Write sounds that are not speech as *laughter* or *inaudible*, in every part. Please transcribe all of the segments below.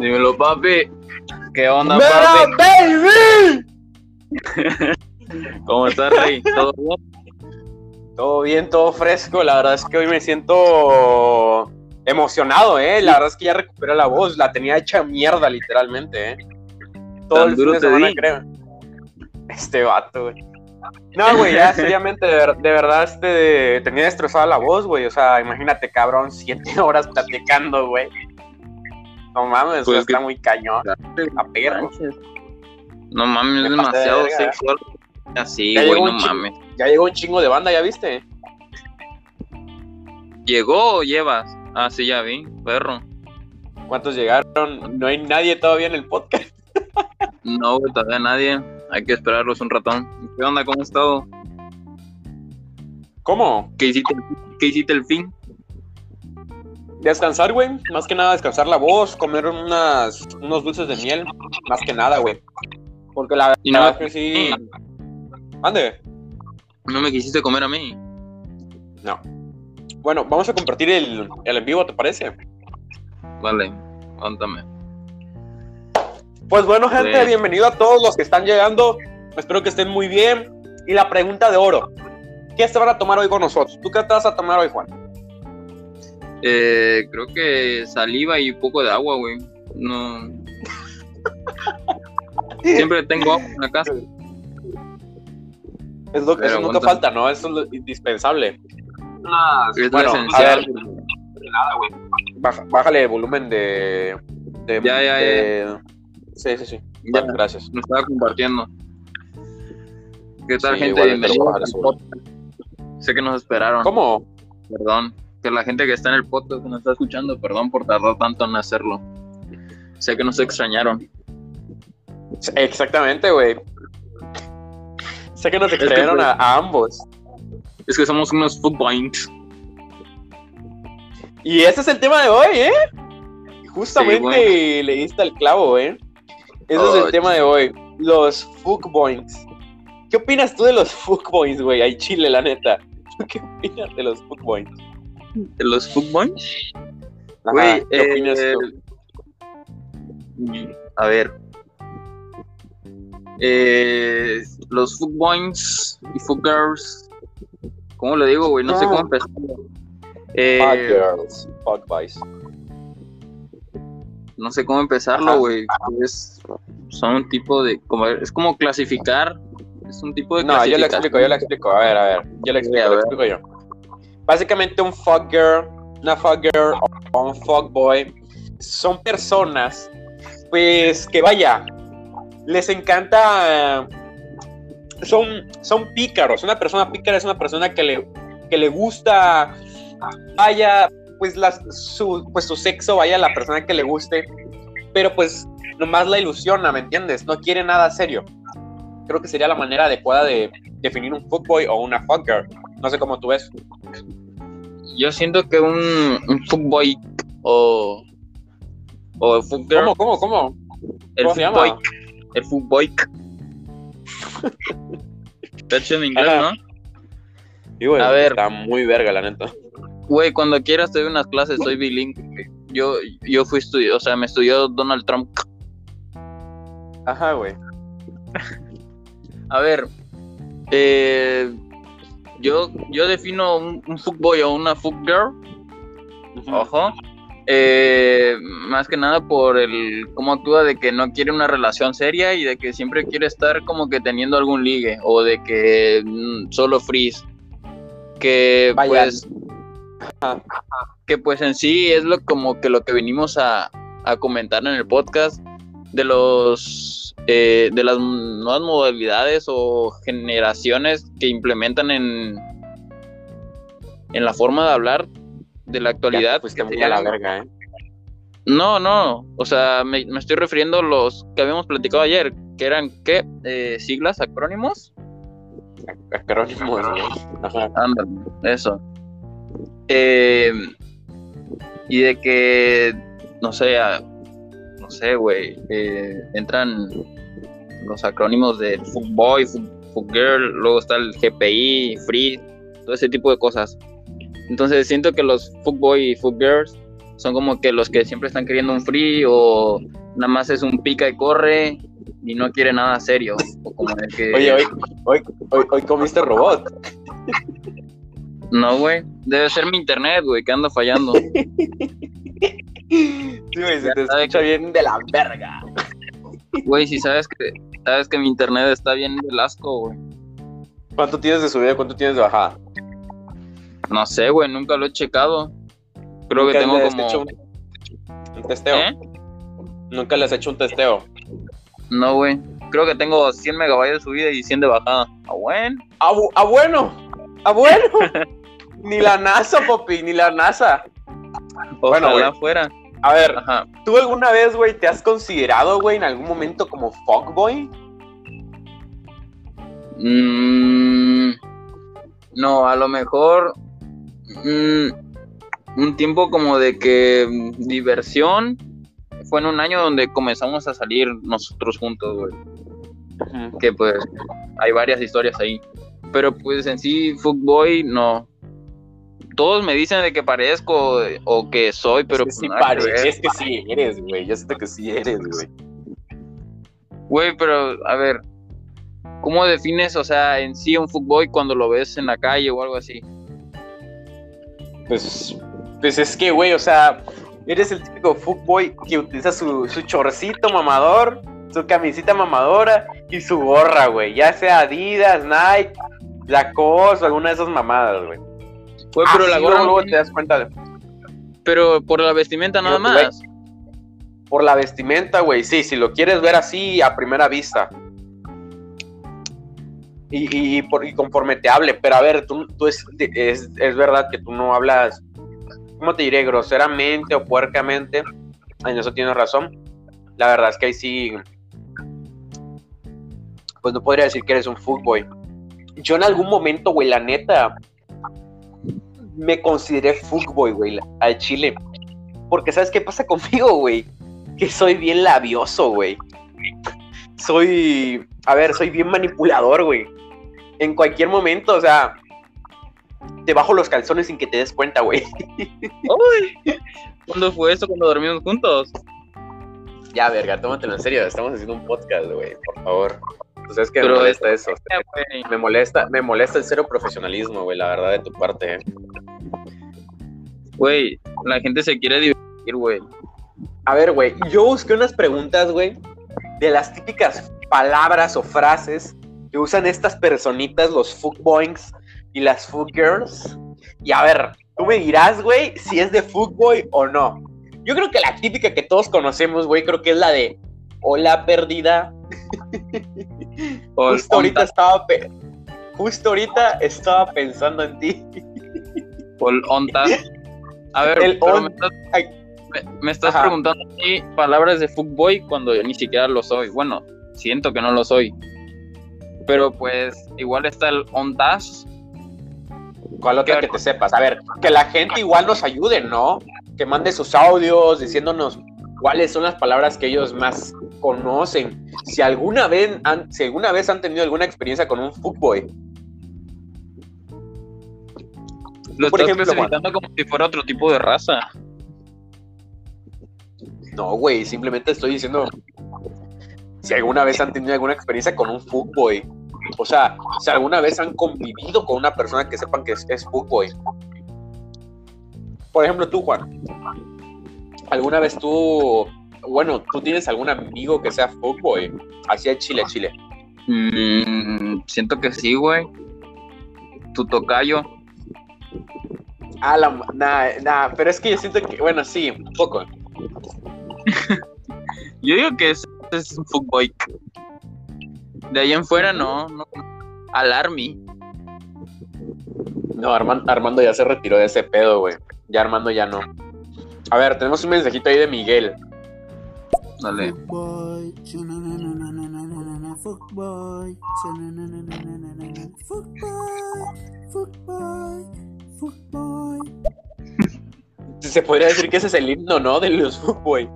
Dímelo, papi. ¿Qué onda, ¡Mira, papi? baby! *laughs* ¿Cómo estás, Rey? ¿Todo bien? Todo bien, todo fresco. La verdad es que hoy me siento emocionado, ¿eh? La verdad es que ya recuperé la voz. La tenía hecha mierda, literalmente, ¿eh? Todo Tan el fin duro de te semana, di. creo. Este vato, güey. No, güey, ya seriamente, de, ver- de verdad, este, tenía destrozada la voz, güey. O sea, imagínate, cabrón, siete horas platicando, güey. No mames, Pues está que- muy cañón. A perro. No mames, es de demasiado verga. sexual. Así, Ya güey, no mames. Ya llegó un chingo de banda, ¿ya viste? ¿Llegó o llevas? Ah, sí, ya vi, perro. ¿Cuántos llegaron? No hay nadie todavía en el podcast. *laughs* No, güey, todavía nadie. Hay que esperarlos un ratón. ¿Qué onda? ¿Cómo has estado? ¿Cómo? ¿Qué hiciste, ¿Qué hiciste el fin? Descansar, güey. Más que nada descansar la voz, comer unas, unos dulces de miel. Más que nada, güey. Porque la Y no- verdad que sí. Ande. ¿No me quisiste comer a mí? No. Bueno, vamos a compartir el, el en vivo, ¿te parece? Vale, cuéntame. Pues bueno, gente, Pues- bienvenido a todos los que están llegando. Espero que estén muy bien. Y la pregunta de oro. ¿Qué se van a tomar hoy con nosotros? ¿Tú qué te vas a tomar hoy, Juan? Eh, creo que saliva y un poco de agua, güey. No. *laughs* Siempre tengo agua en la casa. Es lo que eso nunca falta, ¿no? Eso es lo indispensable. Es Bueno, lo a esencial. ver. Baja- bájale el volumen de. de- Ya, ya, de- Sí, sí, sí. Ya, Vale, gracias. nos estaba compartiendo. ¿Qué tal, Sí, gente? igual, Bienvenidos. Sé que nos esperaron. ¿Cómo? Perdón. Que la gente que está en el podcast que nos está escuchando, perdón por tardar tanto en hacerlo. Sé que nos extrañaron. Exactamente, güey. Sé que nos extrañaron pues, a, a ambos. Es que somos unos footboys. Y ese es el tema de hoy, ¿eh? Justamente Sí, le diste al clavo, ¿eh? Ese es el tema de hoy. Los fuckboys. ¿Qué opinas tú de los fuckboys, güey? Ay, chile, la neta. *laughs* ¿Qué opinas de los fuckboys? ¿De los? Ajá, Güey, ¿Qué opinas eh? A ver. Eh, los footboys y footgirls. ¿Cómo le digo, güey? No sé Ah. cómo empezar. Eh, Fuck girls, fuck boys. no sé cómo empezarlo, güey. Es, son un tipo de. Como, es como clasificar. Es un tipo de No, yo le explico, yo le explico. A ver, a ver. Yo le explico, a explico yo. Básicamente un fuck girl, una fuck girl o un fuck boy son personas, pues que vaya, les encanta, son, son pícaros. Una persona pícara es una persona que le, que le gusta, vaya, pues, su, pues su sexo, vaya, la persona que le guste, pero pues nomás la ilusiona, ¿me entiendes? No quiere nada serio. Creo que sería la manera adecuada de definir un fuckboy o una fuckgirl. No sé cómo tú ves. Yo siento que un, un fuckboy o. O fuckgirl. ¿Cómo, cómo, cómo? El ¿Cómo se fuckboy. llama? El fuckboy. Está hecho en inglés, Ajá. ¿no? Sí, güey, A ver. Está muy verga, la neta. Güey, cuando quieras te doy unas clases, soy bilingüe. Yo, yo fui estudiado, o sea, me estudió Donald Trump. Ajá, güey. A ver, eh, yo, yo defino un, un fuckboy o una fuckgirl, ojo, eh, más que nada por el cómo actúa de que no quiere una relación seria y de que siempre quiere estar como que teniendo algún ligue o de que mm, solo freeze. Que Vaya. pues que pues en sí es lo como que lo que venimos a, a comentar en el podcast de los eh, de las nuevas modalidades o generaciones que implementan en en la forma de hablar de la actualidad fuiste que la verga, ¿eh? no no o sea me, me estoy refiriendo a los que habíamos platicado ayer que eran qué Eh, siglas acrónimos Acrónimos, güey. Ajá. Ándale, eso. Eh, y de que, no sé, no sé, güey, eh, entran los acrónimos de Fuck- Fuckgirl, luego está el GPI, Free, todo ese tipo de cosas. Entonces siento que los Fuckboy y Fuckgirls son como que los que siempre están queriendo un free o nada más es un pica y corre y no quiere nada serio. O como de que... Oye, hoy, hoy, hoy, hoy comiste robot. No, güey. Debe ser mi internet, güey, que anda fallando. *laughs* Sí, güey, se te escucha bien de la verga. Güey, si sabes que sabes que mi internet está bien del asco, güey. ¿Cuánto tienes de subida? ¿Cuánto tienes de bajada? No sé, güey, nunca lo he checado. Creo que ¿Nunca tengo como hecho un, un testeo? ¿Eh? Nunca le has hecho un testeo. No, güey. Creo que tengo 100 megabytes de subida y 100 de bajada. Ah, bueno. ¡Ah, bu- ah, bueno! ¡Ah, bueno! *laughs* ni la NASA, papi, ni la NASA. Bueno, Ojalá güey. fuera. A ver, Ajá. ¿tú alguna vez, güey, te has considerado, güey, en algún momento como fuckboy? Mm, no, a lo mejor mm, un tiempo como de que diversión fue en un año donde comenzamos a salir nosotros juntos, güey. Que pues hay varias historias ahí. Pero pues en sí, Fuckboy, no. Todos me dicen de que parezco o que soy, pero es que pues sí que pare- es que sí eres, güey. Yo siento que sí eres, güey. Güey, pero a ver, ¿cómo defines, o sea, en sí un Fuckboy cuando lo ves en la calle o algo así? Pues, pues es que, güey, o sea, eres el típico fuckboy que utiliza su, su chorcito mamador, su camisita mamadora y su gorra, güey. Ya sea Adidas, Nike, Lacoste o alguna de esas mamadas, güey. Pero la gorra luego, te das cuenta de- Pero por la vestimenta nada más. por la vestimenta, güey. Sí, si lo quieres ver así a primera vista. Y, y- y por- y conforme te hable, pero a ver, tú, tú es, es, es verdad que tú no hablas, ¿cómo te diré? Groseramente o puercamente. En eso tienes razón. La verdad es que ahí sí. Pues no podría decir que eres un fuckboy. Yo en algún momento, güey, la neta. Me consideré fuckboy, güey, al chile. Porque ¿sabes qué pasa *laughs* conmigo, güey? Que soy bien labioso, güey. Soy. A ver, soy bien manipulador, güey. En cualquier momento, o sea. Te bajo los calzones sin que te des cuenta, güey. *laughs* Uy, ¿Cuándo fue eso cuando dormimos juntos? Ya, verga, tómatelo en serio. Estamos haciendo un podcast, güey, por favor. Tú sabes que Pero me molesta eso. Eh. Me molesta, me molesta el cero profesionalismo, güey, la verdad, de tu parte, eh. Güey, la gente se quiere divertir, güey. A ver, güey, yo busqué unas preguntas, güey, de las típicas palabras o frases que usan estas personitas, los fuckboys y las fuckgirls. Y a ver, tú me dirás, güey, si es de fuckboy o no. Yo creo que la típica que todos conocemos, güey, creo que es la de hola perdida. *laughs* Justo ahorita onta- estaba pe- justo ahorita estaba pensando en ti. o el ontas. A ver, El pero on- me estás, me- me estás preguntando palabras de fuckboy cuando yo ni siquiera lo soy. Bueno, siento que no lo soy. Pero pues igual está el ontas. ¿Cuál otra ¿Qué que te sepas? A ver, que la gente igual nos ayude, ¿no? Que mande sus audios diciéndonos cuáles son las palabras que ellos más conocen. Si alguna vez han, si alguna vez han tenido alguna experiencia con un fuckboy. Lo Por estás ejemplo, clasificando como si fuera otro tipo de raza. No, güey, simplemente estoy diciendo si alguna vez han tenido alguna experiencia con un fuckboy. O sea, si alguna vez han convivido con una persona que sepan que es, es fuckboy. Por ejemplo, tú, Juan. ¿Alguna vez tú, bueno, tú tienes algún amigo que sea fuckboy? Así de Chile, Chile. Mm, siento que sí, güey. Tu tocayo. Ah, la, nah, nah, pero es que yo siento que, bueno, sí, un poco. *laughs* Yo digo que es, es un fuckboy. De ahí en fuera, no. no. Al Army. No, Arman- Armando ya se retiró de ese pedo, güey. Ya Armando ya no. A ver, tenemos un mensajito ahí de Miguel. Dale. Se podría decir que ese es el himno, ¿no? De los Footboy.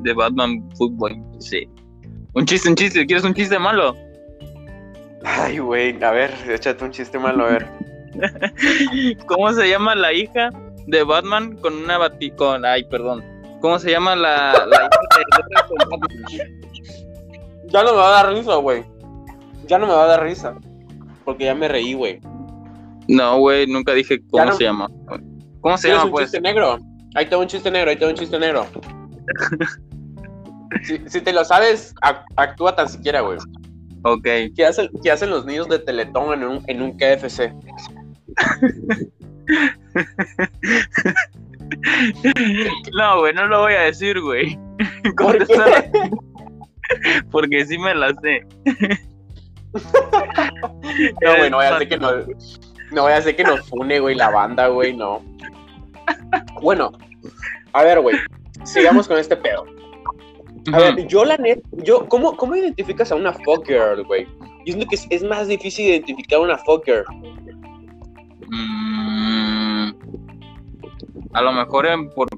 De Batman Footboy, sí. Un chiste, un chiste. ¿Quieres un chiste malo? Ay, güey. A ver, échate un chiste malo, a ver. ¿Cómo se llama la hija de Batman con una bati con ay, perdón. ¿Cómo se llama la, la? Ya no me va a dar risa, güey. Ya no me va a dar risa. Porque ya me reí, güey. No, güey, nunca dije cómo no- se llama. ¿Cómo se ¿Quieres llama un pues? chiste negro? Ahí te va un chiste negro, ahí te va un chiste negro. *laughs* si, si te lo sabes, ac- actúa tan siquiera, güey. Ok. ¿Qué hacen, qué hacen los niños de Teletón en un, en un KFC? *laughs* *laughs* No, güey, no lo voy a decir, güey. *laughs* ¿Por? *laughs* Porque sí me la sé. No, güey, no voy a hacer que nos, no voy a hacer que nos fune, güey, la banda, güey, no. Bueno, a ver, güey, sigamos con este pedo. A ver, yo la net, yo, ¿cómo, cómo identificas a una fuck girl, güey? Yo siento que es, es más difícil identificar a una fuck a lo mejor en por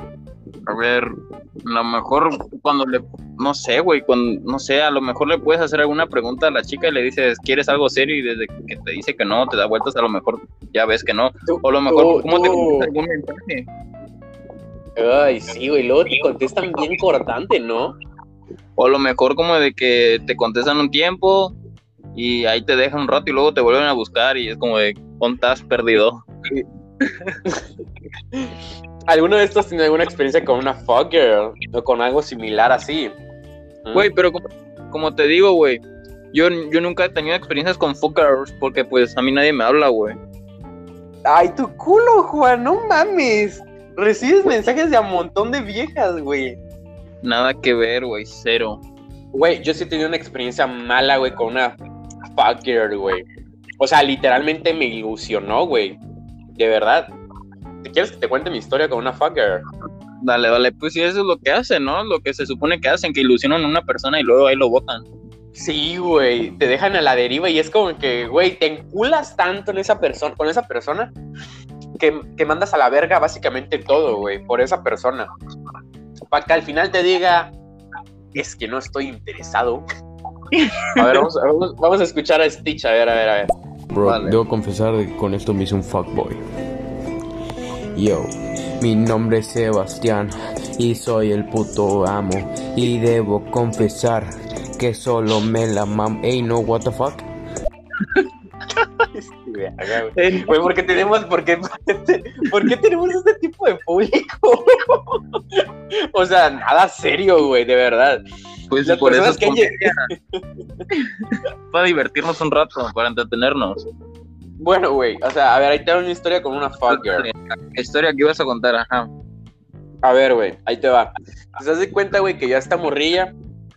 a ver, a lo mejor cuando le no sé, güey, cuando no sé, a lo mejor le puedes hacer alguna pregunta a la chica y le dices, ¿quieres algo serio? y desde que te dice que no, te da vueltas, a lo mejor ya ves que no. Tú- O a lo mejor tú- ¿cómo te algún mensaje? Ay, sí, güey, luego te contestan bien cortante, ¿no? O a lo mejor como de que te contestan un tiempo y ahí te dejan un rato y luego te vuelven a buscar y es como de, ¿dónde estás perdido? *laughs* ¿Alguno de estos tiene alguna experiencia con una fuck girl? O con algo similar así. ¿Mm? Güey, pero como, como te digo, güey, yo, yo nunca he tenido experiencias con fuckers porque pues a mí nadie me habla, güey. Ay, tu culo, Juan, no mames. Recibes mensajes de a montón de viejas, güey. Nada que ver, güey, cero. Güey, yo sí he tenido una experiencia mala, güey, con una fuck girl, güey. O sea, literalmente me ilusionó, güey. De verdad. ¿Te quieres que te cuente mi historia con una fuck girl? Dale, dale, pues sí, eso es lo que hacen, ¿no? Lo que se supone que hacen, que ilusionan a una persona y luego ahí lo botan. Sí, güey, te dejan a la deriva y es como que, güey, te enculas tanto en esa persona, con esa persona que, que mandas a la verga básicamente todo, güey, por esa persona. Para que al final te diga, es que no estoy interesado. *laughs* A ver, vamos, vamos- vamos a escuchar a Stitch, a ver, a ver, a ver. Bro, Vale. debo confesar que con esto me hice un fuckboy. Yo, mi nombre es Sebastián y soy el puto amo. Y debo confesar que solo me la mam. Ey, no, what the fuck? Güey, Güey, *laughs* ¿por qué tenemos, por qué, *laughs* por qué tenemos este tipo de público? *laughs* o sea, nada serio, güey, de verdad. Pues Las por eso es que *laughs* para divertirnos un rato, para entretenernos. Bueno, güey, o sea, a ver, ahí te va una historia con una fuck girl. La historia que ibas a contar, ajá. A ver, güey, ahí te va. ¿Te das de cuenta, güey, que ya esta morrilla?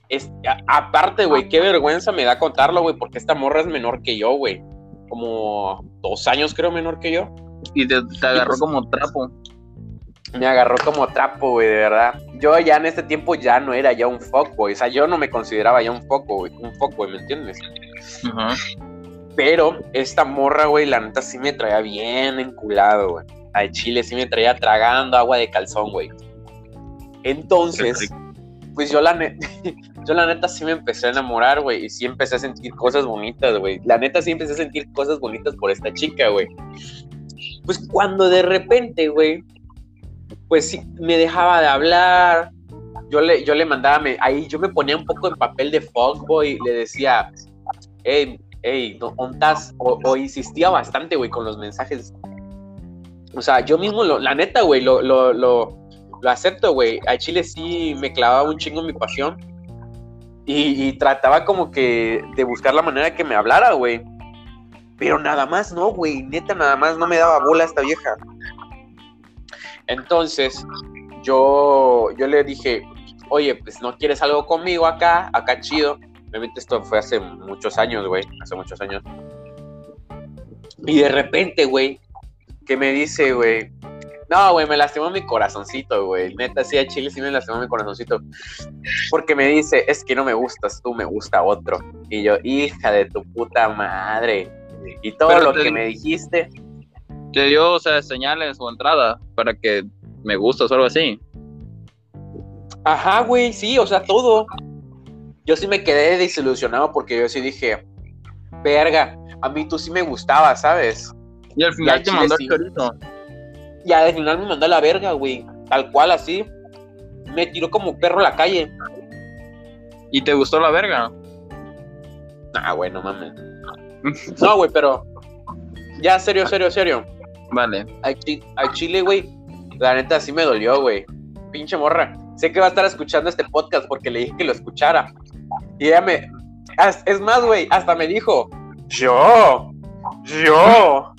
Es, a- aparte, güey, qué vergüenza me da contarlo, güey, porque esta morra es menor que yo, güey. Como dos años, creo, menor que yo. Y te, te agarró pues- como trapo. Me agarró como trapo, güey, de verdad. Yo ya en este tiempo ya no era ya un fuckboy. O sea, yo no me consideraba ya un fuckboy, un fuckboy, ¿me entiendes? Ajá. Pero esta morra, güey, la neta sí me traía bien enculado, güey. Al chile sí me traía tragando agua de calzón, güey. Entonces, pues yo la, *laughs* yo la neta sí me empecé a enamorar, güey. Y sí empecé a sentir cosas bonitas, güey. La neta sí empecé a sentir cosas bonitas por esta chica, güey. Pues cuando de repente, güey, pues sí, me dejaba de hablar. Yo le, yo le mandaba, me- ahí yo me ponía un poco en papel de fuckboy. Le decía, hey, hey, ¿dó- ¿dónde estás? O, insistía bastante, güey, con los mensajes. O sea, yo mismo, la neta, güey, lo, lo, lo, lo acepto, güey. A Chile sí me clavaba un chingo mi pasión. Y, y trataba como que de buscar la manera que me hablara, güey. Pero nada más no, güey. Neta, nada más no me daba bola esta vieja. Entonces, yo, yo le dije, oye, pues no quieres algo conmigo acá, acá chido. Obviamente esto fue hace muchos años, güey, hace muchos años. Y de repente, güey, que me dice, güey, no, güey, me lastimó mi corazoncito, güey. Neta, sí, a Chile sí me lastimó mi corazoncito. Porque me dice, es que no me gustas tú, me gusta otro. Y yo, hija de tu puta madre. Y todo Pero lo que me dijiste, Te dio, o sea, señales o entrada para que me gustas o algo así. Ajá, güey, sí, o sea, todo. Yo sí me quedé desilusionado porque yo sí dije, verga, a mí tú sí me gustaba, ¿sabes? Y al final al te mandó sí. el chorizo. Y al final me mandó a la verga, güey. Tal cual, así. Me tiró como perro a la calle. ¿Y te gustó la verga? Ah, güey, no mames. No, güey, pero. Ya, serio, serio, serio. Vale. Chi- al chile, güey. La neta sí me dolió, güey. Pinche morra. Sé que va a estar escuchando este podcast porque le dije que lo escuchara. Y ella me. Es más, güey, hasta me dijo: Yo, yo,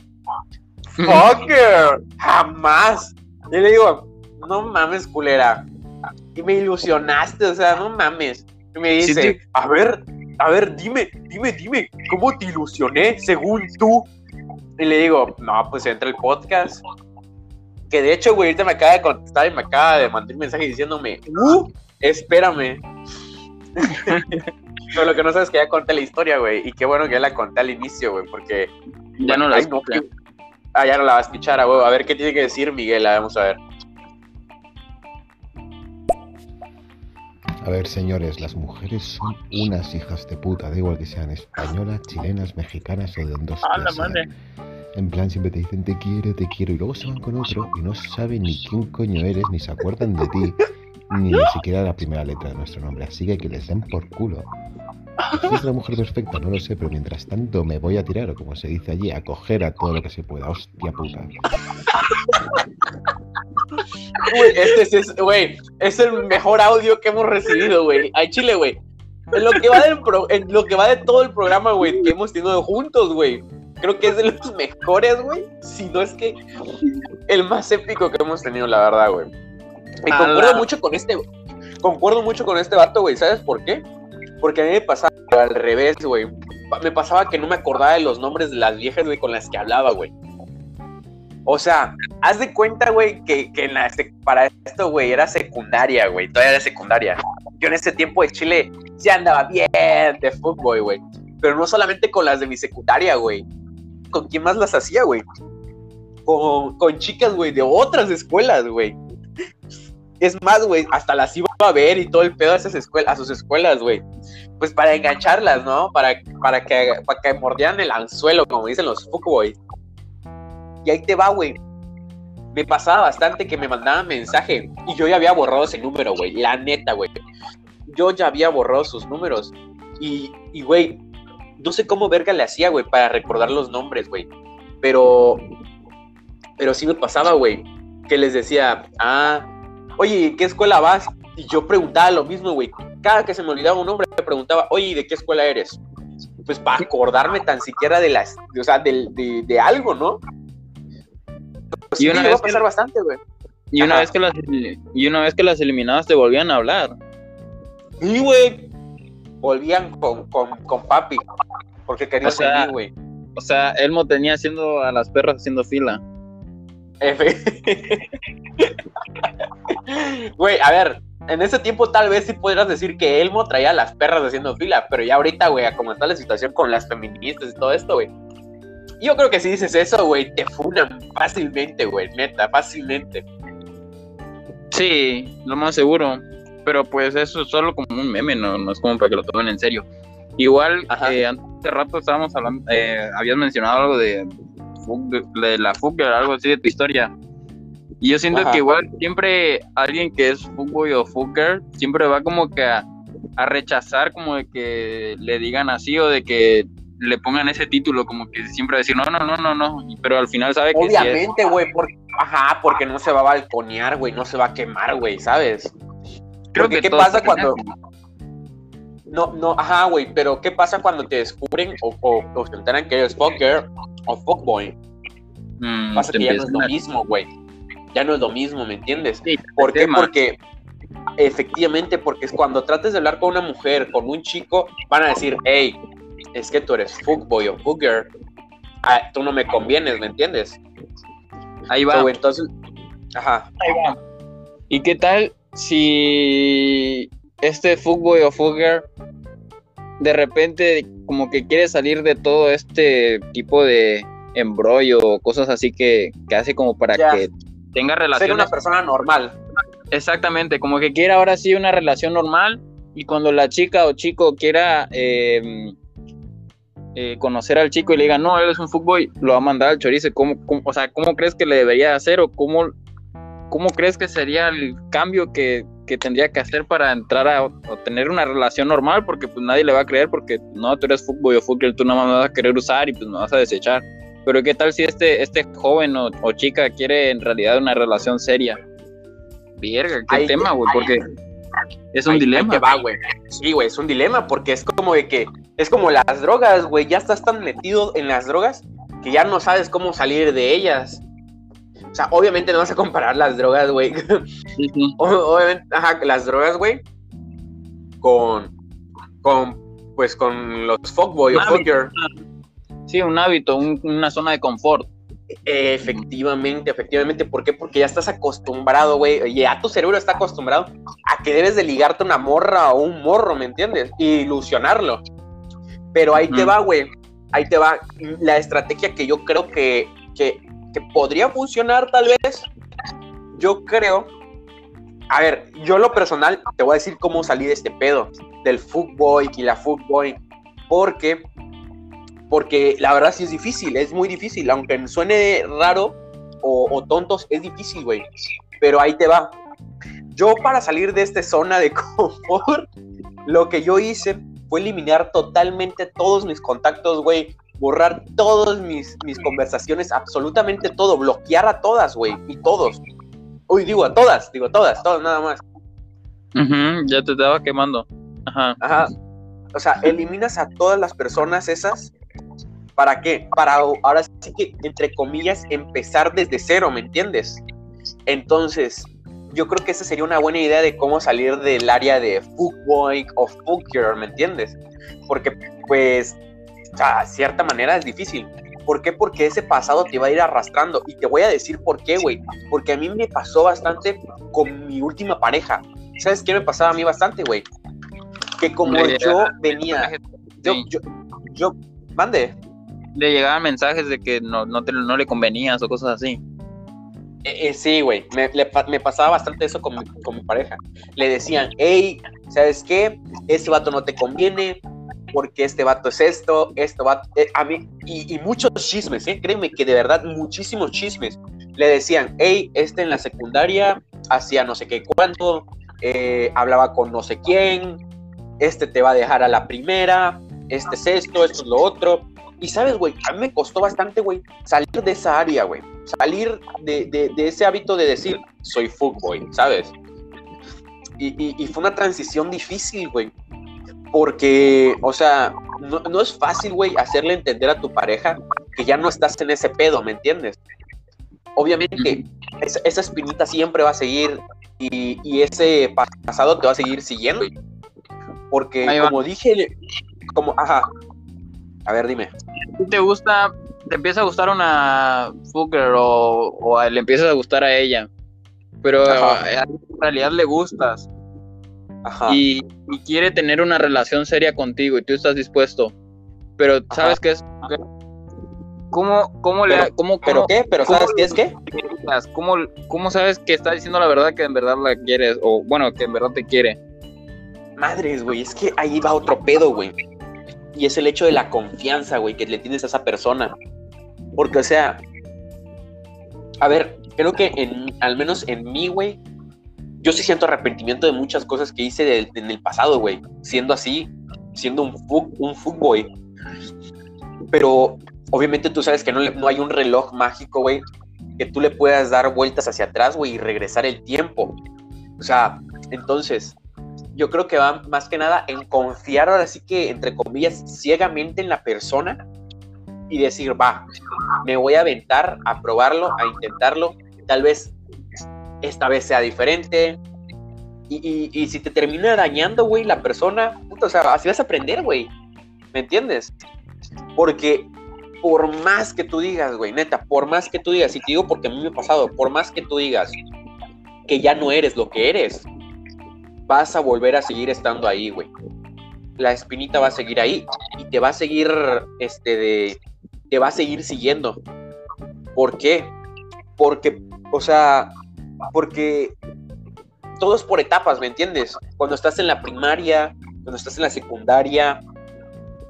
fucker, jamás. Y le digo: No mames, culera. Y me ilusionaste, o sea, no mames. Y me Sí, dice: sí. A ver, a ver, dime, dime, dime, ¿cómo te ilusioné según tú? Y le digo, no, pues entra el podcast. Que de hecho, güey, ahorita me acaba de contestar y me acaba de mandar un mensaje diciéndome, uh, espérame. *laughs* Pero lo que no sabes es que ya conté la historia, güey. Y qué bueno que ya la conté al inicio, güey, porque. Ya no la Ay, no, Ah, ya no la va a escuchar, a huevo. A ver qué tiene que decir Miguel, vamos a ver. A ver, señores, las mujeres son unas hijas de puta, da igual que sean españolas, chilenas, mexicanas o de donde Ah. En plan, siempre te dicen te quiero, te quiero, y luego se van con otro y no saben ni quién coño eres, ni se acuerdan de ti, ni siquiera la primera letra de nuestro nombre. Así que que les den por culo. Si es la mujer perfecta, no lo sé, pero mientras tanto me voy a tirar, o como se dice allí, a coger a todo lo que se pueda. Hostia puta. Güey, este es, güey, es el mejor audio que hemos recibido, güey. Ay, chile, güey. En lo que va del pro- en lo que va de todo el programa, güey, que hemos tenido juntos, güey. Creo que es de los mejores, güey. Si no es que el más épico que hemos tenido, la verdad, güey. Y concuerdo mucho con este, concuerdo mucho con este vato, güey. ¿Sabes por qué? Porque a mí me pasaba al revés, güey. Me pasaba que no me acordaba de los nombres de las viejas, güey, con las que hablaba, güey. O sea, haz de cuenta, güey, que, que para esto, güey, era secundaria, güey. Todavía era secundaria. Yo en ese tiempo de Chile sí andaba bien de fútbol, güey. Pero no solamente con las de mi secundaria, güey. ¿Con quién más las hacía, güey? Con, con chicas, güey, de otras escuelas, güey. Es más, güey, hasta las iba a ver y todo el pedo a, esas escuelas, a sus escuelas, güey. Pues para engancharlas, ¿no? Para, para, que, para que mordieran el anzuelo, como dicen los fuckboys. Y ahí te va, güey. Me pasaba bastante que me mandaban mensaje y yo ya había borrado ese número, güey. La neta, güey. Yo ya había borrado sus números. Y, y, güey, no sé cómo verga le hacía, güey, para recordar los nombres, güey. Pero, pero sí me pasaba, güey, que les decía, ah, oye, ¿qué escuela vas? Y yo preguntaba lo mismo, güey. Cada que se me olvidaba un nombre, me preguntaba, oye, ¿de qué escuela eres? Pues para acordarme tan siquiera de las, o sea, de, de algo, ¿no? Pues Y sí, una llegó vez a pasar que- bastante, güey. Y una, Ajá. vez que las, y una vez que las eliminabas te volvían a hablar. Y, güey, volvían con, con, con papi, porque querían O sea, seguir, güey. O sea, Elmo tenía haciendo a las perras haciendo fila. *laughs* Güey, a ver, en ese tiempo tal vez sí pudieras decir que Elmo traía a las perras haciendo fila, pero ya ahorita, güey, a cómo está la situación con las feministas y todo esto, güey. Yo creo que si dices eso, güey, te funan fácilmente, güey, neta, fácilmente. Sí, lo más seguro. Pero pues eso es solo como un meme, no, no es como para que lo tomen en serio. Igual, eh, hace rato estábamos hablando, eh, habías mencionado algo de, de la fuga, algo así de tu historia. Y yo siento Ajá. que igual siempre alguien que es fuckboy o fucker siempre va como que a, a rechazar como de que le digan así o de que le pongan ese título, como que siempre decir no, no, no, no, no, pero al final sabe que sí. Obviamente, güey, porque, ajá, porque no se va a balconear, güey, no se va a quemar, güey, ¿sabes? Creo Porque que ¿qué pasa cuando- No, no, ajá, güey, pero ¿qué pasa cuando te descubren o, o, o se enteran que eres fucker o fuckboy? Mm, Pasa que ya no es lo mismo, güey. Ya no es lo mismo, ¿me entiendes? Sí, ¿Por qué? tema. Porque efectivamente, porque es cuando trates de hablar con una mujer, con un chico, van a decir, hey, es que tú eres fuckboy o fucker. Ah, tú no me convienes, ¿me entiendes? Ahí va. So, entonces, ajá. Ahí va. ¿Y qué tal si este fuckboy o fugger de repente como que quiere salir de todo este tipo de embrollo o cosas así que, que hace como para Ya. que tenga Ser relaciones? una persona normal. Exactamente, como que quiera ahora sí una relación normal y cuando la chica o chico quiera eh, eh, conocer al chico y le diga, no, él es un fútbol, lo va a mandar al chorizo. ¿Cómo, cómo- o sea, ¿cómo crees que le debería hacer o cómo, cómo crees que sería el cambio que, que tendría que hacer para entrar a, o tener una relación normal? Porque pues nadie le va a creer porque no, tú eres fútbol o fútbol, tú nada más me vas a querer usar y pues me vas a desechar. Pero ¿qué tal si este, este joven o, o chica quiere en realidad una relación seria? Verga, qué Ahí- tema, güey, ahí- porque es un Ahí- dilema. te va, güey. Sí, güey, es un dilema porque es como de que es como las drogas, güey, ya estás tan metido en las drogas que ya no sabes cómo salir de ellas. O sea, obviamente no vas a comparar las drogas, güey. *laughs* Sí, sí. O- Obviamente, ajá, las drogas, güey, con con pues con los fuckboy o Mami. Sí, un hábito, un- una zona de confort. Efectivamente, efectivamente. ¿Por qué? Porque ya estás acostumbrado, güey. Ya tu cerebro está acostumbrado a que debes de ligarte una morra o un morro, ¿me entiendes? Y ilusionarlo. Pero ahí te va, güey. Ahí te va la estrategia que yo creo que, que, que podría funcionar, tal vez. Yo creo. A ver, yo lo personal te voy a decir cómo salí de este pedo del fuckboy y la fuckboy. Porque porque la verdad sí es difícil, es muy difícil, aunque suene raro o, o tontos, es difícil, güey. Pero ahí te va. Yo para salir de esta zona de *laughs* confort, lo que yo hice fue eliminar totalmente todos mis contactos, güey. Borrar todas mis, mis conversaciones, absolutamente todo, bloquear a todas, güey, y todos. Uy, digo a todas, digo todas, todas nada más. Ujú, ya te estaba quemando. Ajá. Ajá. O sea, eliminas a todas las personas esas. ¿Para qué? Para ahora sí que, entre comillas, empezar desde cero, ¿me entiendes? Entonces, yo creo que esa sería una buena idea de cómo salir del área de fuckboy o fucker, ¿me entiendes? Porque, pues, a cierta manera es difícil. ¿Por qué? Porque ese pasado te va a ir arrastrando. Y te voy a decir por qué, güey. Porque a mí me pasó bastante con mi última pareja. ¿Sabes qué me pasaba a mí bastante, güey? Que como yo venía, yo, yo, yo, mande. Le llegaban mensajes de que no, no, te- no le convenías o cosas así. Eh, eh, sí, güey, me, me pasaba bastante eso con mi, con mi pareja. Le decían, hey, ¿sabes qué? Este vato no te conviene, porque este vato es esto, esto va a mí, y, muchos chismes, ¿eh? Créeme que de verdad, muchísimos chismes. Le decían, hey, este en la secundaria hacía no sé qué cuánto, eh, hablaba con no sé quién, este te va a dejar a la primera, este es esto, esto es lo otro. Y sabes, güey, a mí me costó bastante, güey, salir de esa área, güey. Salir de, de- de ese hábito de decir, soy fuckboy, ¿sabes? Y, y- y fue una transición difícil, güey. Porque, o sea, no, no es fácil, güey, hacerle entender a tu pareja que ya no estás en ese pedo, ¿me entiendes? Obviamente, esa, esa espinita siempre va a seguir y, y ese pasado te va a seguir siguiendo. Porque, como dije, como, ajá. A ver, dime. Te gusta, te empieza a gustar una fucker o, o le empiezas a gustar a ella, pero Ajá. a- en realidad le gustas Ajá. y, y quiere tener una relación seria contigo y tú estás dispuesto, pero sabes que es ¿Cómo, cómo le Pero- cómo, ¿Pero cómo- qué? ¿Pero cómo- sabes qué es qué? ¿Cómo, ¿Cómo sabes que está diciendo la verdad que en verdad la quieres? O bueno, que en verdad te quiere. Madres, güey, es que ahí va otro pedo, güey. Y es el hecho de la confianza, güey, que le tienes a esa persona. Porque, o sea, a ver, creo que en, al menos en mí, güey, yo sí siento arrepentimiento de muchas cosas que hice en el pasado, güey. Siendo así, siendo un, un fuckboy. Pero, obviamente tú sabes que no, no hay un reloj mágico, güey, que tú le puedas dar vueltas hacia atrás, güey, y regresar el tiempo. O sea, entonces, yo creo que va más que nada en confiar ahora sí que, entre comillas, ciegamente en la persona y decir, va, me voy a aventar a probarlo, a intentarlo, tal vez esta vez sea diferente. Y, y- y si te termina dañando, güey, la persona, puta, o sea, así vas a aprender, güey. ¿Me entiendes? Porque por más que tú digas, güey, neta, por más que tú digas, y te digo porque a mí me ha pasado, por más que tú digas que ya no eres lo que eres, vas a volver a seguir estando ahí, güey. La espinita va a seguir ahí y te va a seguir, este, de, te va a seguir siguiendo. ¿Por qué? Porque, o sea, porque todo es por etapas, ¿me entiendes? Cuando estás en la primaria, cuando estás en la secundaria,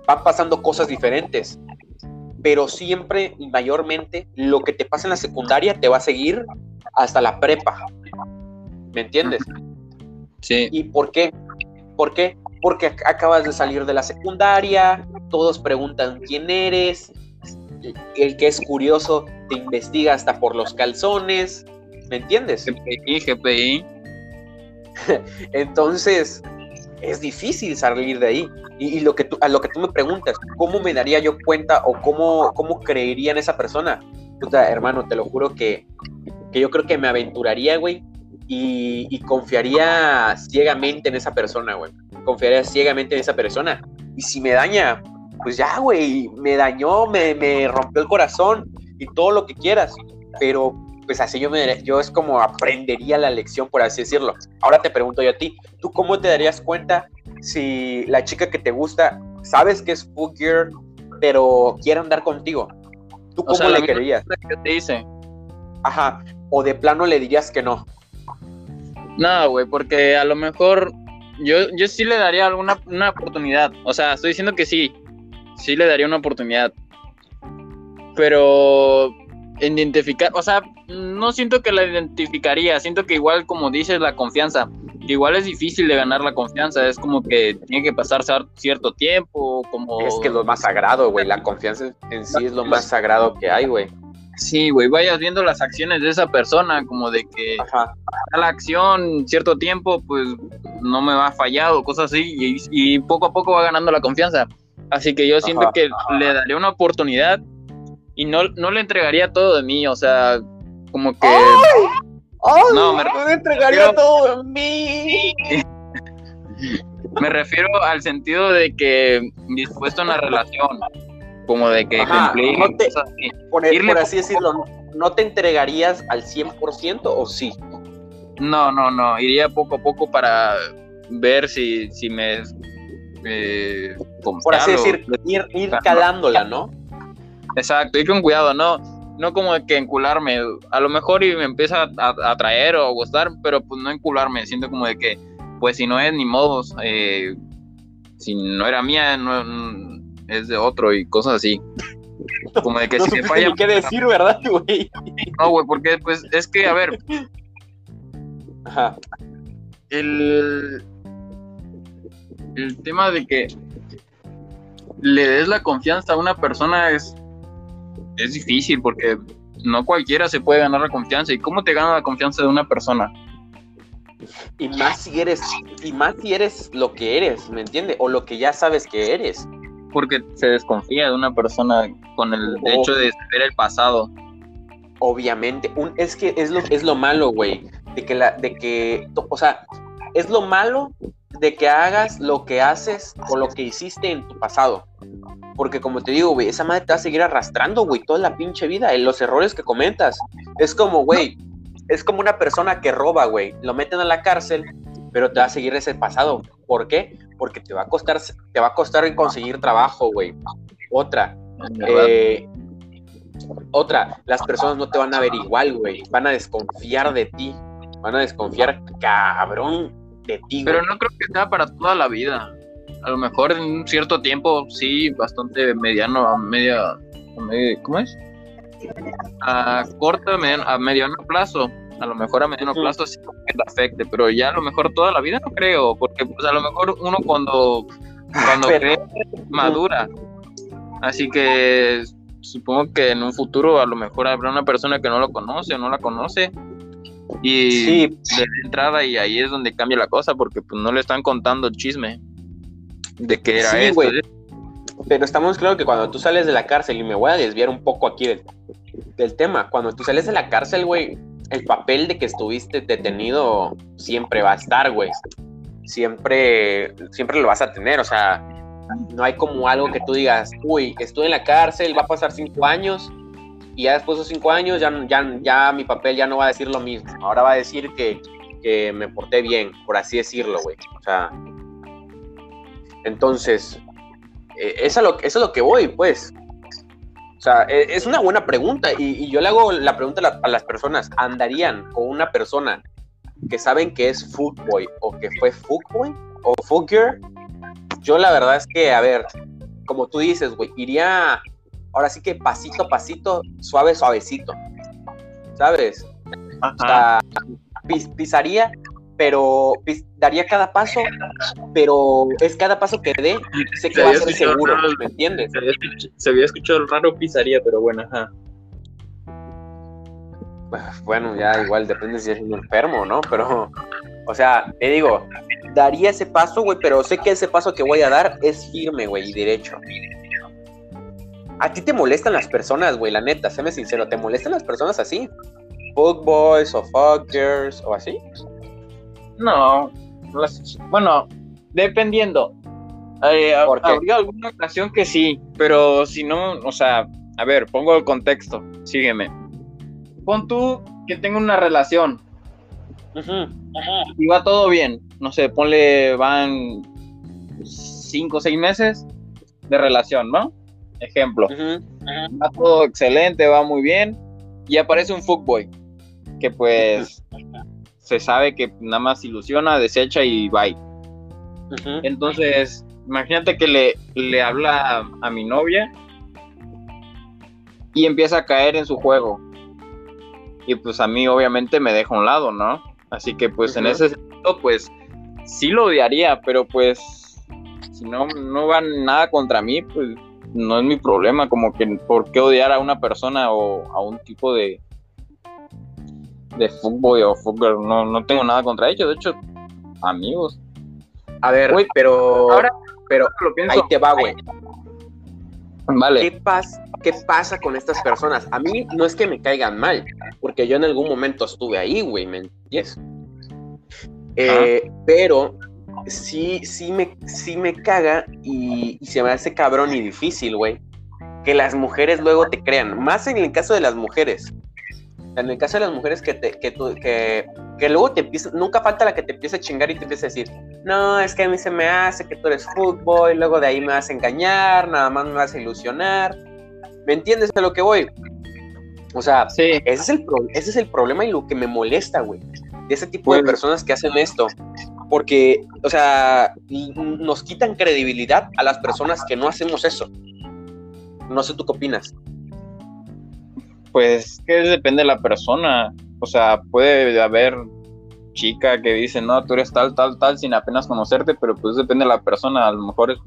van pasando cosas diferentes. Pero siempre y mayormente lo que te pasa en la secundaria te va a seguir hasta la prepa. ¿Me entiendes? Sí. ¿Y por qué? ¿Por qué? Porque ac- acabas de salir de la secundaria, todos preguntan quién eres, el que es curioso te investiga hasta por los calzones, ¿me entiendes? GPI, GPI. *laughs* Entonces, es difícil salir de ahí. Y, y lo que tú, a lo que tú me preguntas, ¿cómo me daría yo cuenta o cómo, cómo creería en esa persona? Puta, hermano, te lo juro que, que yo creo que me aventuraría, güey, y, y confiaría ciegamente en esa persona, güey. Confiaría ciegamente en esa persona. Y si me daña, pues ya, güey, me dañó, me, me rompió el corazón y todo lo que quieras. Pero, pues así yo, me, yo es como aprendería la lección, por así decirlo. Ahora te pregunto yo a ti, ¿tú cómo te darías cuenta si la chica que te gusta, sabes que es full gear, pero quiere andar contigo? ¿Tú O cómo sea, le querías? que te dice. Ajá. O de plano le dirías que no. No, güey, porque a lo mejor yo, yo sí le daría alguna una oportunidad. O sea, estoy diciendo que sí. Sí le daría una oportunidad. Pero identificar, o sea, no siento que la identificaría. Siento que igual, como dices, la confianza. que Igual es difícil de ganar la confianza. Es como que tiene que pasar cier- cierto tiempo. Como... Es que es lo más sagrado, güey. La confianza en sí es lo más sagrado que hay, güey. Sí, güey, vayas viendo las acciones de esa persona. Como de que Ajá. la acción cierto tiempo, pues no me va fallado, cosas así, y, y poco a poco va ganando la confianza. Así que yo siento Ajá. que le daría una oportunidad y no, no le entregaría todo de mí, o sea, como que... No, me- me entregaría *laughs* todo en mí. Me refiero al sentido de que dispuesto a una relación, como de que Ajá, cumplir no te- cosas así. Por, así decirlo, ¿no te entregarías al 100% o sí? No, no, no, iría poco a poco para ver si, si me... eh, Por así decir, ir, ir calándola, ¿no? Exacto, ir con cuidado, no, no como que encularme, a lo mejor y me empieza a, atraer o a gustar, pero pues no encularme, siento como de que, pues si no es ni modos, eh, si no era mía, no, es de otro y cosas así. Como de que no si supiste falla, ni qué decir, ¿verdad, güey? no, güey, porque pues es que, a ver, Ajá. el, el tema de que le des la confianza a una persona es, es difícil porque no cualquiera se puede ganar la confianza. ¿Y cómo te gana la confianza de una persona? Y más si eres, y más si eres lo que eres, ¿me entiendes? O lo que ya sabes que eres. Porque se desconfía de una persona con el Oh. hecho de saber el pasado. Obviamente. Un, es que es lo, es lo malo, güey. De que la, de que, o sea, es lo malo de que hagas lo que haces o lo que hiciste en tu pasado. Porque como te digo, güey, esa madre te va a seguir arrastrando, güey, toda la pinche vida, en los errores que comentas. Es como, güey, es como una persona que roba, güey. Lo meten a la cárcel, pero te va a seguir ese pasado. ¿Por qué? Porque te va a costar, te va a costar conseguir trabajo, güey. Otra, eh, otra, las personas no te van a ver igual, güey. Van a desconfiar de ti. Van a desconfiar cabrón de ti. Pero no creo que sea para toda la vida. A lo mejor en un cierto tiempo, sí, bastante mediano, a media, a media- ¿cómo es? A corto, a mediano plazo. A lo mejor a mediano plazo sí que te afecte, pero ya a lo mejor toda la vida no creo, porque pues a lo mejor uno cuando, cuando Pero- cree madura. Así que supongo que en un futuro a lo mejor habrá una persona que no lo conoce o no la conoce. Y Sí, de entrada y ahí es donde cambia la cosa porque pues no le están contando el chisme de que era Sí, esto. pero estamos claros que cuando tú sales de la cárcel, y me voy a desviar un poco aquí del, del tema, cuando tú sales de la cárcel, güey, el papel de que estuviste detenido siempre va a estar, güey. Siempre, siempre lo vas a tener, o sea, no hay como algo que tú digas, uy, estuve en la cárcel, va a pasar cinco años, y ya después de cinco años ya, ya, ya mi papel ya no va a decir lo mismo. Ahora va a decir que, que me porté bien, por así decirlo, güey. O sea, entonces, eh, eso, eso es lo que voy, pues. O sea, eh, es una buena pregunta y, y yo le hago la pregunta a, la- a las personas, ¿andarían con una persona que saben que es fuckboy o que fue fuckboy o fuckgirl? Yo la verdad es que, a ver, como tú dices, güey, iría ahora sí que pasito a pasito, suave, suavecito. ¿Sabes? O sea, pis- pisaría, pero pis- daría cada paso, pero es cada paso que dé, sé que va a ser escuchado seguro, raro. ¿me entiendes? Se había, escuch- se había escuchado raro pisaría, pero bueno, ajá. Bueno, ya igual depende si es un enfermo, ¿no? Pero, o sea, te digo, daría ese paso, güey, pero sé que ese paso que voy a dar es firme, güey, y derecho. ¿A ti te molestan las personas, güey? La neta, séme sincero, ¿te molestan las personas así? Fuckboys o fuckers o así? No, las- bueno, dependiendo. Eh, habría alguna ocasión que sí, pero si no, o sea, a ver, pongo el contexto, sígueme. Pon tú que tengo una relación. Y va todo bien, no sé, ponle, van cinco o seis meses de relación, ¿no? Ejemplo, va todo excelente, va muy bien, y aparece un fuckboy, que pues *laughs* se sabe que nada más ilusiona, desecha y bye. Entonces, imagínate que le, le habla a, a mi novia y empieza a caer en su juego. Y pues a mí obviamente me deja a un lado, ¿no? Así que pues en ese sentido, pues sí lo odiaría, pero pues si no, no va nada contra mí, pues no es mi problema, como que por qué odiar a una persona o a un tipo de de fútbol o fútbol, no, no tengo nada contra ellos, de hecho, amigos. A ver, Güey, pero, ahora- pero Lo pienso. ahí te va, güey. Vale. ¿Qué, pas- ¿Qué pasa con estas personas? A mí no es que me caigan mal, porque yo en algún momento estuve ahí, güey, ¿me entiendes? Eh, pero sí, sí me, sí me caga y, y se me hace cabrón y difícil, güey, que las mujeres luego te crean, más en el caso de las mujeres. En el caso de las mujeres que, te, que, tú- que, que luego te empieza, nunca falta la que te empieza a chingar y te empieza a decir, no, es que a mí se me hace que tú eres fútbol, luego de ahí me vas a engañar, nada más me vas a ilusionar. ¿Me entiendes a lo que voy? O sea, Sí, ese es el, pro- ese es el problema y lo que me molesta, güey. De ese tipo de Pues- personas que hacen esto. Porque, o sea, nos quitan credibilidad a las personas que no hacemos eso. No sé tú qué opinas. Pues que depende de la persona. O sea, puede haber chica que dice, no, tú eres tal, tal, tal, sin apenas conocerte, pero pues depende de la persona. A lo mejor es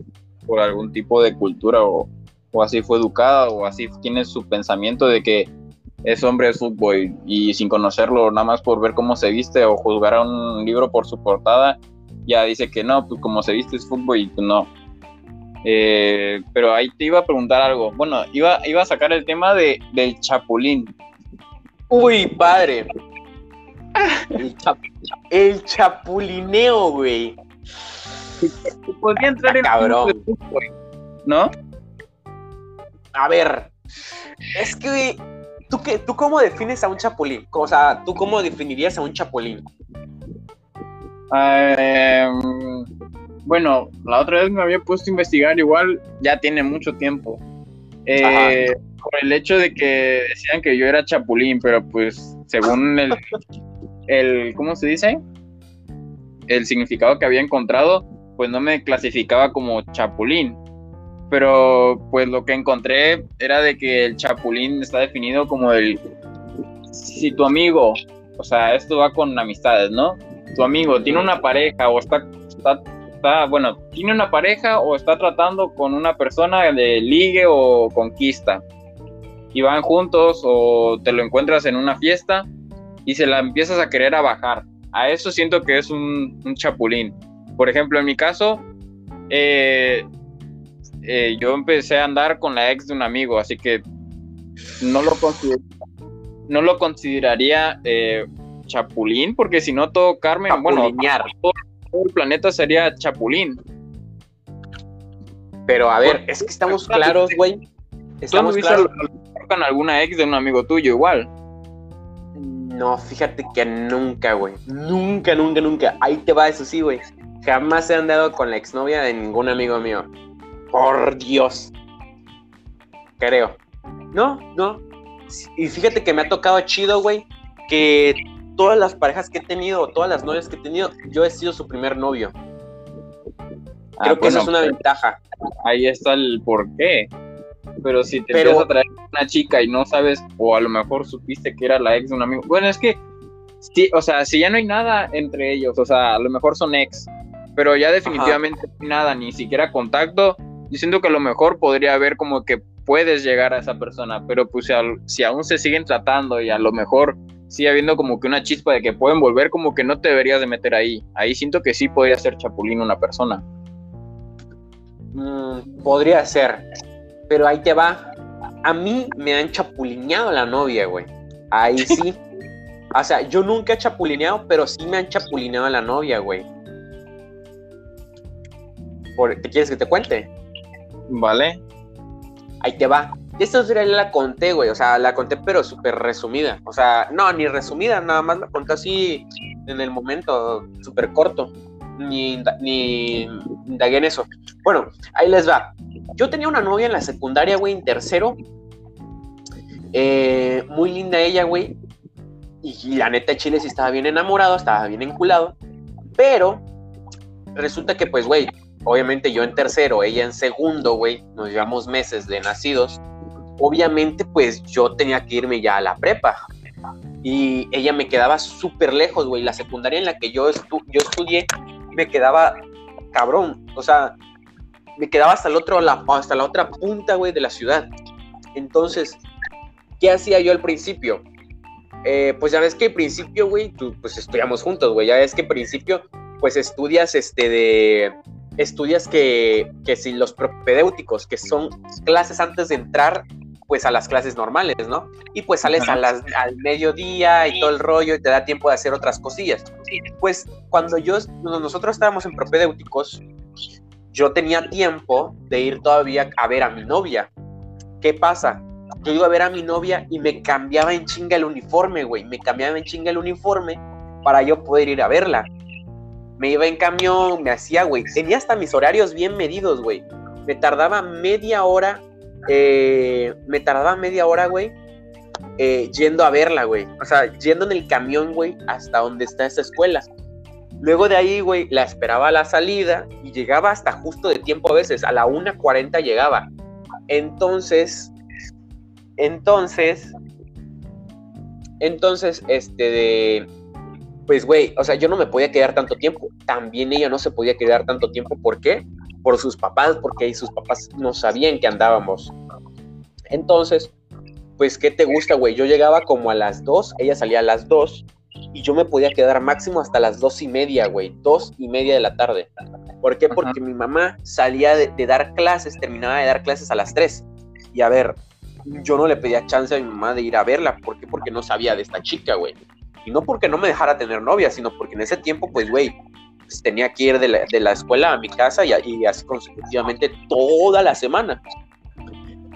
por algún tipo de cultura o, o así fue educada o así tiene su pensamiento de que es hombre de fútbol y sin conocerlo, nada más por ver cómo se viste o juzgar a un libro por su portada, ya dice que no, pues como se viste es fútbol y pues no. Eh, pero ahí te iba a preguntar algo. Bueno, iba, iba a sacar el tema de, del chapulín. Uy, padre. El, chap- el chapulineo, güey. Podría entrar en Cabrón. de fútbol, ¿no? A ver, es que, ¿tú, qué, ¿tú cómo defines a un chapulín? O sea, ¿tú cómo definirías a un chapulín? Eh, bueno, la otra vez me había puesto a investigar, igual ya tiene mucho tiempo. Eh, por el hecho de que decían que yo era chapulín, pero pues según el, el ¿cómo se dice? El significado que había encontrado, pues no me clasificaba como chapulín. Pero pues lo que encontré era de que el chapulín está definido como el si tu amigo, o sea, esto va con amistades, ¿no? Tu amigo tiene una pareja o está, está, está, bueno, tiene una pareja o está tratando con una persona de ligue o conquista y van juntos o te lo encuentras en una fiesta y se la empiezas a querer a bajar. A eso siento que es un, un chapulín. Por ejemplo, en mi caso, eh, eh, yo empecé a andar con la ex de un amigo, así que no lo, consider- no lo consideraría eh, chapulín, porque si no todo Carmen, bueno, Chapulinear. todo el planeta sería chapulín. Pero a ver, es que estamos claros, güey. ¿Tú Estamos claros. con alguna ex de un amigo tuyo igual? No, fíjate que nunca, güey. Nunca, nunca, nunca. Ahí te va eso sí, güey. Jamás he andado con la exnovia de ningún amigo mío. Por Dios. Creo. No, no. Y fíjate que me ha tocado chido, güey, que todas las parejas que he tenido, todas las novias que he tenido, yo he sido su primer novio. Ah, Creo que esa es una ventaja. Ahí está el porqué. Pero si te empiezas a traer una chica y no sabes, o a lo mejor supiste que era la ex de un amigo. Bueno, es que, sí, o sea, si ya no hay nada entre ellos, o sea, a lo mejor son ex, pero ya definitivamente no hay nada, ni siquiera contacto. Yo siento que a lo mejor podría haber como que puedes llegar a esa persona, pero pues si aún se siguen tratando y a lo mejor sigue habiendo como que una chispa de que pueden volver, como que no te deberías de meter ahí. Ahí siento que sí podría ser chapulín una persona. Mm, podría ser. Pero ahí te va. A mí me han chapulineado la novia, güey. Ahí *laughs* sí. O sea, yo nunca he chapulineado, pero sí me han chapulineado la novia, güey. Por- ¿Te quieres que te cuente? ¿Vale? Ahí te va. Esta historia la conté, güey. O sea, la conté, pero súper resumida. O sea, no, ni resumida, nada más la conté así en el momento, súper corto. Ni, ni indagué en eso. Bueno, ahí les va. Yo tenía una novia en la secundaria, güey, en tercero. Eh, muy linda ella, güey. Y la neta, Chile sí estaba bien enamorado, estaba bien enculado. Pero resulta que, pues, güey, obviamente yo en tercero, ella en segundo, güey, nos llevamos meses de nacidos. Obviamente, pues yo tenía que irme ya a la prepa. Y ella me quedaba súper lejos, güey. La secundaria en la que yo, estu- yo estudié me quedaba cabrón. O sea, me quedaba hasta, el otro, la, hasta la otra punta, güey, de la ciudad. Entonces, ¿qué hacía yo al principio? Eh, pues ya ves que al principio, güey, pues estudiamos juntos, güey. Ya ves que al principio, pues estudias este de estudias que, que si los propedéuticos, que son clases antes de entrar pues a las clases normales, ¿no? Y pues sales a las, al mediodía y todo el rollo y te da tiempo de hacer otras cosillas. Pues cuando yo, cuando nosotros estábamos en propedéuticos, yo tenía tiempo de ir todavía a ver a mi novia. ¿Qué pasa? Yo iba a ver a mi novia y me cambiaba en chinga el uniforme, güey. Me cambiaba en chinga el uniforme para yo poder ir a verla me iba en camión, me hacía, güey. Tenía hasta mis horarios bien medidos, güey. Me tardaba media hora, eh, me tardaba media hora, güey, eh, yendo a verla, güey. O sea, yendo en el camión, güey, hasta donde está esa escuela. Luego de ahí, güey, la esperaba a la salida y llegaba hasta justo de tiempo a veces. A la 1.40 llegaba. Entonces, entonces, entonces, este de pues, güey, o sea, yo no me podía quedar tanto tiempo. También ella no se podía quedar tanto tiempo. ¿Por qué? Por sus papás, porque sus papás no sabían que andábamos. Entonces, pues, ¿qué te gusta, güey? Yo llegaba como a las 2, ella salía a las 2, y yo me podía quedar máximo hasta las dos y media, güey. Dos y media de la tarde. ¿Por qué? Porque mi mamá salía de, de dar clases, terminaba de dar clases a las 3. Y a ver, yo no le pedía chance a mi mamá de ir a verla. ¿Por qué? Porque no sabía de esta chica, güey. Y no porque no me dejara tener novia, sino porque en ese tiempo, pues, güey, pues, tenía que ir de la, de la escuela a mi casa y, así consecutivamente toda la semana.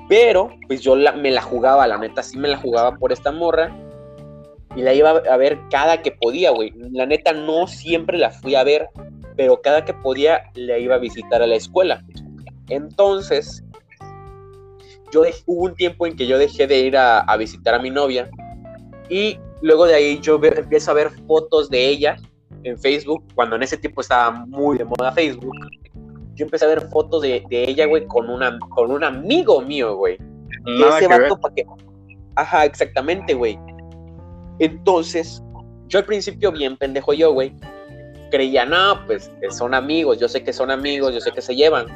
Pero, pues yo la- me la jugaba, la neta, sí me la jugaba por esta morra. Y la iba a ver cada que podía, güey. La neta, no siempre la fui a ver, pero cada que podía la iba a visitar a la escuela. Entonces, yo hubo un tiempo en que yo dejé de ir a, a visitar a mi novia y luego de ahí yo ve- empiezo a ver fotos de ella en Facebook, cuando en ese tiempo estaba muy de moda Facebook. Yo empecé a ver fotos de, de ella, güey, con, una, con un amigo mío, güey. Nada ese vato pa' que... Ajá, exactamente, güey. Entonces, yo al principio bien pendejo yo, güey. Creía, no, pues son amigos, yo sé que son amigos, yo sé que se llevan.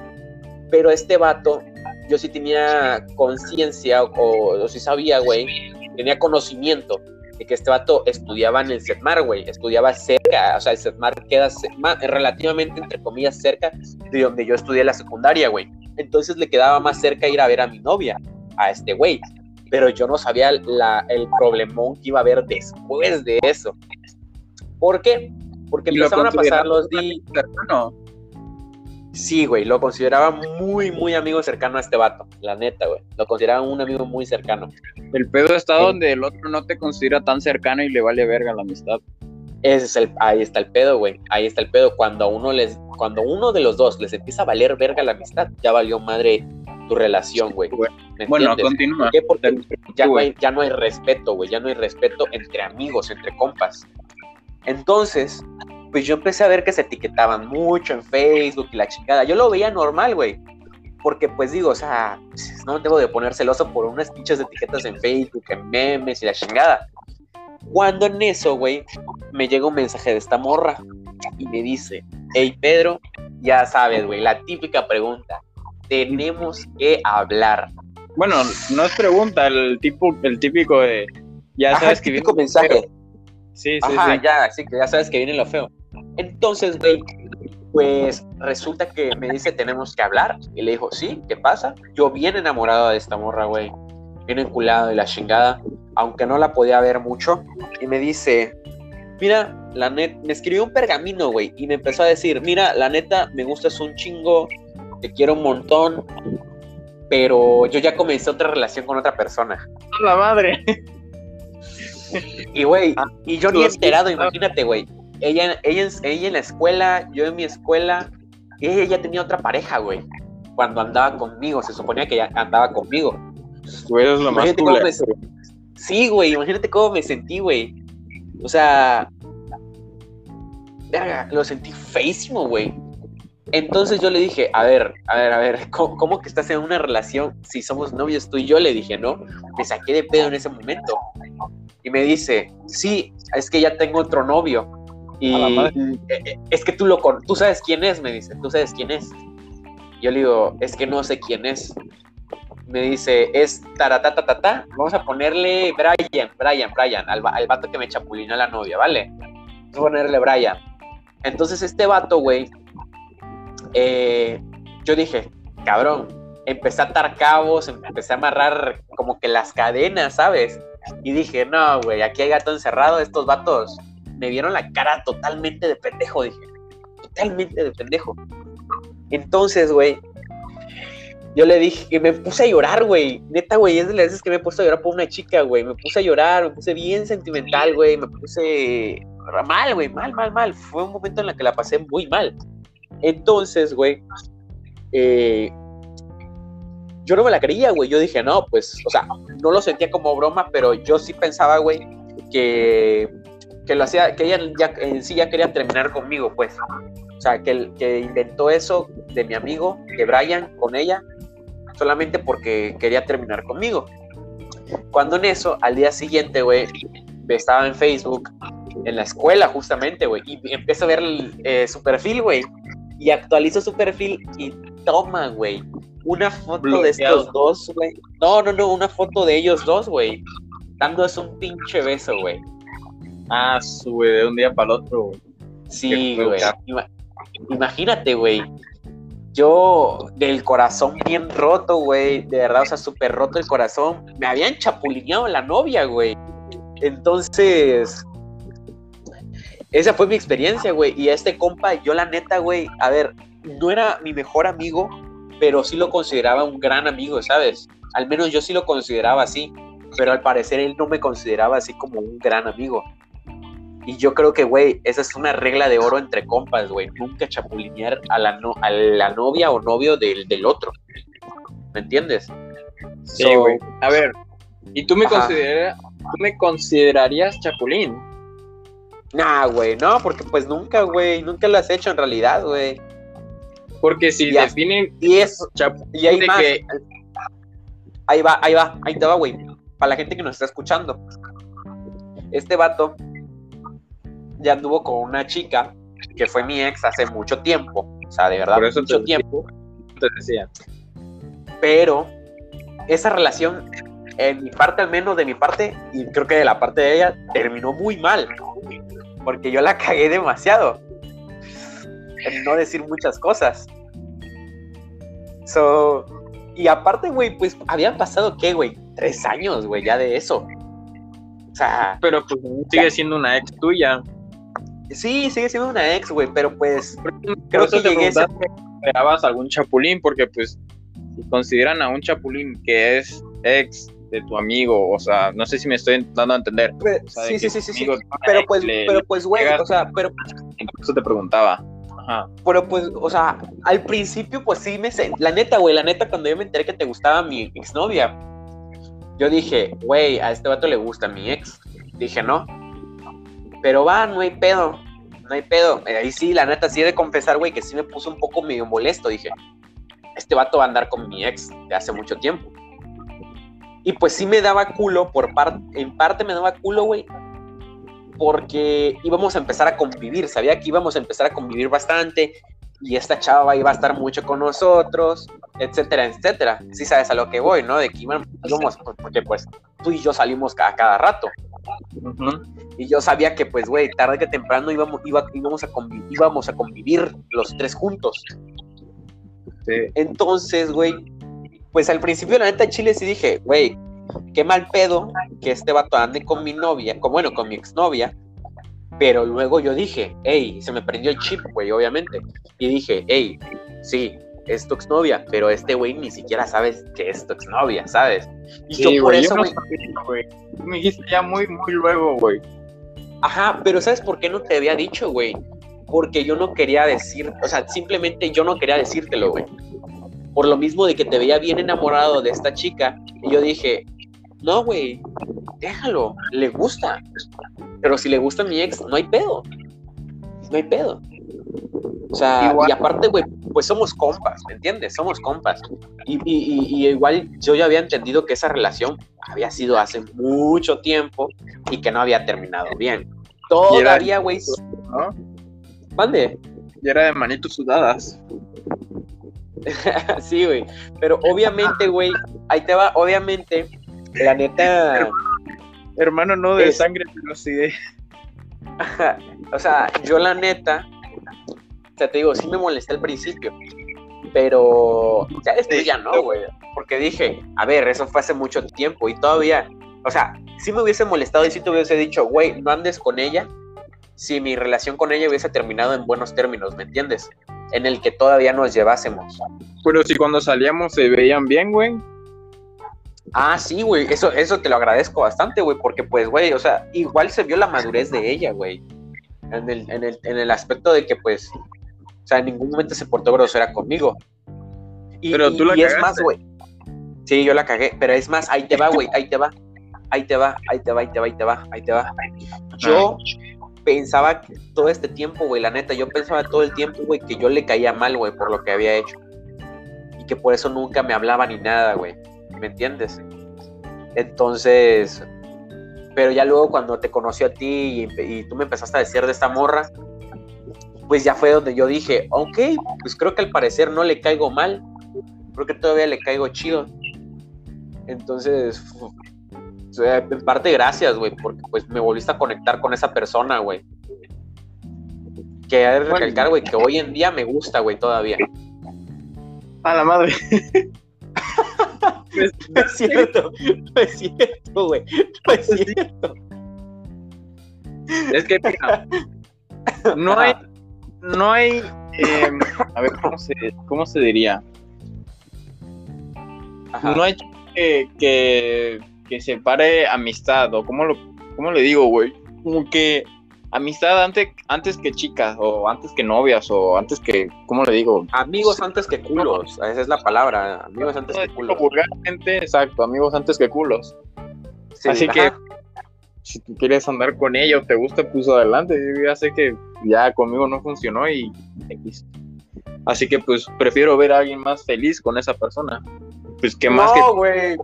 Pero este vato, yo sí tenía conciencia o, o sí sabía, güey, tenía conocimiento de que este vato estudiaba en el CETMAR, güey, estudiaba cerca, o sea, el CETMAR queda relativamente, entre comillas, cerca de donde yo estudié la secundaria, güey. Entonces le quedaba más cerca ir a ver a mi novia, a este güey. Pero yo no sabía la, el problemón que iba a haber después de eso. ¿Por qué? Porque empezaron a pasar los días. Sí, güey, lo consideraba muy, muy amigo cercano a este vato, la neta, güey. Lo consideraba un amigo muy cercano. El pedo está donde el otro no te considera tan cercano y le vale verga la amistad. Ese es el, ahí está el pedo, güey. Ahí está el pedo. Cuando a uno les, cuando uno de los dos les empieza a valer verga la amistad, ya valió madre tu relación, güey. Güey. ¿Me Bueno, continúa. ¿Por qué? Porque ya no, hay, ya no hay respeto, güey. Ya no hay respeto entre amigos, entre compas. Entonces, pues yo empecé a ver que se etiquetaban mucho en Facebook y la chingada. Yo lo veía normal, güey. Porque pues digo, o sea, no debo de poner celoso por unas pinches etiquetas en Facebook, en memes y la chingada. Cuando en eso, güey, me llega un mensaje de esta morra y me dice, hey Pedro, ya sabes, güey, la típica pregunta, tenemos que hablar. Bueno, no es pregunta, el tipo, el típico de ya Ajá, sabes el que viene típico mensaje. Sí, sí, Ajá, sí. ya, sí, que ya sabes que viene lo feo. Entonces, güey, pues resulta que me dice, tenemos que hablar. Y le dijo, sí, ¿qué pasa? Yo bien enamorado de esta morra, güey. Bien enculado de la chingada. Aunque no la podía ver mucho. Y me dice, mira, la neta, me escribió un pergamino, güey. Y me empezó a decir, mira, la neta, me gustas un chingo. Te quiero un montón. Pero yo ya comencé otra relación con otra persona. La madre. Y, güey, y yo ni enterado, imagínate, güey. Ella, ella, en- ella en la escuela, yo en mi escuela, ella ya tenía otra pareja, güey. Cuando andaba conmigo, se suponía que ya andaba conmigo. Güey, eso es lo más me Sí, güey, imagínate cómo me sentí, güey. O sea, verga, lo sentí feísimo, güey. Entonces yo le dije, a ver, a ver, a ver, *laughs* ¿cómo, cómo que estás en una relación si somos novios tú y yo? Le dije, ¿no? Me saqué de pedo en ese momento. Y me dice, sí, es que ya tengo otro novio. Y eh, eh, es que tú lo con tú sabes quién es, me dice, tú sabes quién es. Yo le digo, es que no sé quién es. Me dice, es taratatata, vamos a ponerle Brian, Brian, Brian, al, al vato que me chapulinó la novia, ¿vale? Vamos a ponerle Brian. Entonces este vato, güey, eh, yo dije, cabrón, empecé a atar cabos, empecé a amarrar como que las cadenas, ¿sabes? Y dije, no, güey, aquí hay gato encerrado, estos vatos me vieron la cara totalmente de pendejo, dije, totalmente de pendejo. Entonces, güey, yo le dije que me puse a llorar, güey. Neta, güey, es de las veces que me he puesto a llorar por una chica, güey. Me puse a llorar, me puse bien sentimental, güey. Me puse mal, güey, mal, mal, mal. Fue un momento en el que la pasé muy mal. Entonces, güey, eh, yo no me la creía, güey. Yo dije, no, pues, o sea, no lo sentía como broma, pero yo sí pensaba, güey, que, que lo hacía, que ella ya, en sí ya quería terminar conmigo, pues. O sea, que, inventó eso de mi amigo, de Brian, con ella, solamente porque quería terminar conmigo. Cuando en eso, al día siguiente, güey, estaba en Facebook, en la escuela justamente, güey, y empiezo a ver el, eh, su perfil, güey, y actualizo su perfil y toma, güey, una foto de estos dos, güey. No, no, no, una foto de ellos dos, güey, dándose un pinche beso, güey. Ah, sube de un día para el otro, güey. Sí, güey. Ima- imagínate, güey. Yo, del corazón bien roto, güey. De verdad, o sea, súper roto el corazón. Me habían chapulineado la novia, güey. Entonces, esa fue mi experiencia, güey. Y a este compa, yo la neta, güey, a ver, no era mi mejor amigo, pero sí lo consideraba un gran amigo, ¿sabes? Al menos yo sí lo consideraba así. Pero al parecer él no me consideraba así como un gran amigo. Y yo creo que, güey, esa es una regla de oro entre compas, güey. Nunca chapulinear a la, no- a la novia o novio del, del otro. ¿Me entiendes? Sí, So, güey. A ver, ¿y tú me, considera, tú me considerarías chapulín? Nah, güey, no, porque pues nunca, güey, nunca lo has hecho en realidad, güey. Porque si Ya. definen Y eso, y hay más. que Ahí va, ahí va, ahí te va, güey. Para la gente que nos está escuchando. Este vato ya anduvo con una chica que fue mi ex hace mucho tiempo. O sea, de verdad, Por eso te mucho tiempo. te decía. pero esa relación, en mi parte al menos, de mi parte, y creo que de la parte de ella, terminó muy mal, porque yo la cagué demasiado, en no decir muchas cosas. So, y aparte, güey, pues habían pasado, ¿qué, güey? Tres años, güey, ya de eso. O sea, Pero pues sigue siendo una ex tuya. Sí, sigue siendo una ex, güey, pero pues creo que llegué a ese considerabas algún chapulín, porque pues si consideran a un chapulín que es ex de tu amigo, o sea, no sé si me estoy dando a entender. O sea, sí, sí, sí, sí, sí. Pero pues, le- pero pues, güey, o sea, pero eso te preguntaba. Ajá. Pero pues, o sea, al principio, pues sí me sen- La neta, güey, la neta, cuando yo me enteré que te gustaba mi exnovia, yo dije, güey, a este vato le gusta mi ex. Dije, no. Pero va, no hay pedo. no hay pedo. Eh, Ahí sí, la neta, sí he de confesar, güey, que sí me puso un poco medio molesto. Dije, este vato va a andar con mi ex de hace mucho tiempo. Y pues sí me daba culo, por par- en parte me daba culo, güey, porque íbamos a empezar a convivir. Sabía que íbamos a empezar a convivir bastante y esta chava iba a estar mucho con nosotros, etcétera, etcétera. Sí sabes a lo que voy, ¿no? De que íbamos porque pues tú y yo salimos cada, cada rato. Y yo sabía que, pues, güey, tarde que temprano íbamos, iba- íbamos, a íbamos a convivir los tres juntos. Sí. Entonces, güey, pues al principio, la neta, Chile sí dije, güey, qué mal pedo que este vato ande con mi novia, con, bueno, con mi exnovia. Pero luego yo dije, hey, se me prendió el chip, güey, obviamente. Y dije, hey, sí, es tu exnovia, pero este güey ni siquiera sabes que es tu exnovia, ¿sabes? Y Sí, yo por eso, no güey. Tú me dijiste ya muy, muy luego, güey. Ajá, pero ¿sabes por qué no te había dicho, güey? Porque yo no quería decir, o sea, simplemente yo no quería decírtelo, güey. Por lo mismo de que te veía bien enamorado de esta chica, y yo dije, no, güey, déjalo, le gusta. Pero si le gusta a mi ex, no hay pedo. No hay pedo. O sea, Igual. y aparte, güey, pues somos compas, ¿me entiendes? Somos compas. Y, y- y- y igual yo ya había entendido que esa relación había sido hace mucho tiempo y que no había terminado bien. Todavía, güey. ¿no? Mande. Y era de manitos sudadas. *laughs* sí, güey. Pero obviamente, güey, ahí te va, obviamente, la neta. Hermano, no de Es- sangre, pero sí de. *laughs* o sea, yo la neta, sea, te digo, sí me molesté al principio, pero ya después Sí. ya no, güey, porque dije, a ver, eso fue hace mucho tiempo y todavía, o sea, sí me hubiese molestado y sí te hubiese dicho, güey, no andes con ella, si mi relación con ella hubiese terminado en buenos términos, ¿me entiendes? En el que todavía nos llevásemos. Pero si cuando salíamos se veían bien, güey. Ah, sí, güey, eso, eso te lo agradezco bastante, güey, porque pues, güey, o sea, igual se vio la madurez de ella, güey, en el, en, el, en el aspecto de que, pues, sea, en ningún momento se portó grosera conmigo. Y, Pero y- tú la y es más, güey, sí, yo la cagué, pero es más, ahí te va, güey, ahí te va, ahí te va, ahí te va, ahí te va, ahí te va, ahí te va. Yo pensaba que todo este tiempo, güey, la neta, yo pensaba todo el tiempo, güey, que yo le caía mal, güey, por lo que había hecho. Y que por eso nunca me hablaba ni nada, güey. ¿Me entiendes? Entonces, pero ya luego cuando te conoció a ti y, y tú me empezaste a decir de esta morra, pues ya fue donde yo dije, ok, pues creo que al parecer no le caigo mal, creo que todavía le caigo chido. Entonces, en parte gracias, güey, porque pues me volviste a conectar con esa persona, güey. Que hay de recalcar, güey, que hoy en día me gusta, güey, todavía. A la madre. *laughs* No es cierto, no es cierto, güey, no es *laughs* cierto. Es que, mira, no hay, *laughs* no hay, eh, *laughs* a ver, ¿cómo se, cómo se diría? Ajá. No hay que, que, que separe amistad, o cómo lo, cómo le digo, güey, como que amistad antes, antes que chicas, o antes que novias, o antes que, ¿cómo le digo? Amigos antes que culos, esa es la palabra, amigos antes que culos. Vulgarmente, exacto, amigos antes que culos. Sí, Así que, si tú quieres andar con ella o te gusta, pues adelante. Yo ya sé que ya conmigo no funcionó y X. Así que, pues, prefiero ver a alguien más feliz con esa persona. Pues, que más no, que. güey.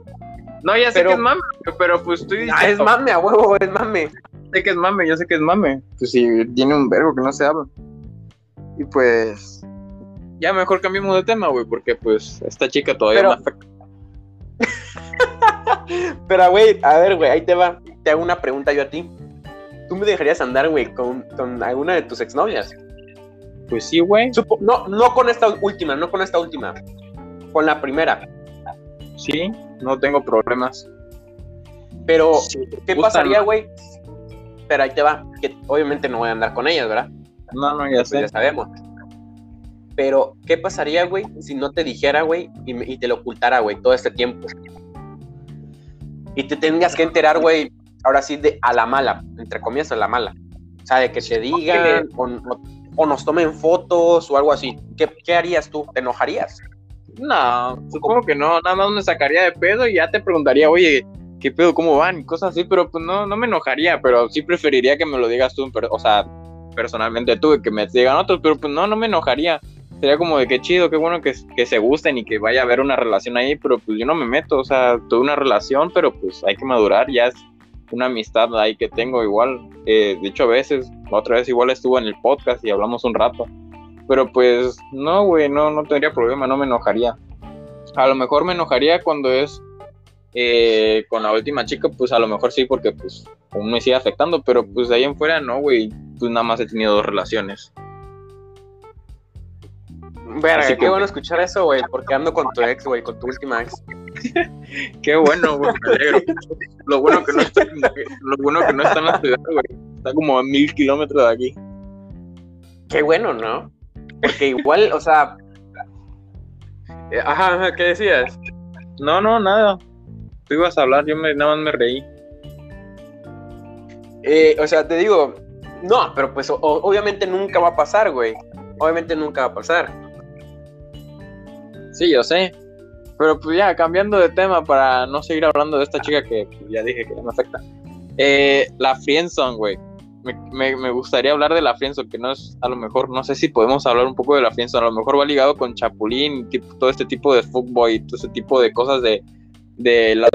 No, ya sé pero- que es mame, pero pues estoy Ah, es diciendo. mame, a huevo, es mame. sé que es mame, yo sé que es mame. Pues si tiene un verbo que no se habla. Y pues. Ya mejor cambiemos de tema, güey, porque pues esta chica todavía Pero- me afecta. *laughs* Pero, güey, a ver, güey, ahí te va. Te hago una pregunta yo a ti. ¿Tú me dejarías andar, güey, con, con alguna de tus exnovias? Pues sí, güey. Supo- no, no con esta última, no con esta última. Con la primera. Sí, no tengo problemas. Pero, Sí, ¿qué gustan, pasaría, güey? Pero ahí te va. Que obviamente no voy a andar con ellas, ¿verdad? No, no, ya Pues sé. ya sabemos. Pero, ¿qué pasaría, güey, si no te dijera, güey, y, y te lo ocultara, güey, todo este tiempo? Y te tengas que enterar, güey, ahora sí, de a la mala, entre comillas, a la mala. O sea, de que te digan, o, o- nos tomen fotos, o algo así. ¿Qué, qué harías tú? ¿Te enojarías? No, supongo que no, nada más me sacaría de pedo y ya te preguntaría, oye, ¿qué pedo, cómo van? Y cosas así, pero pues no, no me enojaría, pero sí preferiría que me lo digas tú, en per- o sea, personalmente tuve que me digan otros, pero pues no, no me enojaría. Sería como de qué chido, qué bueno que, que se gusten y que vaya a haber una relación ahí, pero pues yo no me meto, o sea, tuve una relación, pero pues hay que madurar, ya es una amistad ahí que tengo igual. Eh, de hecho, a veces, otra vez igual estuvo en el podcast y hablamos un rato. Pero pues no, güey, no, no tendría problema, no me enojaría. A lo mejor me enojaría cuando es eh, con la última chica, pues a lo mejor sí, porque pues aún me sigue afectando, pero pues de ahí en fuera no, güey, pues nada más he tenido dos relaciones. Verga, qué que- bueno escuchar eso, güey, porque ando con tu ex, güey, con tu última ex. *laughs* Qué bueno, güey, me alegro. Lo bueno que no está, lo bueno que no está en la ciudad, güey. Está como a mil kilómetros de aquí. Qué bueno, ¿no? Porque igual, o sea... eh, Ajá, ajá, ¿qué decías? No, no, nada. Tú ibas a hablar, yo me, nada más me reí. Eh, o sea, te digo, no, pero pues o- obviamente nunca va a pasar, güey. Obviamente nunca va a pasar. Sí, yo sé. Pero pues ya, cambiando de tema para no seguir hablando de esta chica que pues, ya dije que me afecta. Eh, la friendzone, güey. Me, me, me gustaría hablar de la friendzone, que no es, a lo mejor, no sé si podemos hablar un poco de la friendzone. A lo mejor va ligado con Chapulín, tipo, todo este tipo de fuckboy, todo ese tipo de cosas de, de las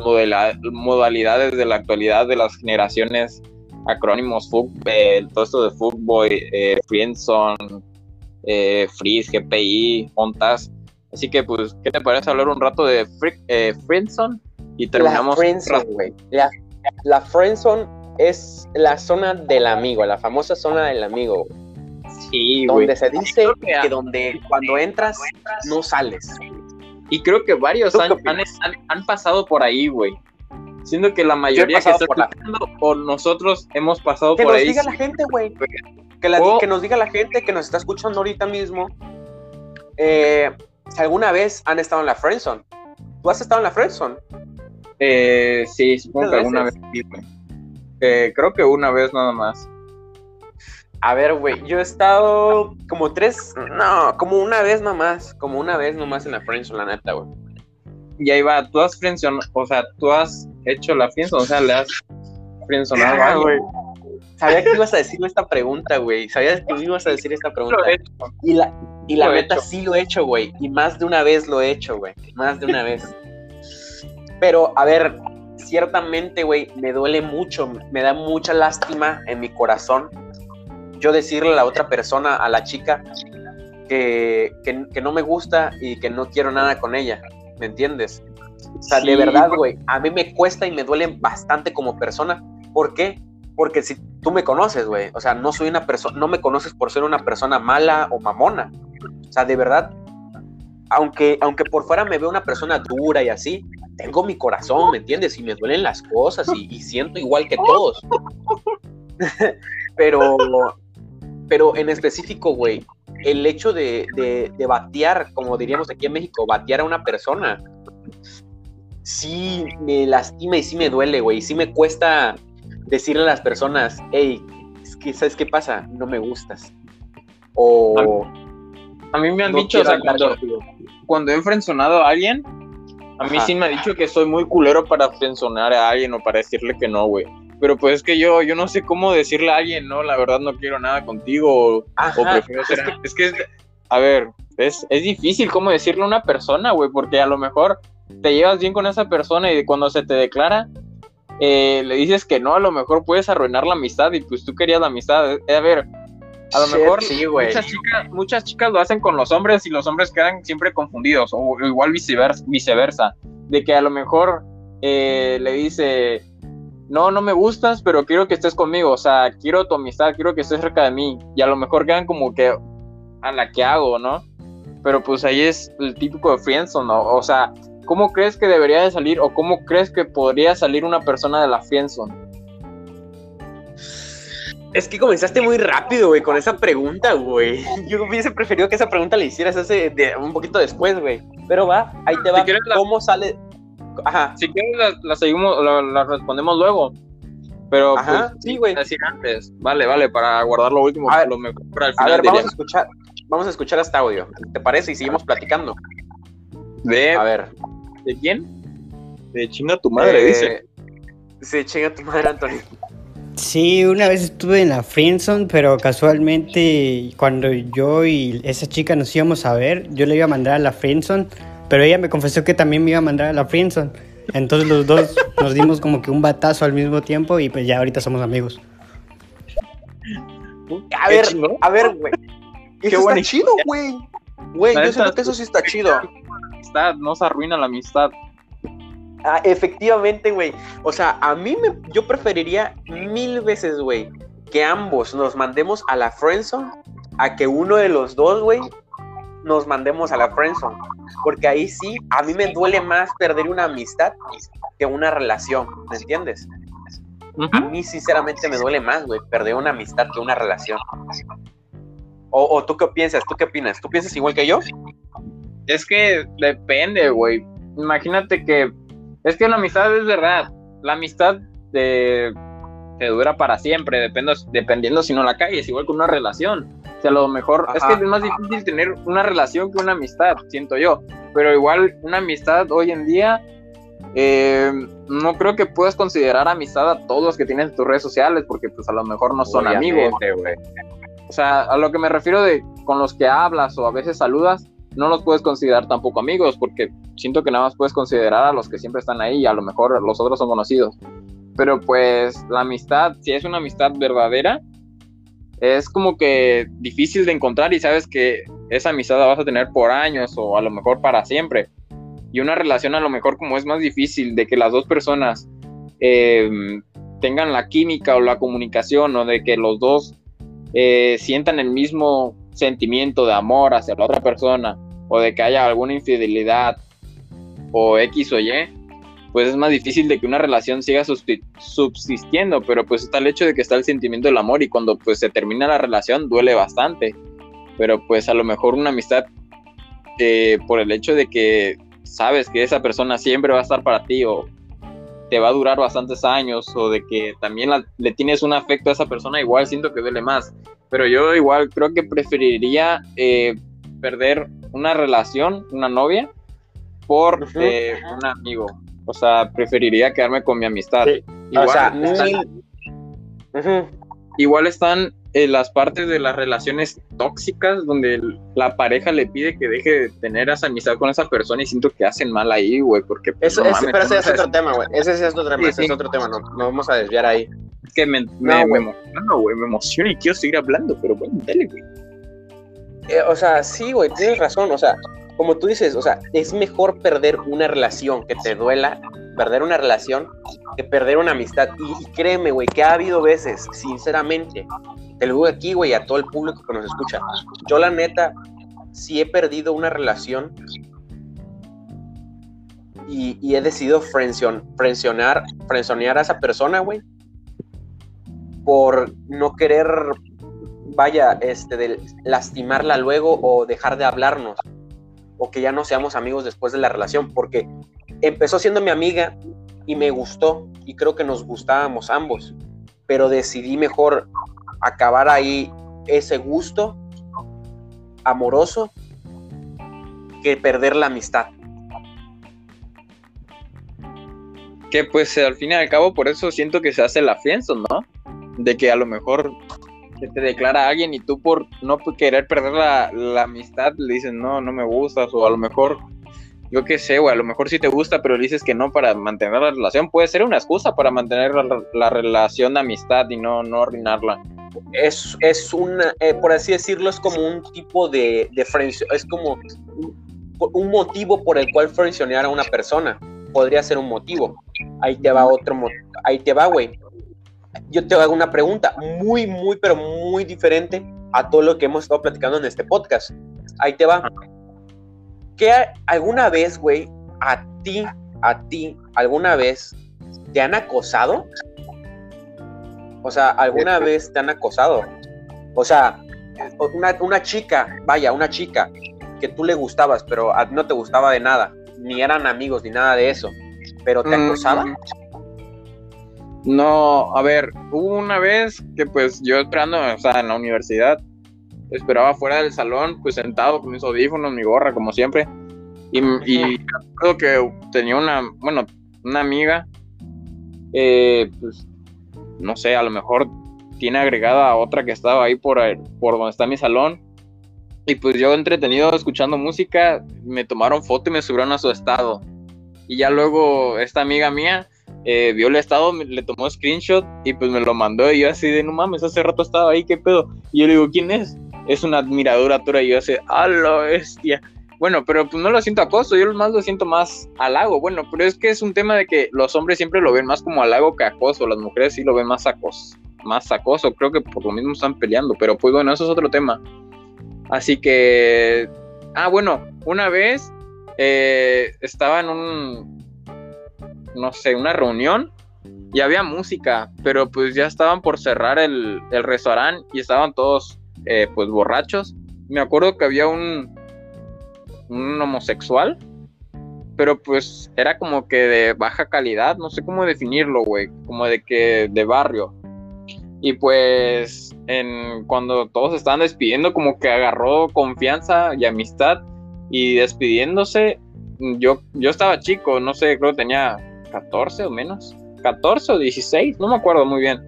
modalidades de la actualidad, de las generaciones, acrónimos, fuck, eh, todo esto de fuckboy, eh, friendzone, eh, freeze, GPI, ontas. Así que, pues, ¿qué te parece hablar un rato de Frick, eh, Friendzone? Y terminamos. La friendzone, güey. La, la friendzone es la zona del amigo, la famosa zona del amigo. Sí, güey. donde se dice que- que donde cuando entras no sales. Y creo que varios ¿Tú qué han, han- pasado por ahí, güey. Siendo que la mayoría que está la- escuchando o nosotros hemos pasado Que por nos ahí. diga la gente, güey. Que, la- O- que nos diga la gente que nos está escuchando ahorita mismo eh, alguna vez han estado en la friendzone. ¿Tú has estado en la friendzone? Eh, sí, supongo que alguna vez veces. Eh, creo que una vez nada más. A ver, güey, yo he estado como tres, no, como una vez nomás, como una vez nomás en la friendzone, la neta, güey. Y ahí va, tú has friendzone, o sea, tú has hecho la friendzone, o sea, le has friendzonado a Ah, güey. Sabía que ibas a decir esta pregunta, güey. Sabía que ibas a decir esta pregunta. He. Y la, y la he neta sí lo he hecho, güey. Y más de una vez lo he hecho, güey. Más de una vez. Pero, a ver, ciertamente, güey, me duele mucho. Me da mucha lástima en mi corazón yo decirle a la otra persona, a la chica, que, que, que no me gusta y que no quiero nada con ella. ¿Me entiendes? O sea, de verdad, güey, a mí me cuesta y me duele bastante como persona. ¿Por qué? Porque si tú me conoces, güey, o sea, no soy una persona, no me conoces por ser una persona mala o mamona. O sea, de verdad, aunque, aunque por fuera me veo una persona dura y así, tengo mi corazón, ¿me entiendes? Y me duelen las cosas y, siento igual que todos. *laughs* pero, pero en específico, güey, el hecho de, de, de batear, como diríamos aquí en México, batear a una persona, sí me lastima y sí me duele, güey. Sí me cuesta decirle a las personas, hey, es que, ¿sabes qué pasa? No me gustas. O A mí me han no dicho, o sea, cuando, cuando he frenzonado a alguien, a mí Ajá. sí me ha dicho que soy muy culero para frenzonar a alguien o para decirle que no, güey. Pero pues es que yo, yo no sé cómo decirle a alguien, no, la verdad no quiero nada contigo, o prefiero ser... Es que, es, a ver, es, es difícil cómo decirle a una persona, güey, porque a lo mejor te llevas bien con esa persona y cuando se te declara, eh, le dices que no, a lo mejor puedes arruinar la amistad y pues tú querías la amistad. Eh, a ver, a lo mejor sí, muchas chicas, muchas chicas lo hacen con los hombres y los hombres quedan siempre confundidos, o igual viceversa, viceversa de que a lo mejor eh, le dice, no, no me gustas, pero quiero que estés conmigo, o sea, quiero tu amistad, quiero que estés cerca de mí, y a lo mejor quedan como que, a la que hago, ¿no? Pero pues ahí es el típico de friendzone, ¿no? O sea, ¿cómo crees que debería de salir o cómo crees que podría salir una persona de la friendzone? Es que comenzaste muy rápido, güey, con esa pregunta, güey. *laughs* Yo hubiese preferido que esa pregunta la hicieras hace de- un poquito después, güey. Pero va, ahí te Si va. quieres la- ¿Cómo sale? Ajá, Si quieres la, la seguimos, la, la respondemos luego. Pero ajá, pues, sí, güey. decir antes. Vale, vale, para guardar lo último, A ver, lo mejor para el A ver, vamos a escuchar, vamos a escuchar hasta audio. ¿Te parece? Y seguimos platicando. ¿De, A ver. ¿De quién? De chinga tu madre, eh, dice. Sí, chinga tu madre, Antonio. Sí, una vez estuve en la Friendzone, pero casualmente cuando yo y esa chica nos íbamos a ver, yo le iba a mandar a la Friendzone, pero ella me confesó que también me iba a mandar a la Friendzone. Entonces los dos *laughs* nos dimos como que un batazo al mismo tiempo y pues ya ahorita somos amigos. A ver, a ver, güey. Qué está chido, güey. Güey, yo siento que eso sí está chido. amistad, no se arruina la amistad. Ah, efectivamente, güey. O sea, a mí me, yo preferiría mil veces, güey, que ambos nos mandemos a la friendzone a que uno de los dos, güey, nos mandemos a la friendzone. Porque ahí sí, a mí me duele más perder una amistad que una relación, ¿me entiendes? A mí sinceramente me duele más, güey, perder una amistad que una relación. O, o tú qué piensas, tú qué opinas, ¿tú piensas igual que yo? Es que depende, güey. Imagínate que. Es que la amistad es verdad. La amistad de, te dura para siempre, dependo, dependiendo si no la caes, igual que una relación. O sea, a lo mejor. Es que es más difícil tener una relación que una amistad, siento yo. Pero igual, una amistad hoy en día. eh, no creo que puedas considerar amistad a todos los que tienes en tus redes sociales, porque pues a lo mejor no son amigos. O sea, a lo que me refiero de con los que hablas o a veces saludas, no los puedes considerar tampoco amigos, porque siento que nada más puedes considerar a los que siempre están ahí y a lo mejor los otros son conocidos. Pero pues la amistad, si es una amistad verdadera, es como que difícil de encontrar y sabes que esa amistad la vas a tener por años o a lo mejor para siempre. Y una relación a lo mejor como es más difícil de que las dos personas eh, tengan la química o la comunicación o de que los dos eh, sientan el mismo sentimiento de amor hacia la otra persona o de que haya alguna infidelidad o X o Y, pues es más difícil de que una relación siga subsi- subsistiendo, pero pues está el hecho de que está el sentimiento del amor y cuando pues se termina la relación duele bastante, pero pues a lo mejor una amistad eh, por el hecho de que sabes que esa persona siempre va a estar para ti o te va a durar bastantes años o de que también la- le tienes un afecto a esa persona, igual siento que duele más. Pero yo igual creo que preferiría eh, perder una relación, una novia, por eh, un amigo. O sea, preferiría quedarme con mi amistad. Sí. Igual, o sea, están, igual están eh, las partes de las relaciones tóxicas donde la pareja le pide que deje de tener esa amistad con esa persona y siento que hacen mal ahí, güey, porque pues, Eso, no es, mames, pero ese no es otro tema, güey. Ese es otro tema, Sí, ese es otro tema, no, no vamos a desviar ahí. Es que me, me, me güey. emociona, güey, me emociona y quiero seguir hablando, pero bueno, dale, güey. Eh, o sea, sí, güey, tienes razón. O sea, como tú dices, o sea, es mejor perder una relación que te duela, perder una relación, que perder una amistad. Y, créeme, güey, que ha habido veces, sinceramente, te lo digo aquí, güey, a todo el público que nos escucha. Yo, la neta, sí he perdido una relación y, he decidido frencionar, frenzonear a esa persona, güey, por no querer vaya, este, de lastimarla luego o dejar de hablarnos, o que ya no seamos amigos después de la relación, porque empezó siendo mi amiga y me gustó, y creo que nos gustábamos ambos, pero decidí mejor acabar ahí ese gusto amoroso que perder la amistad. Que pues al fin y al cabo por eso siento que se hace la fianza, ¿no? De que a lo mejor te declara alguien y tú por no querer perder la, amistad le dices no, no me gustas o a lo mejor yo qué sé, güey, a lo mejor sí te gusta pero le dices que no para mantener la relación, puede ser una excusa para mantener la, la relación de amistad y no, no arruinarla. Es, es una, eh, por así decirlo, es como un tipo de, de es como un, motivo por el cual frencionear a una persona. Podría ser un motivo. Ahí te va otro. Ahí te va, güey. Yo te hago una pregunta muy, muy, pero muy diferente a todo lo que hemos estado platicando en este podcast. Ahí te va. ¿Qué alguna vez, güey, a ti, a ti, alguna vez te han acosado? O sea, ¿alguna vez te han acosado? O sea, una, una chica, vaya, una chica que tú le gustabas, pero a no te gustaba de nada, ni eran amigos, ni nada de eso, pero te Mm, acosaba. No, a ver, hubo una vez que pues yo esperando, o sea, en la universidad, esperaba fuera del salón, pues sentado con mis audífonos, mi gorra, como siempre. Y, y creo que tenía una, bueno, una amiga, eh, pues no sé, a lo mejor tiene agregada a otra que estaba ahí por, el- por donde está mi salón. Y pues yo entretenido escuchando música, me tomaron foto y me subieron a su estado. Y ya luego esta amiga mía eh, vio el estado, le tomó screenshot y pues me lo mandó. Y yo así de, no mames, hace rato estaba ahí, ¿qué pedo? Y yo le digo, ¿quién es? Es una admiradora tuya. Y yo así, ¡a la bestia! Bueno, pero pues no lo siento acoso, yo más lo siento más halago. Bueno, pero es que es un tema de que los hombres siempre lo ven más como halago que acoso, las mujeres sí lo ven más acoso, más acoso, creo que por lo mismo están peleando, pero pues bueno, eso es otro tema. Así que, ah, bueno, una vez eh, estaba en un, no sé, una reunión y había música, pero pues ya estaban por cerrar el, el restaurante y estaban todos eh, pues borrachos. Me acuerdo que había un, un homosexual, pero pues era como que de baja calidad, no sé cómo definirlo, güey, como de que de barrio. Y pues en, cuando todos estaban despidiendo, como que agarró confianza y amistad y despidiéndose, yo, yo estaba chico, no sé, creo que tenía 14 o menos, 14 o 16, no me acuerdo muy bien.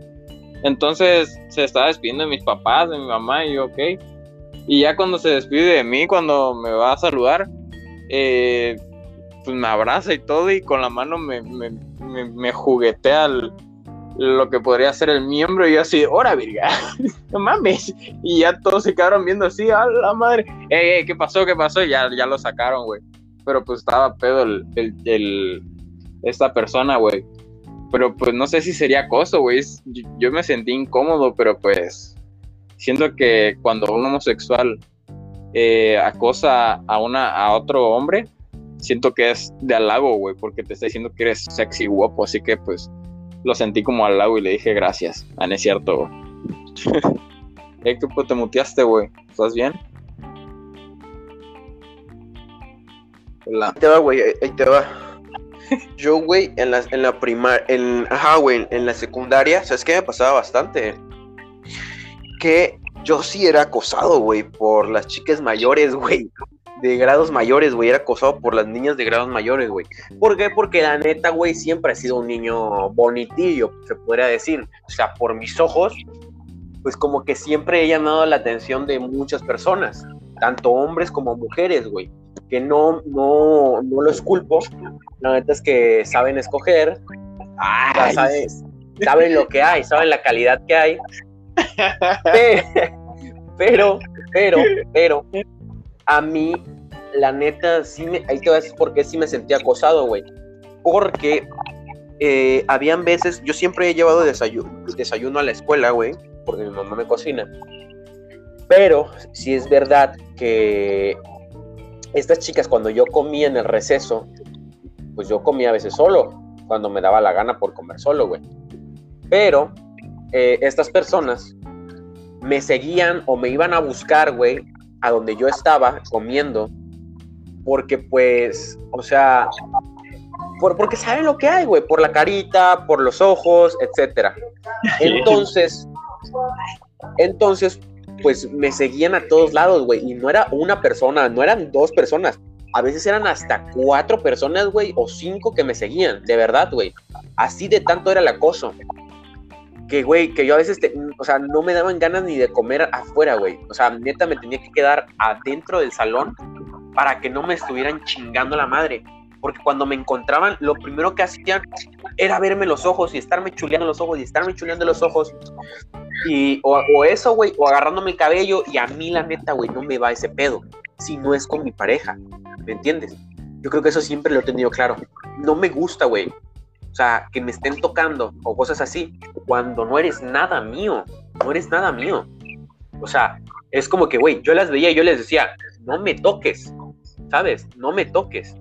Entonces se estaba despidiendo de mis papás, de mi mamá, y yo, ok. Y ya cuando se despide de mí, cuando me va a saludar, eh, pues me abraza y todo, y con la mano me, me, me, juguetea lo que podría ser el miembro, y yo así, ¡hora, virga! *laughs* ¡No mames! Y ya todos se quedaron viendo así, ¡a la madre! ¡Ey, ey! ¿Qué pasó? ¿Qué pasó? Y ya, ya lo sacaron, güey. Pero pues estaba pedo el, el- esta persona, güey. Pero pues no sé si sería acoso, güey. Es- Yo, yo me sentí incómodo, pero pues siento que cuando un homosexual eh, acosa a una a otro hombre, siento que es de halago, güey, porque te está diciendo que eres sexy guapo, así que pues lo sentí como halago y le dije gracias. Ah, no es cierto, güey. *laughs* ¿qué pues te muteaste, güey? ¿Estás bien? Hola. Ahí te va, güey, ahí te va. Yo, güey, en la, en la primaria, en, ajá, güey, en la secundaria, ¿sabes qué me pasaba bastante? Que yo sí era acosado, güey, por las chicas mayores, güey. De grados mayores, güey, era acosado por las niñas de grados mayores, güey. ¿Por qué? Porque la neta, güey, siempre he sido un niño bonitillo, se podría decir. O sea, por mis ojos, pues como que siempre he llamado la atención de muchas personas, tanto hombres como mujeres, güey que no, no, no los culpo. La neta es que saben escoger, ya sabes, saben lo que hay, saben la calidad que hay. Pe- *laughs* Pero, pero, pero, a mí, la neta, sí me, ahí te voy a decir por qué sí me sentí acosado, güey. Porque eh, habían veces, yo siempre he llevado desayuno, desayuno a la escuela, güey, porque mi mamá me cocina. Pero sí es verdad que estas chicas cuando yo comía en el receso, pues yo comía a veces solo, cuando me daba la gana por comer solo, güey. Pero eh, estas personas me seguían o me iban a buscar, güey, a donde yo estaba comiendo, porque pues, o sea, por, porque saben lo que hay, güey, por la carita, por los ojos, etcétera. *laughs* Entonces, entonces, pues me seguían a todos lados, güey. Y no era una persona, no eran dos personas. A veces eran hasta cuatro personas, güey, o cinco que me seguían, de verdad, güey. Así de tanto era el acoso. Que, güey, que yo a veces, o sea, no me daban ganas ni de comer afuera, güey. O sea, neta me tenía que quedar adentro del salón para que no me estuvieran chingando la madre. Porque cuando me encontraban, lo primero que hacían era verme los ojos y estarme chuleando los ojos y estarme chuleando los ojos. Y, o, o eso, güey, o agarrándome el cabello. Y a mí, la neta, güey, no me va ese pedo. Si no es con mi pareja. ¿Me entiendes? Yo creo que eso siempre lo he tenido claro. No me gusta, güey. O sea, que me estén tocando o cosas así. Cuando no eres nada mío. No eres nada mío. O sea, es como que, güey, yo las veía y yo les decía, no me toques. ¿Sabes? No me toques.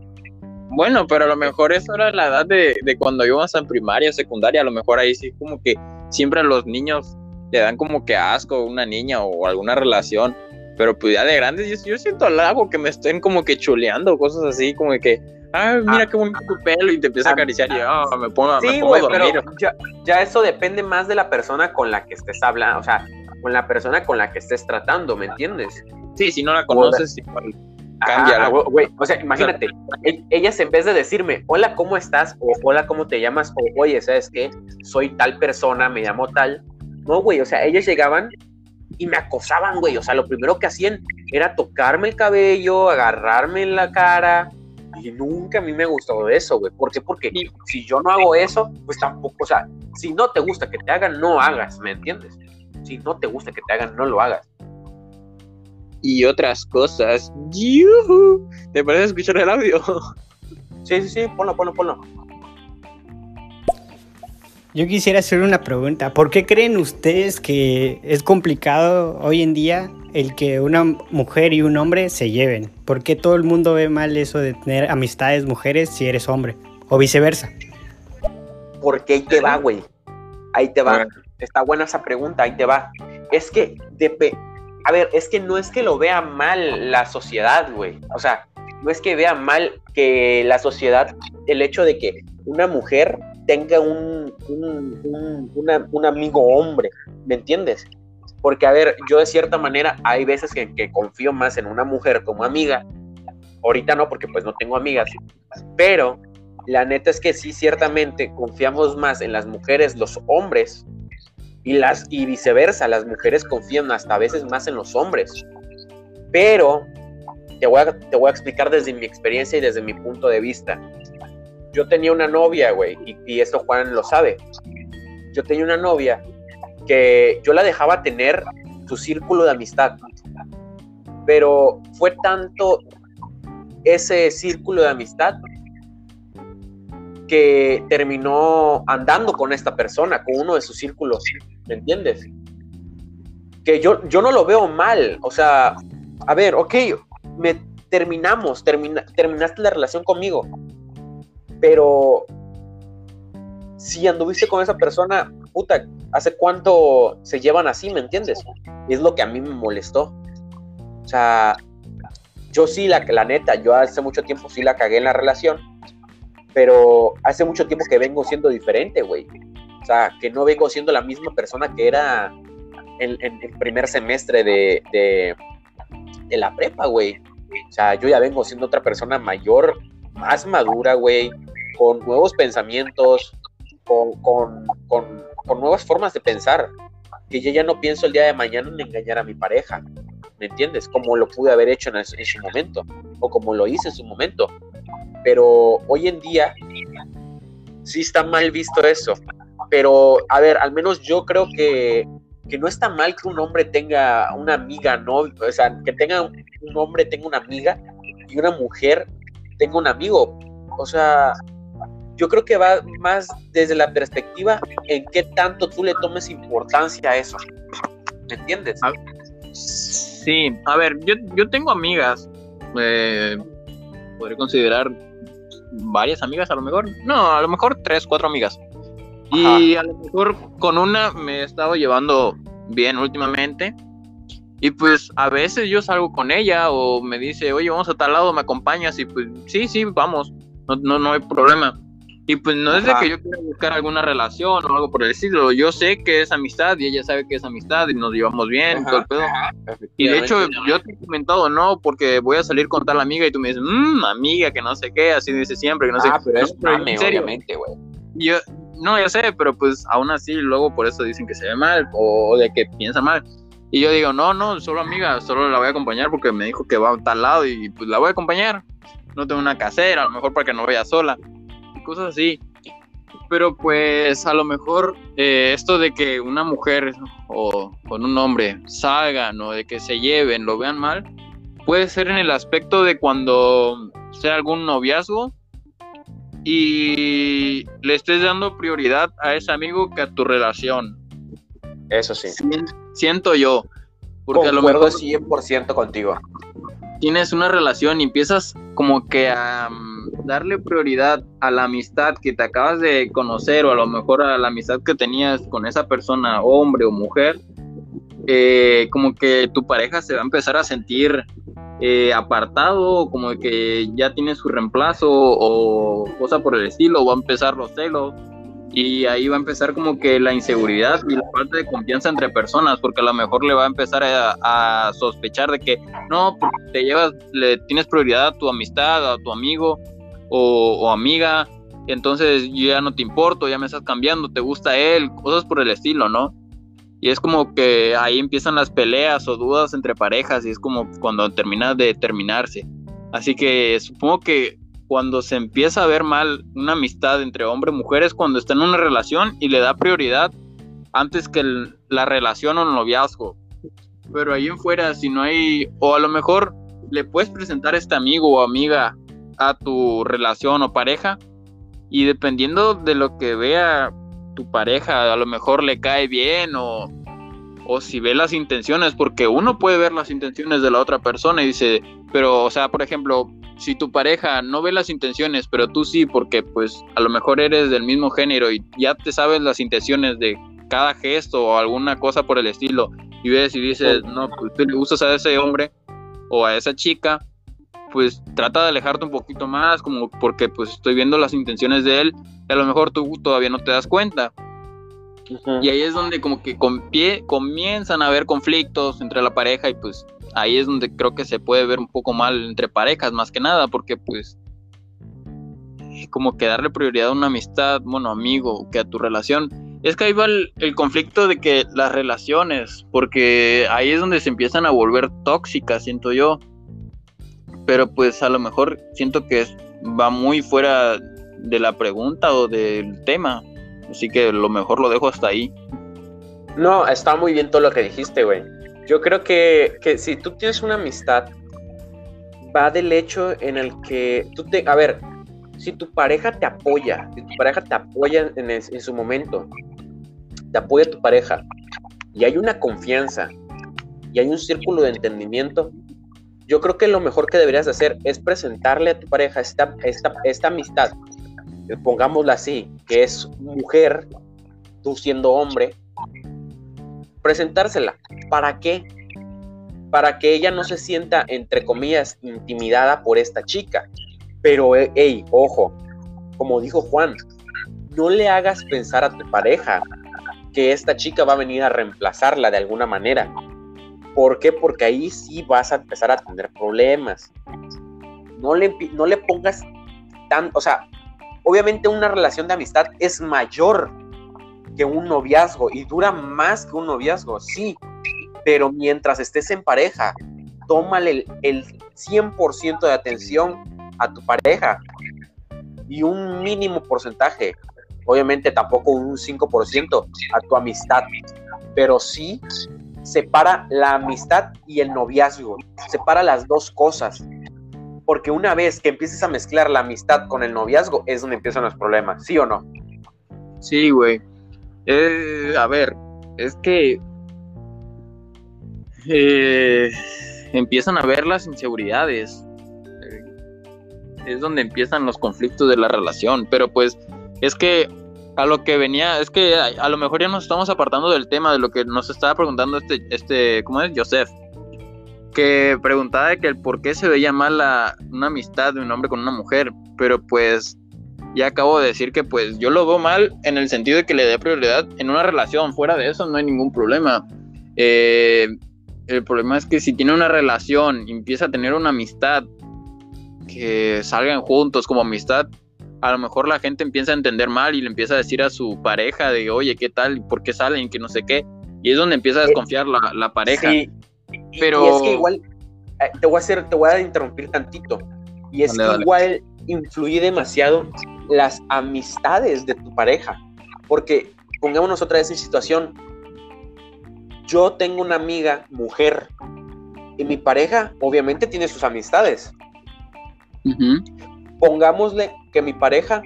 Bueno, pero a lo mejor eso era la edad de, de cuando íbamos en primaria, secundaria, a lo mejor ahí sí como que siempre a los niños le dan como que asco una niña o alguna relación, pero pues ya de grandes yo, yo siento halago que me estén como que chuleando, cosas así, como que, ay, mira Ah. qué bonito tu pelo y te empieza a Ah. acariciar y ah, me pongo, me pongo a dormir. pero ya, ya eso depende más de la persona con la que estés hablando, o sea, con la persona con la que estés tratando, ¿me entiendes? Sí, si no la conoces, igual. Cámbiala. Ah, güey, güey, o sea, imagínate, e- ellas en vez de decirme, hola, ¿cómo estás? O hola, ¿cómo te llamas? O oye, ¿sabes qué? Soy tal persona, me llamo tal. No, güey, o sea, ellas llegaban y me acosaban, güey. O sea, lo primero que hacían era tocarme el cabello, agarrarme en la cara. Y nunca a mí me gustó eso, güey. ¿Por qué? Porque si yo no hago eso, pues tampoco, o sea, si no te gusta que te hagan, no hagas, ¿me entiendes? Si no te gusta que te hagan, no lo hagas. Y otras cosas. ¡Yujú! ¿Te parece escuchar el audio? *laughs* Sí, sí, sí, ponlo, ponlo, ponlo. Yo quisiera hacer una pregunta. ¿Por qué creen ustedes que es complicado hoy en día el que una mujer y un hombre se lleven? ¿Por qué todo el mundo ve mal eso de tener amistades mujeres si eres hombre? O viceversa. Porque ahí te va, güey. Ahí te va. Está buena esa pregunta, ahí te va. Es que, depe- a ver, es que no es que lo vea mal la sociedad, güey. O sea, no es que vea mal que la sociedad, el hecho de que una mujer tenga un, un, un- un amigo hombre, ¿me entiendes? Porque, a ver, yo de cierta manera hay veces que, que confío más en una mujer como amiga. Ahorita no, porque pues no tengo amigas. Pero la neta es que sí, ciertamente confiamos más en las mujeres, los hombres, y, las, y viceversa, las mujeres confían hasta a veces más en los hombres. Pero te voy a, te voy a explicar desde mi experiencia y desde mi punto de vista. Yo tenía una novia, güey, y, y esto Juan lo sabe. Yo tenía una novia que yo la dejaba tener su círculo de amistad, pero fue tanto ese círculo de amistad que terminó andando con esta persona, con uno de sus círculos, ¿me entiendes? Que yo, yo no lo veo mal, o sea, a ver, ok, me terminamos, termina- terminaste la relación conmigo, pero si anduviste con esa persona, puta, ¿hace cuánto se llevan así, me entiendes? Es lo que a mí me molestó. O sea, yo sí, la, la neta, yo hace mucho tiempo sí la cagué en la relación, pero hace mucho tiempo que vengo siendo diferente, güey. O sea, que no vengo siendo la misma persona que era en, en el primer semestre de, de, de la prepa, güey. O sea, yo ya vengo siendo otra persona mayor, más madura, güey, con nuevos pensamientos, con, con, con, con nuevas formas de pensar. Que yo ya no pienso el día de mañana en engañar a mi pareja. ¿Me entiendes? Como lo pude haber hecho en, en su momento, o como lo hice en su momento. Pero hoy en día sí está mal visto eso. Pero, a ver, al menos yo creo que, que no está mal que un hombre tenga una amiga, ¿no? O sea, que tenga un hombre tenga una amiga y una mujer tenga un amigo. O sea, yo creo que va más desde la perspectiva en qué tanto tú le tomes importancia a eso. ¿Me entiendes? Sí, a ver, yo, yo tengo amigas, eh, podría considerar varias amigas a lo mejor, no, a lo mejor tres, cuatro amigas. Y a lo mejor con una me he estado llevando bien últimamente. Y pues a veces yo salgo con ella o me dice, oye, vamos a tal lado, me acompañas y pues sí, sí, vamos, no, no, no hay problema. Y pues no es de Ajá. que yo quiera buscar alguna relación o algo por el estilo, yo sé que es amistad y ella sabe que es amistad y nos llevamos bien, Ajá. todo el pedo. Y de hecho, yo te he comentado, no, porque voy a salir con tal amiga y tú me dices, mmm, amiga, que no sé qué, así dice siempre, que no sé ah, pero No, es en mame, serio. obviamente, güey. Yo, no, ya sé, pero pues aún así luego por eso dicen que se ve mal o de que piensa mal. Y yo digo, no, no, solo amiga, solo la voy a acompañar porque me dijo que va a tal lado y pues la voy a acompañar. No tengo una casera, a lo mejor para que no vaya sola. Y cosas así. Pero pues a lo mejor eh, esto de que una mujer o con un hombre salgan o de que se lleven, lo vean mal, puede ser en el aspecto de cuando sea algún noviazgo y le estés dando prioridad a ese amigo que a tu relación. Eso sí. Sien- Siento yo. Porque a lo mejor 100% contigo. tienes una relación y empiezas como que a mm, darle prioridad a la amistad que te acabas de conocer o a lo mejor a la amistad que tenías con esa persona, hombre o mujer, eh, como que tu pareja se va a empezar a sentir eh, apartado, como que ya tiene su reemplazo o cosa por el estilo, va a empezar los celos. Y ahí va a empezar como que la inseguridad y la falta de confianza entre personas, porque a lo mejor le va a empezar a, sospechar de que no, porque te llevas, le tienes prioridad a tu amistad, a tu amigo o, o amiga, entonces ya no te importo, ya me estás cambiando, te gusta él, cosas por el estilo, ¿no? Y es como que ahí empiezan las peleas o dudas entre parejas y es como cuando termina de terminarse. Así que supongo que cuando se empieza a ver mal una amistad entre hombre y mujer es cuando está en una relación y le da prioridad antes que la relación o el noviazgo. Pero ahí en fuera, si no hay, o a lo mejor le puedes presentar a este amigo o amiga a tu relación o pareja y dependiendo de lo que vea tu pareja, a lo mejor le cae bien o, o si ve las intenciones, porque uno puede ver las intenciones de la otra persona y dice, pero, o sea, por ejemplo, si tu pareja no ve las intenciones, pero tú sí, porque pues a lo mejor eres del mismo género y ya te sabes las intenciones de cada gesto o alguna cosa por el estilo, y ves y dices, no, pues tú le gustas a ese hombre o a esa chica, pues trata de alejarte un poquito más, como porque pues estoy viendo las intenciones de él, a lo mejor tú todavía no te das cuenta. Y ahí es donde como que con pie comienzan a haber conflictos entre la pareja y pues ahí es donde creo que se puede ver un poco mal entre parejas más que nada porque pues como que darle prioridad a una amistad, bueno, amigo, que a tu relación. Es que ahí va el, el conflicto de que las relaciones, porque ahí es donde se empiezan a volver tóxicas, siento yo. Pero pues a lo mejor siento que va muy fuera de la pregunta o del tema. Así que lo mejor lo dejo hasta ahí. No, está muy bien todo lo que dijiste, güey. Yo creo que, que si tú tienes una amistad, va del hecho en el que tú te... A ver, si tu pareja te apoya, si tu pareja te apoya en, en su momento, te apoya tu pareja, y hay una confianza, y hay un círculo de entendimiento, yo creo que lo mejor que deberías hacer es presentarle a tu pareja esta, esta, esta amistad, pongámosla así, que es mujer, tú siendo hombre, presentársela. ¿Para qué? Para que ella no se sienta, entre comillas, intimidada por esta chica. Pero, eh, hey, ojo, como dijo Juan, no le hagas pensar a tu pareja que esta chica va a venir a reemplazarla de alguna manera. ¿Por qué? Porque ahí sí vas a empezar a tener problemas. No le, no le pongas tan, o sea, obviamente una relación de amistad es mayor que un noviazgo y dura más que un noviazgo, sí, pero mientras estés en pareja, tómale el, el 100% de atención a tu pareja y un mínimo porcentaje, obviamente tampoco un 5% a tu amistad, pero sí separa la amistad y el noviazgo, separa las dos cosas. Porque una vez que empieces a mezclar la amistad con el noviazgo es donde empiezan los problemas, ¿sí o no? Sí, güey. Eh, a ver, es que eh, empiezan a ver las inseguridades. Eh, es donde empiezan los conflictos de la relación. Pero pues es que a lo que venía, es que a, lo mejor ya nos estamos apartando del tema de lo que nos estaba preguntando este, este, ¿cómo es? Joseph. Que preguntaba de que el por qué se veía mal la, una amistad de un hombre con una mujer. Pero pues ya acabo de decir que pues yo lo veo mal en el sentido de que le dé prioridad en una relación. Fuera de eso no hay ningún problema. Eh, el problema es que si tiene una relación y empieza a tener una amistad, que salgan juntos como amistad, a lo mejor la gente empieza a entender mal y le empieza a decir a su pareja de, oye, ¿qué tal? ¿Por qué salen? Que no sé qué. Y es donde empieza a desconfiar la, la pareja. Sí, Pero- y es que igual, eh, te voy a hacer, te voy a interrumpir tantito. Y es Dale, que dale. igual influye demasiado las amistades de tu pareja. Porque pongámonos otra vez en situación. Yo tengo una amiga, mujer, y mi pareja obviamente tiene sus amistades. Pongámosle que mi pareja,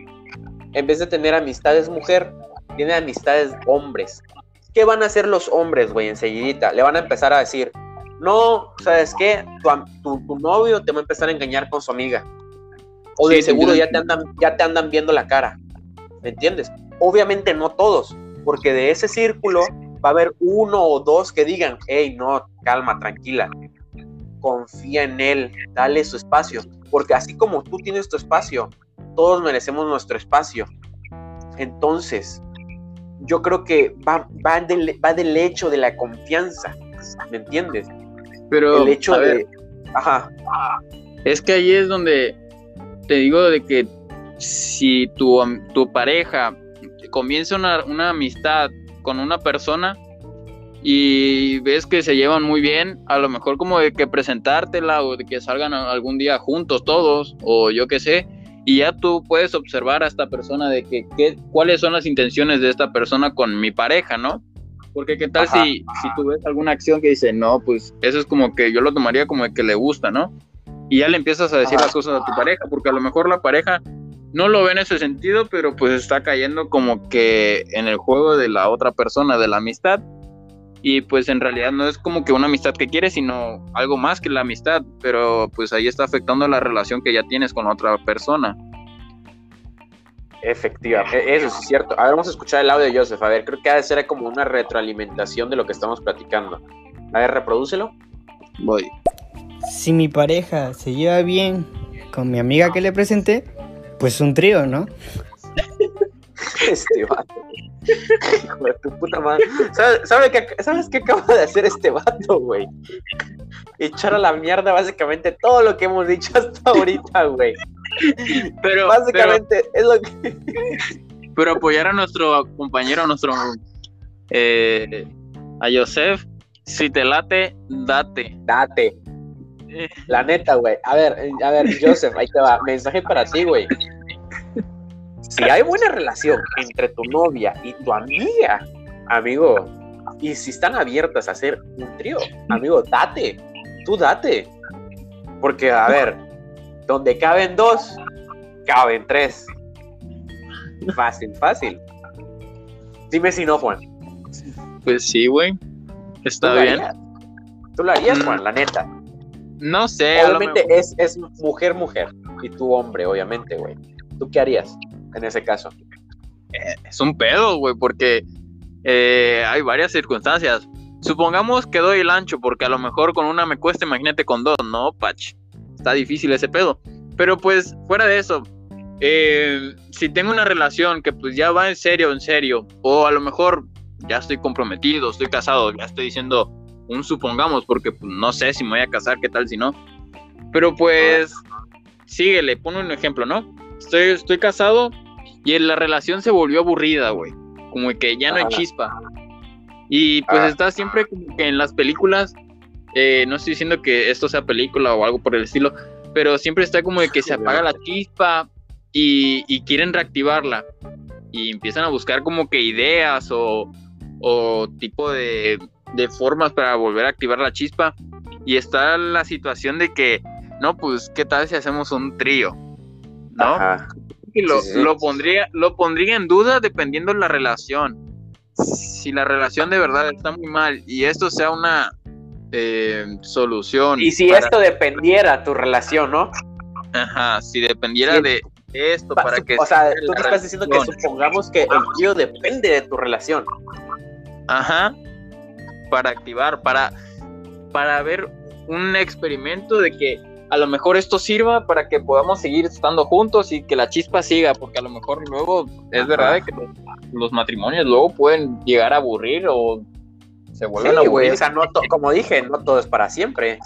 en vez de tener amistades mujer, tiene amistades hombres. ¿Qué van a hacer los hombres, güey, enseguidita? Le van a empezar a decir, no, ¿sabes qué? Tu, tu- tu novio te va a empezar a engañar con su amiga. O de Sí, seguro ya te, andan, ya te andan viendo la cara. ¿Me entiendes? Obviamente no todos, porque de ese círculo va a haber uno o dos que digan, hey, no, calma, tranquila. Confía en él, dale su espacio. Porque así como tú tienes tu espacio, todos merecemos nuestro espacio. Entonces, yo creo que va, va, del, va del hecho de la confianza, ¿me entiendes? Pero, El hecho a ver, de... Ajá, es que ahí es donde te digo de que si tu, tu pareja comienza una, una amistad con una persona y ves que se llevan muy bien, a lo mejor como de que presentártela o de que salgan algún día juntos todos o yo qué sé, y ya tú puedes observar a esta persona de que, qué- cuáles son las intenciones de esta persona con mi pareja, ¿no? Porque qué tal Ajá. si, si tú ves alguna acción que dice, no, pues eso es como que yo lo tomaría como que le gusta, ¿no? Y ya le empiezas a decir Ajá. las cosas a tu pareja, porque a lo mejor la pareja no lo ve en ese sentido, pero pues está cayendo como que en el juego de la otra persona, de la amistad. Y pues en realidad no es como que una amistad que quieres, sino algo más que la amistad, pero pues ahí está afectando la relación que ya tienes con otra persona. Efectivamente, eso sí es cierto. A ver, vamos a escuchar el audio de Joseph. A ver, creo que ha de ser como una retroalimentación de lo que estamos platicando. A ver, reprodúcelo. Voy. Si mi pareja se lleva bien con mi amiga que le presenté, pues un trío, ¿no? *laughs* Este vato. Hijo de tu puta madre. ¿Sabes, sabe ¿Sabes qué acaba de hacer este vato, güey? Echar a la mierda básicamente todo lo que hemos dicho hasta ahorita, güey. Pero, pero, Básicamente es lo que... pero apoyar a nuestro compañero, a nuestro eh, a Joseph, si te late, date. Date. Eh, La neta, güey. A ver, eh, a ver, Joseph, ahí te va. Mensaje para ti, güey. Si hay buena relación entre tu novia y tu amiga, amigo, y si están abiertas a hacer un trío, amigo, date. Tú date. Porque, a ver, donde caben dos, caben tres. Fácil, fácil. Dime si no, Juan. Pues sí, güey. ¿Tú Está bien. harías? ¿Tú lo harías, Mm. Juan? La neta. No sé, Obviamente es, es mujer, mujer. Y tú hombre, obviamente, güey. ¿Tú qué harías en ese caso? es un pedo, güey, porque eh, hay varias circunstancias. Supongamos que doy el ancho, porque a lo mejor con una me cuesta, imagínate con dos, ¿no, Pach? Está difícil ese pedo. Pero pues, fuera de eso, eh, si tengo una relación que pues ya va en serio, en serio, o a lo mejor ya estoy comprometido, estoy casado, ya estoy diciendo un supongamos, porque pues, no sé si me voy a casar, qué tal si no. Pero pues, síguele, pon un ejemplo, ¿no? Estoy, estoy casado y la relación se volvió aburrida, güey. Como que ya no hay Ajá. chispa. Y pues Ah. está siempre como que en las películas, eh, no estoy diciendo que esto sea película o algo por el estilo, pero siempre está como de que se apaga la chispa y, y quieren reactivarla. Y empiezan a buscar como que ideas o, o tipo de, de formas para volver a activar la chispa. Y está la situación de que, no, pues, ¿qué tal si hacemos un trío? ¿No? Ajá. Lo, Sí, sí, sí. lo pondría, lo pondría en duda dependiendo de la relación. Si la relación de verdad está muy mal y esto sea una eh, solución. Y si para- esto dependiera tu relación, ¿no? Ajá, si dependiera Sí. de esto Pa- para que. o sea, se tú te estás diciendo que supongamos que el tío depende de tu relación. Ajá. Para activar, para, para ver un experimento de que a lo mejor esto sirva para que podamos seguir estando juntos y que la chispa siga, porque a lo mejor luego es Ajá. verdad que los, los matrimonios luego pueden llegar a aburrir o se vuelven a Sí, güey. aburrir. O sea, no como dije, no todo es para siempre.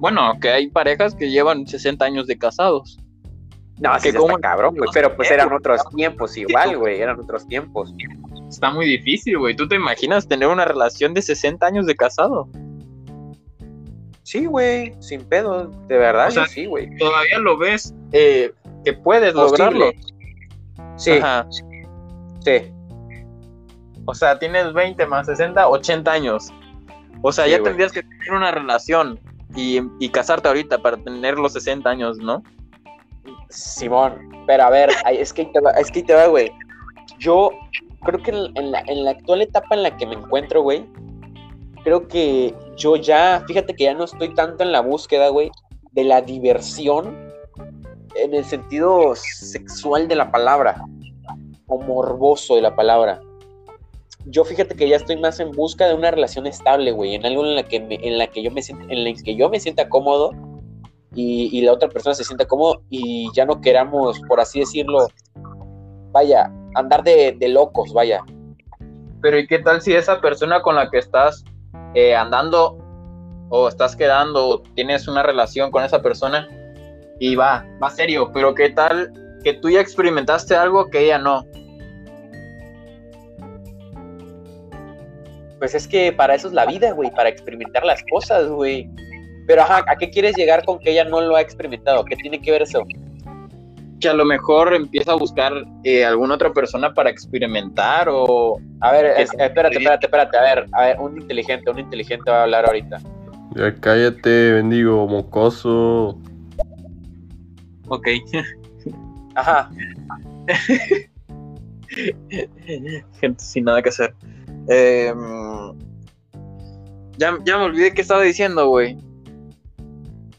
Bueno, que hay parejas que llevan 60 años de casados. No, Que sí está como- cabrón, güey. Pero pues eran otros tiempos igual, güey. Eran otros tiempos. Está muy difícil, güey. ¿Tú te imaginas tener una relación de 60 años de casado? Sí, güey. Sin pedo. De verdad, O sea, sí, güey. Todavía lo ves eh, que puedes Posible. lograrlo. Sí, Ajá. sí. O sea, tienes 20 más 60, 80 años. O sea, Sí, ya tendrías que tener una relación y, y casarte ahorita para tener los 60 años, ¿no? Simón, pero a ver, es que ahí te va, es que ahí te va, güey. Yo creo que en, en la, en la actual etapa en la que me encuentro, güey, creo que yo ya, fíjate que ya no estoy tanto en la búsqueda, güey, de la diversión en el sentido sexual de la palabra o morboso de la palabra. Yo fíjate que ya estoy más en busca de una relación estable, güey, en algo en la que me- en la que yo me sienta, en la que yo me sienta cómodo y, y la otra persona se sienta cómodo y ya no queramos, por así decirlo, vaya, andar de, de locos, vaya. Pero ¿y qué tal si esa persona con la que estás eh, andando o estás quedando o tienes una relación con esa persona y va, va serio, pero qué tal que tú ya experimentaste algo que ella no? Pues es que para eso es la vida, güey, para experimentar las cosas, güey. Pero ajá, ¿a qué quieres llegar con que ella no lo ha experimentado? ¿Qué tiene que ver eso? Que a lo mejor empieza a buscar eh, alguna otra persona para experimentar o... A ver, es- espérate, espérate, espérate, a ver, a ver, un inteligente, un inteligente va a hablar ahorita. Ya cállate, bendigo mocoso. Ok. *laughs* Ajá, *laughs* Gente sin nada que hacer. Eh, ya, ya me olvidé qué estaba diciendo, güey.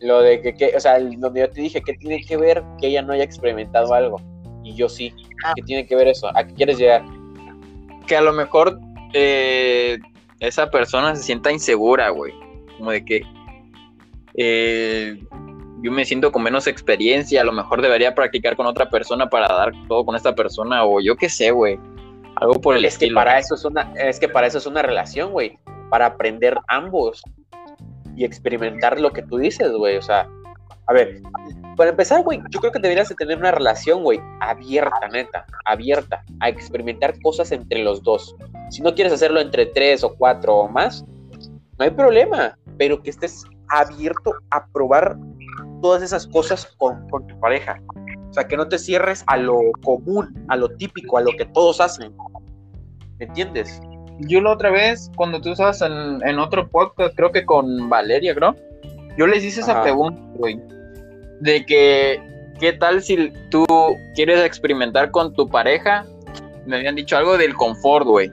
Lo de que, que- o sea, donde yo te dije que tiene que ver que ella no haya experimentado algo. Y yo sí. Ah. ¿Qué tiene que ver eso? ¿A qué quieres llegar? que a lo mejor eh, esa persona se sienta insegura, güey. Como de que eh, yo me siento con menos experiencia, a lo mejor debería practicar con otra persona para dar todo con esta persona, o yo qué sé, güey. Algo por el Es que estilo. para eso es una, es que para eso es una relación, güey. Para aprender ambos y experimentar lo que tú dices, güey. O sea, a ver, para empezar, güey, yo creo que deberías de tener una relación, güey, abierta, neta, abierta, a experimentar cosas entre los dos. Si no quieres hacerlo entre tres o cuatro o más, no hay problema, pero que estés abierto a probar todas esas cosas con, con tu pareja. O sea, que no te cierres a lo común, a lo típico, a lo que todos hacen. ¿Me entiendes? Yo la otra vez, cuando tú estabas en, en otro podcast, creo que con Valeria, creo, yo les hice esa Ajá. pregunta, güey, de que, ¿qué tal si tú quieres experimentar con tu pareja? Me habían dicho algo del confort, güey.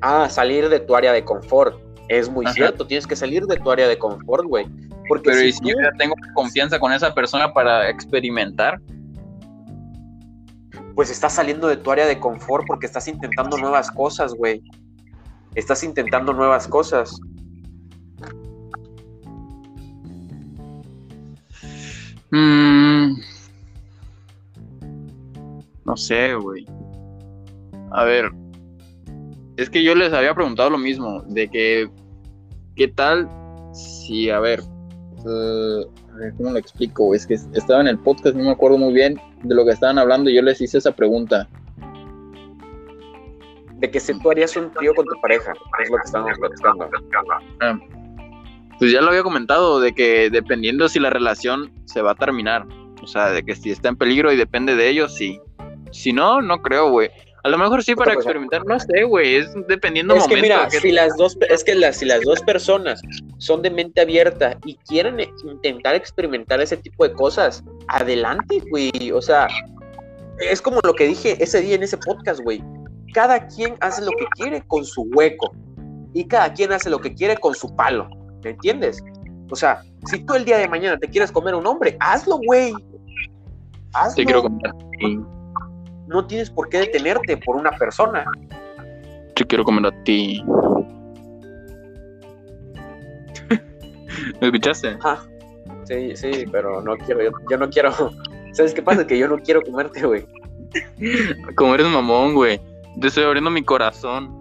Ah, salir de tu área de confort. Es muy Ajá. cierto, tienes que salir de tu área de confort, güey. Porque Pero si ¿y si tú- yo ya tengo confianza con esa persona para experimentar? Pues estás saliendo de tu área de confort porque estás intentando nuevas cosas, güey. Estás intentando nuevas cosas. Mm, no sé, güey. A ver, es que yo les había preguntado lo mismo, de que, ¿qué tal si, a ver, eh, a ver, ¿cómo lo explico? Es que estaba en el podcast, no me acuerdo muy bien de lo que estaban hablando y yo les hice esa pregunta. De que si tú harías un trío con tu pareja, es lo que estamos platicando. Ah, pues ya lo había comentado, de que dependiendo si la relación se va a terminar, o sea, de que si está en peligro y depende de ellos, sí. Si no, no creo, güey. A lo mejor sí para Pues, experimentar, no sé, güey, es dependiendo Es que momento. mira, que- si las dos, es que las, si las dos personas son de mente abierta y quieren e- intentar experimentar ese tipo de cosas, adelante, güey. O sea, es como lo que dije ese día en ese podcast, güey. Cada quien hace lo que quiere con su hueco y cada quien hace lo que quiere con su palo. ¿Me entiendes? O sea, si tú el día de mañana te quieres comer un hombre, hazlo, güey. Hazlo. Te quiero comentar. Sí, No tienes por qué detenerte por una persona. Te quiero comer a ti. *laughs* ¿Me escuchaste? Ajá. Sí, sí, pero no quiero, yo, yo no quiero. *laughs* ¿Sabes qué pasa? Que yo no quiero comerte, güey. *laughs* Como eres mamón, güey. Te estoy abriendo mi corazón.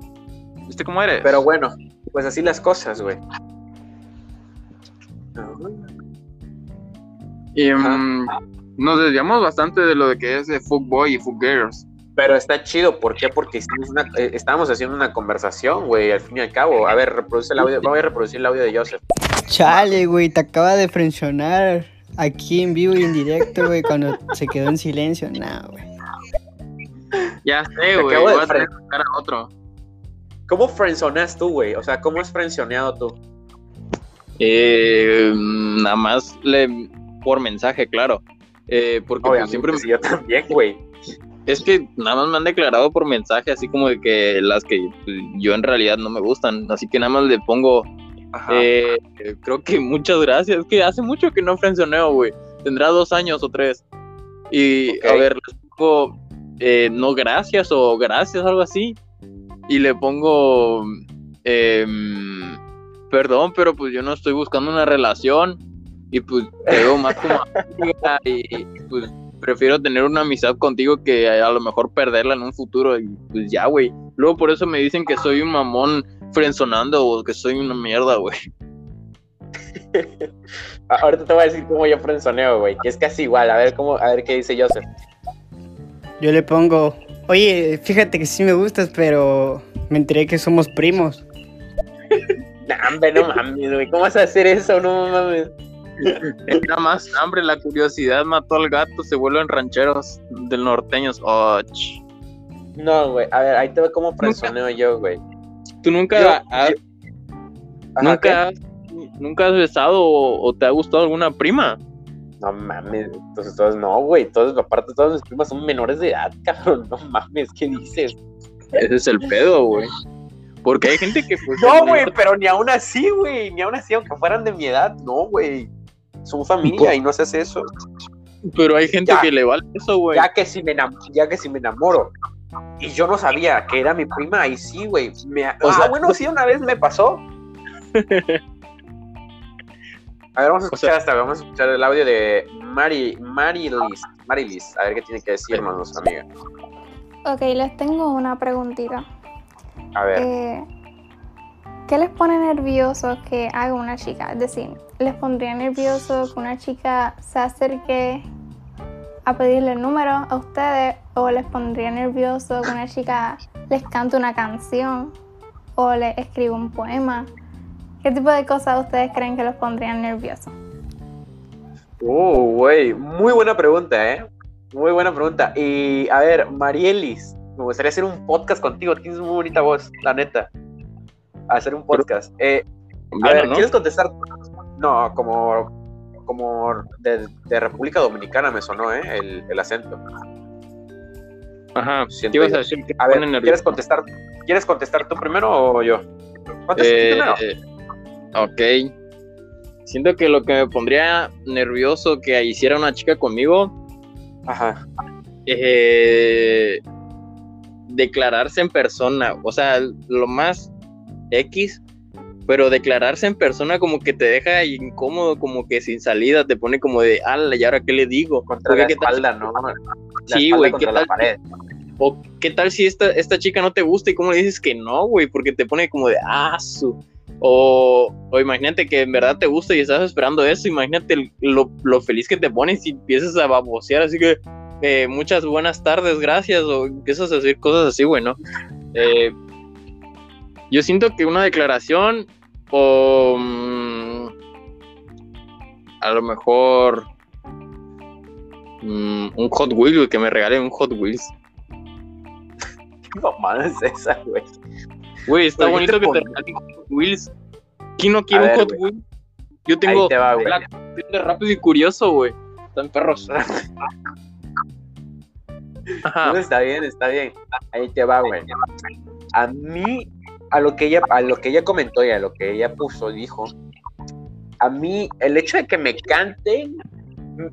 ¿Viste cómo eres? Pero bueno, pues así las cosas, güey. Y, mm, nos desviamos bastante de lo de que es de Fuckboy y Fuckgirls. Pero está chido, ¿por qué? Porque una, eh, estábamos haciendo una conversación, güey, al fin y al cabo. A ver, reproduce el audio, voy a reproducir el audio de Joseph. Chale, güey, te acaba de frencionar aquí en vivo y en directo, güey, cuando se quedó en silencio. Nah, güey. Ya sé, güey. Voy a tener que buscar a otro. ¿Cómo frenzoneas tú, güey? O sea, ¿cómo has frenzoneado tú? Eh, nada más le, por mensaje, claro. Eh, porque pues, siempre me- yo también, güey. es que nada más me han declarado por mensaje, así como de que las que yo en realidad no me gustan. Así que nada más le pongo, eh, creo que muchas gracias. Es que hace mucho que no frencioneo, güey. Tendrá dos años o tres. Y a ver, les pongo eh, no gracias o gracias, algo así. Y le pongo, em, perdón, pero pues yo no estoy buscando una relación. Y pues te veo más como *laughs* amiga y pues prefiero tener una amistad contigo que a lo mejor perderla en un futuro. Y pues ya, güey. Luego por eso me dicen que soy un mamón frenzonando o que soy una mierda, güey. *laughs* Ahorita te voy a decir cómo yo frenzoneo, güey, que es casi igual. A ver cómo, a ver qué dice Joseph. Yo le pongo, oye, fíjate que sí me gustas, pero me enteré que somos primos. *laughs* Nah, hombre, no mames, güey. ¿Cómo vas a hacer eso? No mames. Es nada más hambre, la curiosidad mató al gato, se vuelven rancheros del norteños. Oh. No, güey. A ver, ahí te veo cómo frenzoneo yo, güey. ¿Tú nunca, Yo- has, Ajá, nunca, has- nunca has besado o, o te ha gustado alguna prima? No mames, entonces todos no, güey. Todos, aparte, todas mis primas son menores de edad, cabrón. No mames, ¿qué dices? Ese es el pedo, güey. Porque hay gente que pues... No, güey, pero ni aún así, güey. Ni aún así, aunque fueran de mi edad, no, güey. Son familia y no se hace eso. Pero hay gente Ya. que le vale eso, güey. Ya que si me ya que si me enamoro y yo no sabía que era mi prima, ahí sí, güey. Ah, sea- bueno, sí, una vez me pasó. *laughs* A ver, vamos a O escuchar sea- hasta, vamos a escuchar el audio de Mari, Marilis, Marilis, a ver qué tiene que decirnos nuestra amiga. Ok, les tengo una preguntita. A ver, Eh, ¿Qué les pone nervioso que haga una chica? Es decir, ¿les pondría nervioso que una chica se acerque a pedirle el número a ustedes? ¿O les pondría nervioso que una chica les cante una canción? ¿O les escriba un poema? ¿Qué tipo de cosas ustedes creen que los pondrían nerviosos? uh, güey, muy buena pregunta, ¿eh? Muy buena pregunta. Y a ver, Marielis, me gustaría hacer un podcast contigo. Tienes muy bonita voz, la neta. Hacer un podcast. Eh, A ver, ¿no? ¿quieres contestar? No, como, como de, de República Dominicana me sonó, ¿eh? El, el acento. Ajá, Siento ¿qué ibas yo. a decir? que A ver, ¿quieres nervioso? contestar? ¿Quieres contestar tú primero o yo? ¿Contestas tú Eh, primero? eh, ok. Siento que lo que me pondría nervioso que hiciera una chica conmigo Ajá. eh, declararse en persona, o sea, lo más X, pero declararse en persona como que te deja incómodo, como que sin salida, te pone como de, ala, ¿y ahora qué le digo? Contra la espalda, ¿no? Sí, güey, ¿qué tal? O qué tal si esta, esta chica no te gusta y cómo le dices que no, güey, porque te pone como de, ah, su. O, o imagínate que en verdad te gusta y estás esperando eso, imagínate lo, lo feliz que te pones y empiezas a babosear, así que eh, muchas buenas tardes, gracias, o empiezas a decir cosas así, bueno. Eh, yo siento que una declaración o mm, a lo mejor mm, un Hot Wheels, güey, que me regalen un Hot Wheels. *laughs* ¿Qué mamada es esa, güey? Güey, está bonito ¿qué que te te regalen Hot Wheels. ¿Quién no quiere A un ver, Hot. Wheels? Yo tengo Ahí te va, la de rápido y curioso, güey. Están perros. *laughs* Ajá. No, está bien, está bien. Ahí te va, güey. A mí, a lo que ella, a lo que ella comentó y a lo que ella puso, dijo, a mí el hecho de que me canten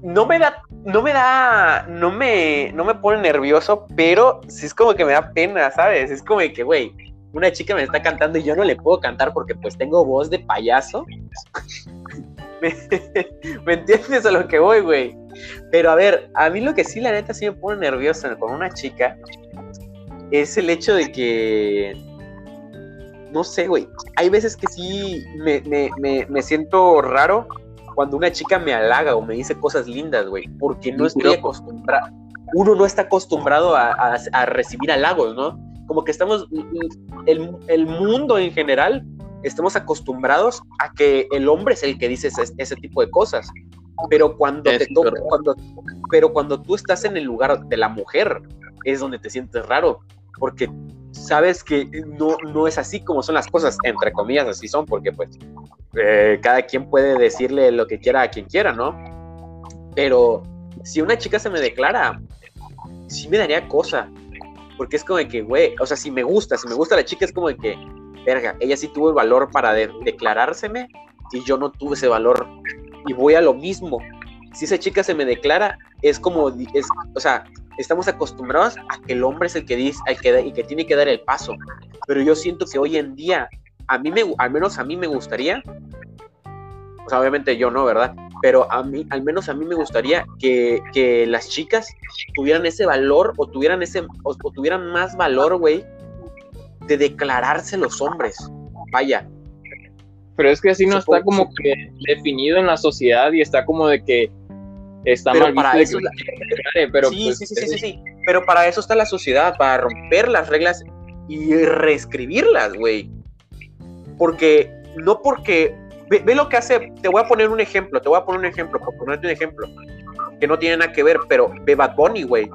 no me da, no me da, no me, no me pone nervioso, pero sí es como que me da pena, ¿sabes? Es como que, güey, una chica me está cantando y yo no le puedo cantar porque pues tengo voz de payaso. ¿Me, *laughs* ¿me entiendes a lo que voy, güey? Pero a ver, a mí lo que sí, la neta, sí me pone nervioso con una chica es el hecho de que. No sé, güey. Hay veces que sí me, me, me, me siento raro cuando una chica me halaga o me dice cosas lindas, güey. Porque no estoy acostumbrado. Uno no está acostumbrado a, a- a recibir halagos, ¿no? Como que estamos. El, el mundo en general. Estamos acostumbrados a que el hombre es el que dice ese, ese tipo de cosas. Pero cuando Es te toca, cuando, pero cuando tú estás en el lugar de la mujer, es donde te sientes raro, porque sabes que no, no es así como son las cosas, entre comillas, así son, porque pues eh, cada quien puede decirle lo que quiera a quien quiera, ¿no? Pero si una chica se me declara, sí me daría cosa, porque es como de que, güey, o sea, si me gusta, si me gusta la chica, es como de que, verga, ella sí tuvo el valor para de- declarárseme y yo no tuve ese valor. Y voy a lo mismo. Si esa chica se me declara, es como, es, o sea, estamos acostumbrados a que el hombre es el que dice, el que da- y que tiene que dar el paso. Pero yo siento que hoy en día, a mí me, al menos a mí me gustaría, o sea, obviamente yo no, ¿verdad? pero a mí, al menos a mí me gustaría que, que las chicas tuvieran ese valor o tuvieran ese, o, o tuvieran más valor, güey, de declararse los hombres. Vaya, Pero es que así no Supongo- está como que definido en la sociedad y está como de que está Pero mal para eso la pero sí, pues, sí, sí, sí, sí, sí. Pero para eso está la sociedad, para romper las reglas y reescribirlas, güey. Porque, no porque. Ve, ve lo que hace. Te voy a poner un ejemplo, te voy a poner un ejemplo, por ponerte un ejemplo. Que no tiene nada que ver, pero ve Bad Bunny, güey.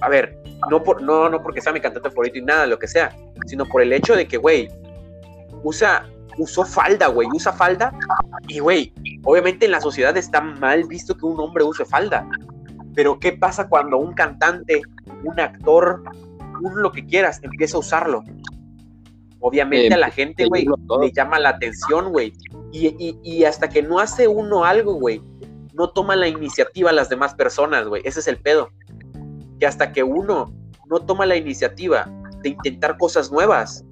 A ver, no, por, no, no porque sea mi cantante favorito y nada, lo que sea, sino por el hecho de que, güey, usa, usó falda, güey, usa falda. Y, güey, obviamente en la sociedad está mal visto que un hombre use falda. Pero ¿qué pasa cuando un cantante, un actor, un lo que quieras, empieza a usarlo? Obviamente Eh, a la gente, güey, le llama la atención, güey. Y, y- y hasta que no hace uno algo, güey, no toma la iniciativa a las demás personas, güey. Ese es el pedo. Que hasta que uno no toma la iniciativa de intentar cosas nuevas,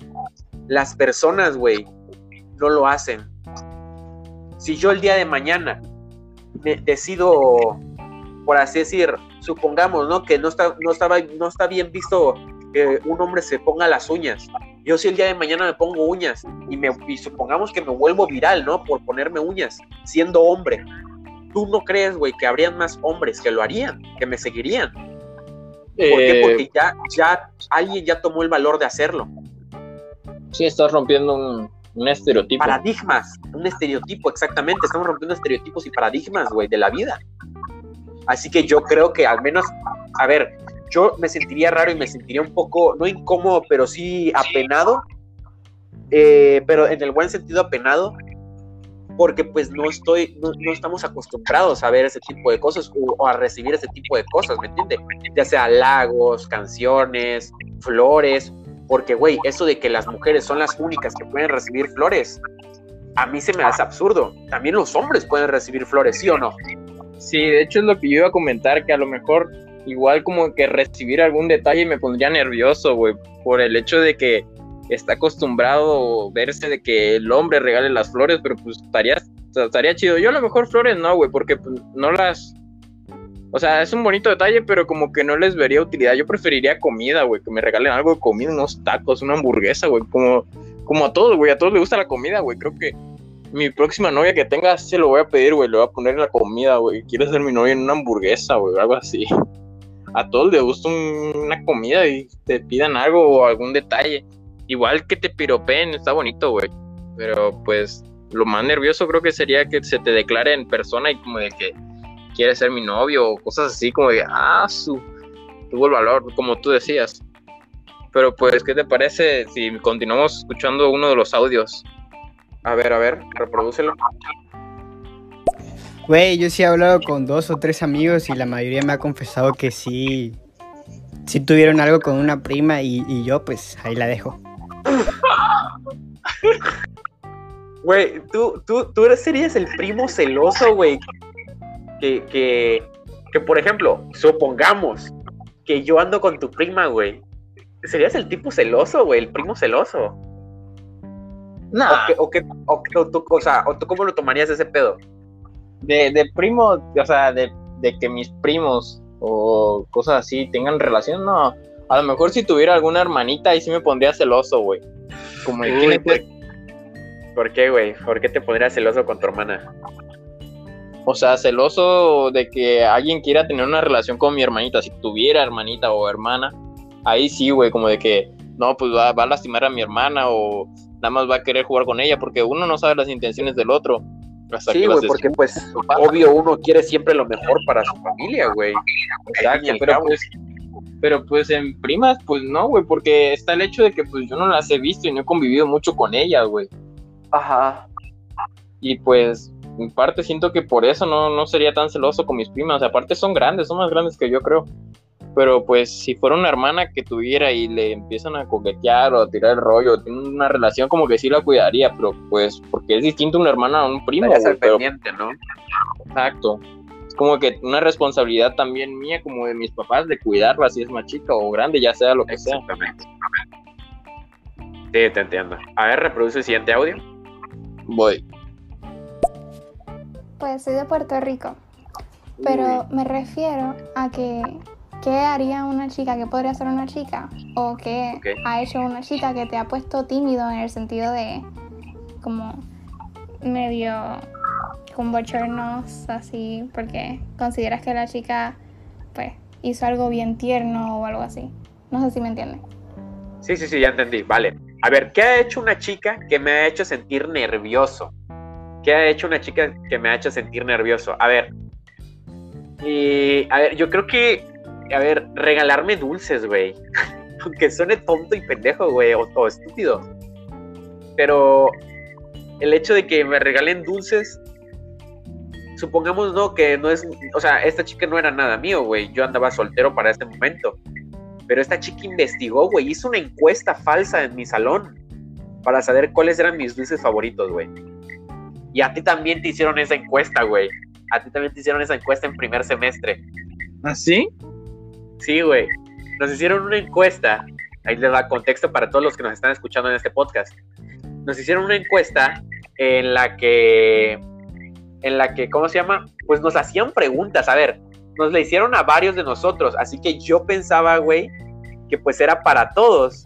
las personas, güey, no lo hacen. Si yo el día de mañana me decido, por así decir, supongamos, ¿no? Que no está, no estaba, no está bien visto que un hombre se ponga las uñas. Yo si el día de mañana me pongo uñas y, me, y supongamos que me vuelvo viral, ¿no? Por ponerme uñas, siendo hombre. ¿Tú no crees, güey, que habrían más hombres que lo harían, que me seguirían? ¿Por qué? eh, Porque ya, ya alguien ya tomó el valor de hacerlo. sí estás rompiendo un, un estereotipo. Paradigmas, un estereotipo, exactamente. Estamos rompiendo estereotipos y paradigmas, güey, de la vida. Así que yo creo que al menos, a ver, yo me sentiría raro y me sentiría un poco, no incómodo, pero sí apenado. eh, pero en el buen sentido apenado, porque pues no estoy, no, no estamos acostumbrados a ver ese tipo de cosas o, o a recibir ese tipo de cosas, ¿me entiendes? Ya sea halagos, canciones, flores, porque güey, eso de que las mujeres son las únicas que pueden recibir flores, a mí se me hace absurdo. También los hombres pueden recibir flores, ¿sí o no? Sí, de hecho es lo que yo iba a comentar, que a lo mejor igual como que recibir algún detalle me pondría nervioso, güey, por el hecho de que está acostumbrado verse de que el hombre regale las flores, pero pues estaría, estaría chido. Yo a lo mejor flores no, güey, porque pues, no las... O sea, es un bonito detalle, pero como que no les vería utilidad. Yo preferiría comida, güey, que me regalen algo de comida, unos tacos, una hamburguesa, güey, como, como a todos, güey, a todos les gusta la comida, güey. Creo que mi próxima novia que tenga se lo voy a pedir, güey. Le voy a poner la comida, güey. Quiere ser mi novia en una hamburguesa, güey, algo así. A todos les gusta un- una comida y te pidan algo o algún detalle. Igual que te piropeen, está bonito, güey. Pero pues lo más nervioso creo que sería que se te declare en persona y como de que quiere ser mi novio o cosas así, como de, ah, su, tuvo el valor, como tú decías. Pero pues, ¿qué te parece si continuamos escuchando uno de los audios? A ver, a ver, reprodúcelo. Güey, yo sí he hablado con dos o tres amigos y la mayoría me ha confesado que sí, sí tuvieron algo con una prima y, y yo pues ahí la dejo. *laughs* Güey, tú, tú, tú eres- serías el primo celoso, güey. Que, que, que, por ejemplo, supongamos que yo ando con tu prima, güey. Serías el tipo celoso, güey, el primo celoso. No, O, que, o, que, o, que- o tú, o sea, o tú cómo lo tomarías ese pedo. de, de primo, o sea, de, de que mis primos o cosas así tengan relación, no. A lo mejor si tuviera alguna hermanita ahí sí me pondría celoso, güey. Como de Uy. ¿Por qué, güey? ¿Por qué te pondrías celoso con tu hermana? O sea, celoso de que alguien quiera tener una relación con mi hermanita. Si tuviera hermanita o hermana, ahí sí, güey, como de que no, pues va, va a lastimar a mi hermana o nada más va a querer jugar con ella, porque uno no sabe las intenciones del otro. Hasta Sí, güey, porque pues obvio uno quiere siempre lo mejor para su familia, güey. Exacto, pero pues, pero pues en primas, pues no, güey, porque está el hecho de que pues yo no las he visto y no he convivido mucho con ellas, güey. Ajá. Y pues, en parte siento que por eso no, no sería tan celoso con mis primas. Aparte son grandes, son más grandes que yo creo. Pero pues si fuera una hermana que tuviera y le empiezan a coquetear o a tirar el rollo, tienen una relación como que sí la cuidaría, pero pues porque es distinto una hermana a un primo, al pero pendiente, ¿no? exacto. Es como que una responsabilidad también mía, como de mis papás, de cuidarla si es más chica o grande, ya sea lo que sea. Exactamente. Sí, te entiendo. A ver, reproduce el siguiente audio. Voy. Pues soy de Puerto Rico, pero me refiero a que ¿qué haría una chica? ¿Qué podría hacer una chica? ¿O qué ha hecho una chica que te ha puesto tímido en el sentido de como medio con bochornos así porque consideras que la chica pues hizo algo bien tierno o algo así? No sé si me entienden. Sí, sí, sí, ya entendí. Vale. A ver, ¿qué ha hecho una chica que me ha hecho sentir nervioso? ¿Qué ha hecho una chica que me ha hecho sentir nervioso? A ver. Y, a ver, yo creo que, a ver, regalarme dulces, güey. *laughs* Aunque suene tonto y pendejo, güey, o, o estúpido. Pero el hecho de que me regalen dulces, supongamos, no, que no es, o sea, esta chica no era nada mío, güey. Yo andaba soltero para este momento. Pero esta chica investigó, güey, hizo una encuesta falsa en mi salón para saber cuáles eran mis dulces favoritos, güey. Y a ti también te hicieron esa encuesta, güey. A ti también te hicieron esa encuesta en primer semestre. ¿Ah, sí? Sí, güey. Nos hicieron una encuesta. Ahí les da contexto para todos los que nos están escuchando en este podcast. Nos hicieron una encuesta en la que, en la que, ¿cómo se llama? Pues nos hacían preguntas. A ver, nos le hicieron a varios de nosotros. Así que yo pensaba, güey, que pues era para todos.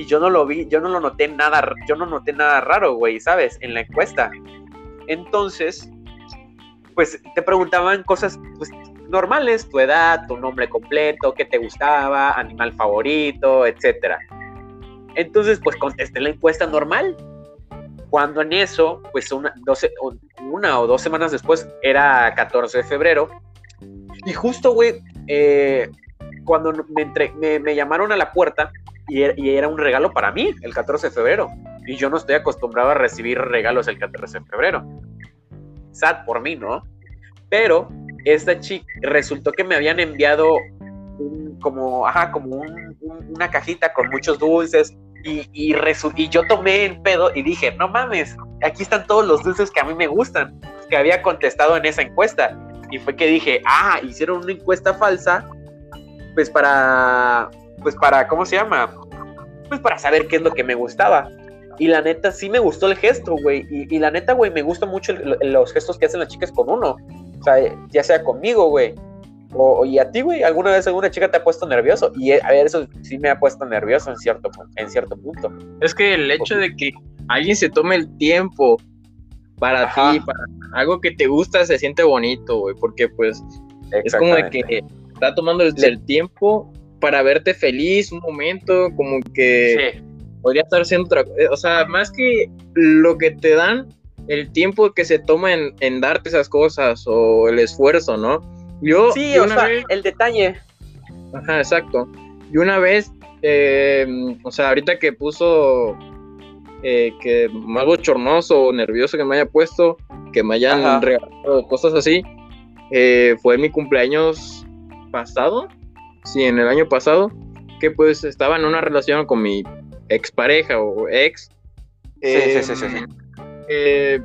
Y yo no lo vi, yo no lo noté nada, yo no noté nada raro, güey, ¿sabes? En la encuesta. Entonces, pues te preguntaban cosas pues, normales, tu edad, tu nombre completo, qué te gustaba, animal favorito, etcétera. Entonces, pues contesté la encuesta normal. Cuando en eso, pues una, doce- una o dos semanas después, era 14 de febrero. Y justo, güey, eh, cuando me, entre- me, me llamaron a la puerta y era, un regalo para mí, el 14 de febrero. Y yo no estoy acostumbrado a recibir regalos el 14 de febrero. Sad por mí, ¿no? Pero esta chica resultó que me habían enviado como, ajá, como un- un- una cajita con muchos dulces y, y, y yo tomé el pedo y dije, no mames, aquí están todos los dulces que a mí me gustan, que había contestado en esa encuesta. Y fue que dije, ah, hicieron una encuesta falsa, pues para, pues para, ¿cómo se llama? Pues para saber qué es lo que me gustaba. Y la neta, sí me gustó el gesto, güey. Y, y la neta, güey, me gustan mucho el- los gestos que hacen las chicas con uno. O sea, ya sea conmigo, güey. O, y a ti, güey, ¿alguna vez alguna chica te ha puesto nervioso? Y eh, a ver, eso sí me ha puesto nervioso en cierto, en cierto punto. Es que el hecho de que alguien se tome el tiempo para Ajá. ti, para algo que te gusta, se siente bonito, güey, porque pues es como de que está tomando el, el tiempo para verte feliz un momento, como que Sí, podría estar haciendo otra cosa. O sea, más que lo que te dan, el tiempo que se toma en, en darte esas cosas o el esfuerzo, ¿no? Yo, sí yo o sea, vez- el detalle. Ajá, exacto. Y una vez, eh, o sea, ahorita que puso eh, que más bochornoso o nervioso que me haya puesto, que me hayan Ajá. regalado cosas así, eh, fue mi cumpleaños pasado, sí, en el año pasado, que pues estaba en una relación con mi expareja o ex. Sí, Eh, sí, sí, sí, sí. eh,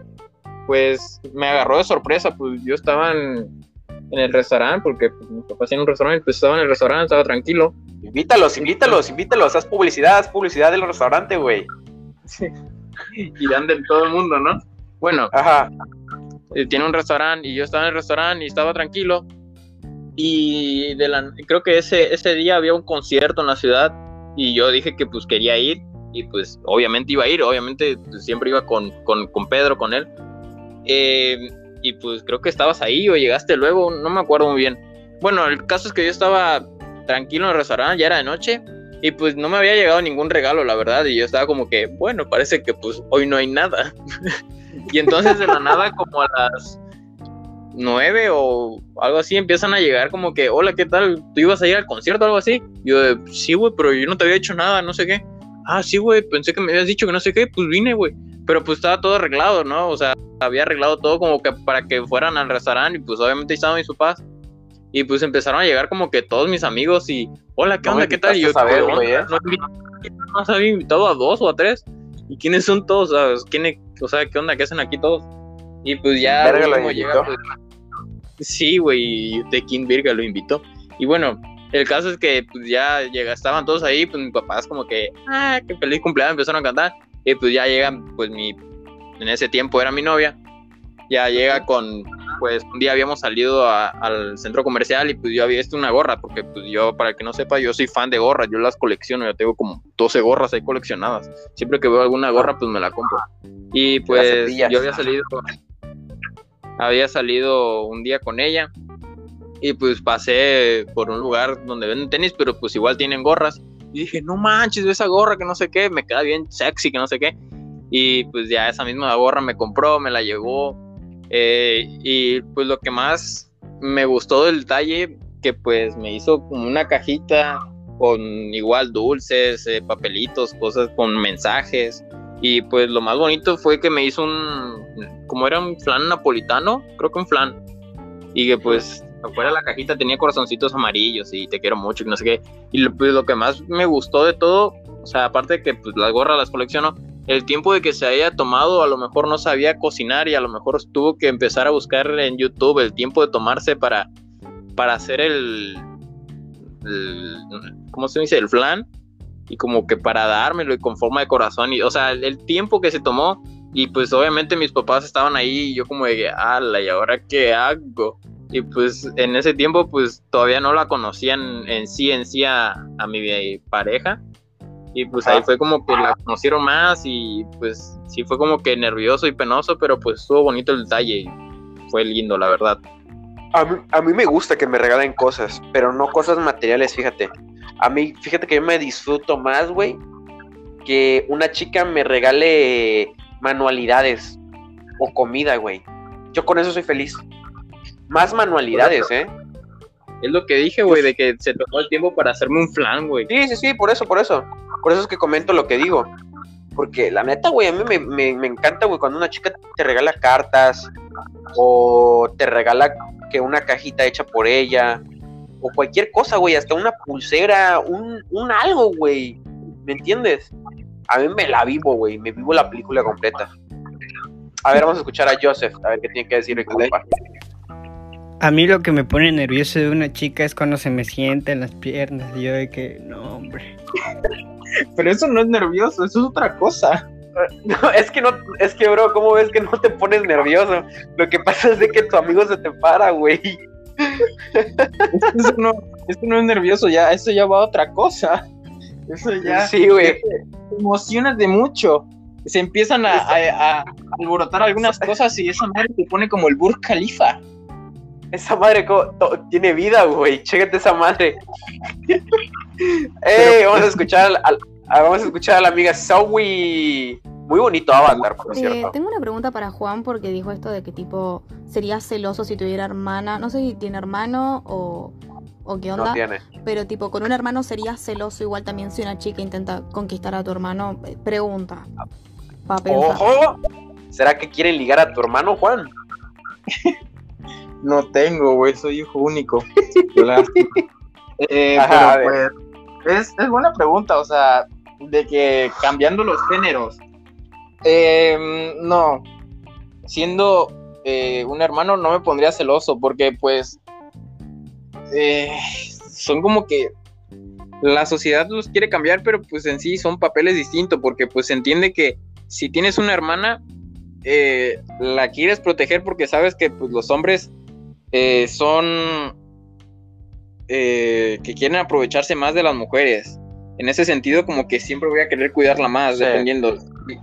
pues me agarró de sorpresa, pues yo estaba en, en el restaurante, porque pues, mi papá tiene un restaurante, pues estaba en el restaurante, estaba tranquilo. Invítalos, invítalos, invítalos. Haz publicidad, haz publicidad del restaurante, güey. *laughs* y dan de todo el mundo, ¿no? Bueno, Ajá. eh, tiene un restaurante y yo estaba en el restaurante y estaba tranquilo. Y de la, creo que ese, ese día había un concierto en la ciudad y yo dije que pues quería ir y pues obviamente iba a ir, obviamente pues, siempre iba con, con, con Pedro, con él. Eh, y pues creo que estabas ahí o llegaste luego, no me acuerdo muy bien. Bueno, el caso es que yo estaba tranquilo en el restaurante, ya era de noche y pues no me había llegado ningún regalo, la verdad, y yo estaba como que, bueno, parece que pues hoy no hay nada. *laughs* y entonces de la nada como a las nueve o algo así empiezan a llegar como que, hola, ¿qué tal? ¿Tú ibas a ir al concierto o algo así? Yo, de, sí, güey, pero yo no te había hecho nada, no sé qué. Ah, sí, güey, pensé que me habías dicho que no sé qué, pues vine, güey. Pero pues estaba todo arreglado, ¿no? O sea, había arreglado todo como que para que fueran al restaurante y pues obviamente estaban mis papás. Y pues empezaron a llegar como que todos mis amigos y, hola, ¿qué No onda? ¿Qué tal? Y yo, saber, "¿Qué güey, onda? ¿eh? No no había invitado a dos o a tres. ¿Y quiénes son todos? ¿Sabes? ¿Quién o sea, ¿qué onda? ¿Qué hacen aquí todos? Y pues ya Verga, lo llega, pues, Sí, güey, de King Virga lo invitó. Y bueno, el caso es que pues ya llega, estaban todos ahí, pues mis papás como que, ah, qué feliz cumpleaños, empezaron a cantar. Y pues ya llegan, pues mi, en ese tiempo era mi novia. ya llega con, pues un día habíamos salido a- al centro comercial y pues yo había visto una gorra, porque pues yo, para el que no sepa, yo soy fan de gorras, yo las colecciono, yo tengo como 12 gorras ahí coleccionadas. Siempre que veo alguna gorra, pues me la compro. Y pues yo había salido, había salido un día con ella y pues pasé por un lugar donde venden tenis, pero pues igual tienen gorras. Y dije, no manches, esa gorra que no sé qué, me queda bien sexy, que no sé qué. Y pues ya esa misma gorra me compró, me la llevó. eh, y pues lo que más me gustó del detalle, que pues me hizo como una cajita con igual dulces, eh, papelitos, cosas con mensajes. Y pues lo más bonito fue que me hizo un, como era un flan napolitano, creo que un flan. Y que pues afuera de la cajita tenía corazoncitos amarillos y te quiero mucho y no sé qué. Y lo, pues, lo que más me gustó de todo, o sea, aparte de que pues, las gorras las colecciono, el tiempo de que se haya tomado, a lo mejor no sabía cocinar y a lo mejor tuvo que empezar a buscar en YouTube el tiempo de tomarse para, para hacer el, el- ¿cómo se dice? El flan y como que para dármelo y con forma de corazón y, o sea, el, el tiempo que se tomó y pues obviamente mis papás estaban ahí y yo como de, ala, ¿y ahora qué hago? Y pues en ese tiempo pues todavía no la conocían en sí en sí a, a mi pareja. Y pues ahí Ah. fue como que la conocieron más y pues sí fue como que nervioso y penoso, pero pues estuvo bonito el detalle y fue lindo, la verdad. A mí, a mí me gusta que me regalen cosas, pero no cosas materiales, fíjate. A mí, fíjate que yo me disfruto más, güey, que una chica me regale manualidades o comida, güey. Yo con eso soy feliz. Más manualidades, ¿eh? Es lo que dije, güey, de que se tomó el tiempo para hacerme un flan, güey. Sí, sí, sí, por eso, por eso. Por eso es que comento lo que digo. Porque la neta, güey, a mí me, me- me encanta, güey, cuando una chica te regala cartas o te regala que una cajita hecha por ella o cualquier cosa, güey, hasta una pulsera, un, un algo, güey. ¿Me entiendes? A mí me la vivo, güey, me vivo la película completa. A ver, vamos a escuchar a Joseph, a ver qué tiene que decir el compa. A mí lo que me pone nervioso de una chica es cuando se me sienta en las piernas. Y yo de que, no, hombre. *laughs* Pero eso no es nervioso, eso es otra cosa. *laughs* No, es que no, es que, bro, ¿cómo ves que no te pones nervioso? Lo que pasa es de que tu amigo se te para, güey. Eso no, eso no es nervioso, ya, eso ya va a otra cosa. Eso ya Sí, güey. te emocionas de mucho. Se empiezan a, a- a alborotar algunas cosas y esa madre te pone como el Burj Khalifa. Esa madre tiene vida, güey. Chécate esa madre. Ey, vamos a escuchar al, al- a- vamos a escuchar a la amiga Zoe. Muy bonito avatar, por Eh, cierto. tengo una pregunta para Juan porque dijo esto de que tipo sería celoso si tuviera hermana. No sé si tiene hermano o, o qué onda. No tiene. Pero tipo, con un hermano sería celoso igual también si una chica intenta conquistar a tu hermano. Eh, Pregunta. ¡Ojo! ¿Será que quieren ligar a tu hermano, Juan? *laughs* No tengo, güey, soy hijo único. *laughs* Eh, Ajá, a pero pues, es, es buena pregunta, o sea, de que cambiando los géneros. Eh, no, siendo eh, un hermano no me pondría celoso porque pues eh, son como que la sociedad los quiere cambiar, pero pues en sí son papeles distintos porque pues se entiende que si tienes una hermana, eh, la quieres proteger porque sabes que pues, los hombres son que quieren aprovecharse más de las mujeres. En ese sentido, como que siempre voy a querer cuidarla más, Sí. dependiendo.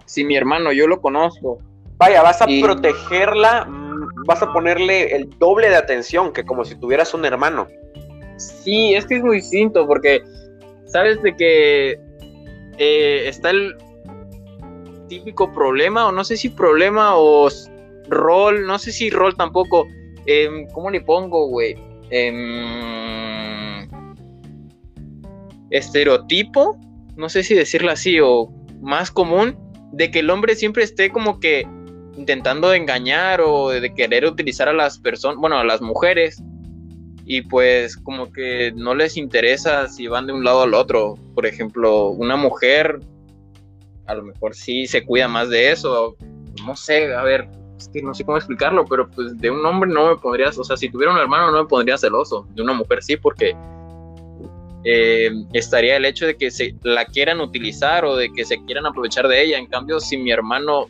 Si, mi hermano yo lo conozco, Vaya, vas a Y- protegerla, mm, vas a ponerle el doble de atención que como si tuvieras un hermano. sí, es que es muy distinto, porque sabes de que eh, está el típico problema, o no sé si problema o rol, no sé si rol tampoco. Em, ¿Cómo le pongo, güey? Em, estereotipo, no sé si decirlo así, o más común, de que el hombre siempre esté como que intentando engañar o de querer utilizar a las personas, bueno, a las mujeres, y pues como que no les interesa si van de un lado al otro. Por ejemplo, una mujer a lo mejor sí se cuida más de eso, no sé, a ver, es que no sé cómo explicarlo, pero pues de un hombre no me pondrías, o sea, si tuviera un hermano no me pondría celoso, de una mujer sí, porque eh, estaría el hecho de que se la quieran utilizar o de que se quieran aprovechar de ella. En cambio, si mi hermano,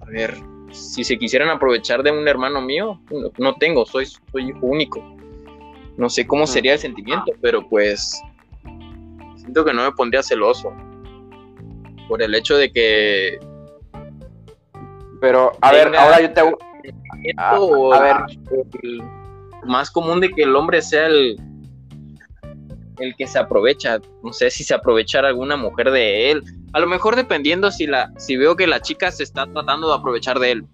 a ver, si se quisieran aprovechar de un hermano mío, no, no tengo, soy, soy hijo único. No sé cómo sería el sentimiento, pero pues siento que no me pondría celoso. Por el hecho de que Pero, a ver, ahora yo te hago- esto, a ver. el más común de que el hombre sea el el que se aprovecha, no sé si se aprovechara alguna mujer de él, a lo mejor dependiendo si la si veo que la chica se está tratando de aprovechar de él.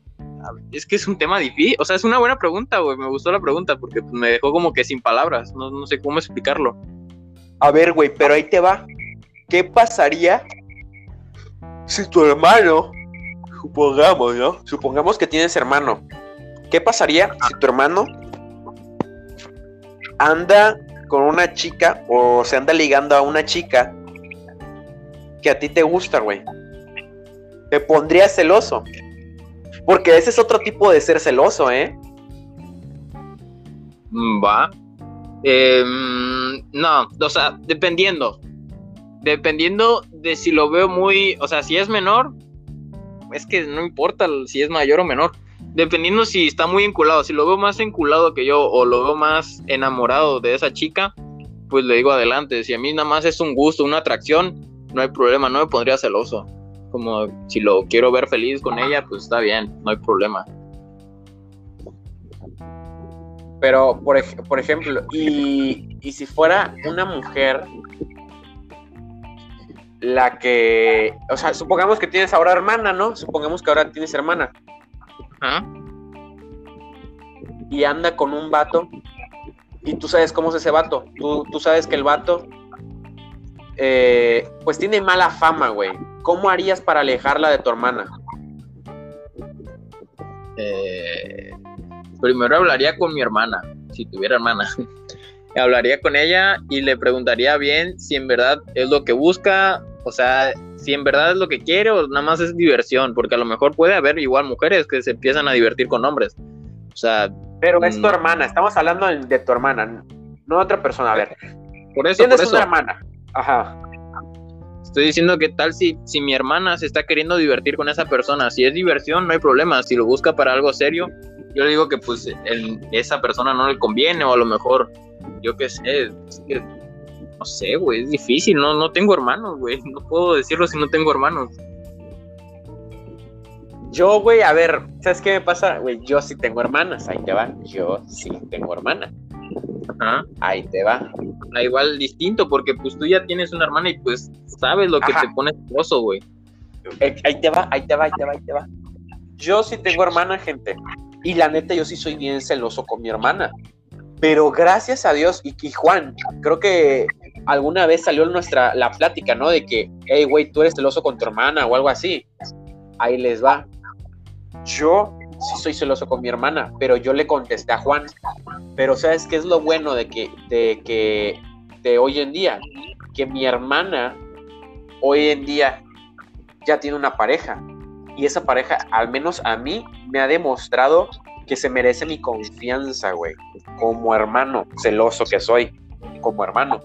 Es que es un tema difícil, o sea, es una buena pregunta, güey, me gustó la pregunta porque pues, me dejó como que sin palabras, no, no sé cómo explicarlo. A ver, güey, pero ahí te va. ¿Qué pasaría si tu hermano, supongamos, ¿no? supongamos que tienes hermano. ¿Qué pasaría si tu hermano anda con una chica o se anda ligando a una chica que a ti te gusta, güey? Te pondrías celoso. Porque ese es otro tipo de ser celoso, ¿eh? Mm, Va. Mm, no, o sea, dependiendo. Dependiendo de si lo veo muy. O sea, si es menor, es que no importa si es mayor o menor. Dependiendo si está muy enculado. Si lo veo más enculado que yo o lo veo más enamorado de esa chica, pues le digo adelante. Si a mí nada más es un gusto, una atracción, no hay problema, no me pondría celoso. Como si lo quiero ver feliz con ella, pues está bien, no hay problema. Pero, por, por ejemplo, y, y si fuera una mujer la que, o sea, supongamos que tienes ahora hermana, ¿no? Supongamos que ahora tienes hermana ¿Ah? y anda con un vato y tú sabes cómo es ese vato. Tú, tú sabes que el vato, eh, pues tiene mala fama, güey. ¿Cómo harías para alejarla de tu hermana? Eh, primero hablaría con mi hermana, si tuviera hermana. *laughs* hablaría con ella y le preguntaría bien si en verdad es lo que busca, o sea, si en verdad es lo que quiere o nada más es diversión, porque a lo mejor puede haber igual mujeres que se empiezan a divertir con hombres. O sea, Pero es tu Mm. hermana, estamos hablando de, tu hermana, no de otra persona. A ver, por eso, por tienes eso una hermana. Ajá. estoy diciendo que tal si, si mi hermana se está queriendo divertir con esa persona, si es diversión no hay problema, si lo busca para algo serio, yo le digo que pues el- esa persona no le conviene o a lo mejor, yo qué sé, es que, no sé, güey, es difícil, no, no tengo hermanos, güey, no puedo decirlo si no tengo hermanos. Yo, güey, a ver, ¿sabes qué me pasa? Güey, yo sí tengo hermanas, ahí te va. Yo sí tengo hermana, Ajá. ahí te va. Ah, igual distinto, porque pues tú ya tienes una hermana y pues sabes lo que Ajá. te pone celoso, güey. Eh, Ahí te va, ahí te va, ahí te va, ahí te va. Yo sí tengo hermana, gente. Y la neta, yo sí soy bien celoso con mi hermana. Pero gracias a Dios, y, y Juan, creo que alguna vez salió nuestra la plática, ¿no? De que, hey, güey, tú eres celoso con tu hermana o algo así. Ahí les va. Yo sí soy celoso con mi hermana, pero yo le contesté a Juan. Pero ¿sabes qué es lo bueno de que, de que, de hoy en día? Que mi hermana hoy en día ya tiene una pareja. Y esa pareja, al menos a mí, me ha demostrado que se merece mi confianza, güey. Como hermano, celoso que soy, como hermano.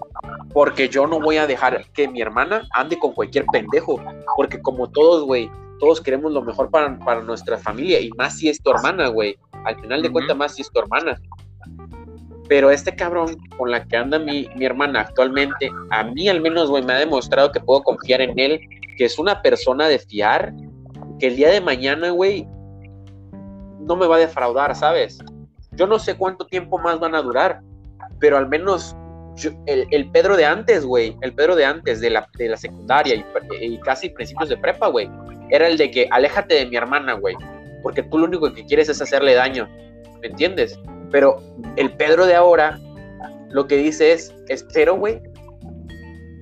Porque yo no voy a dejar que mi hermana ande con cualquier pendejo. Porque como todos, güey, todos queremos lo mejor para, para nuestra familia. Y más si es tu hermana, güey. Al final de Ujú. cuentas, más si es tu hermana. Pero este cabrón con la que anda mi, mi hermana actualmente, a mí al menos, güey, me ha demostrado que puedo confiar en él, que es una persona de fiar, que el día de mañana, güey, no me va a defraudar, ¿sabes? Yo no sé cuánto tiempo más van a durar, pero al menos yo- el, el Pedro de antes, güey, el Pedro de antes, de la, de la secundaria y, y casi principios de prepa, güey, era el de que aléjate de mi hermana, güey, porque tú lo único que quieres es hacerle daño, ¿me entiendes? Pero el Pedro de ahora lo que dice es, espero, güey,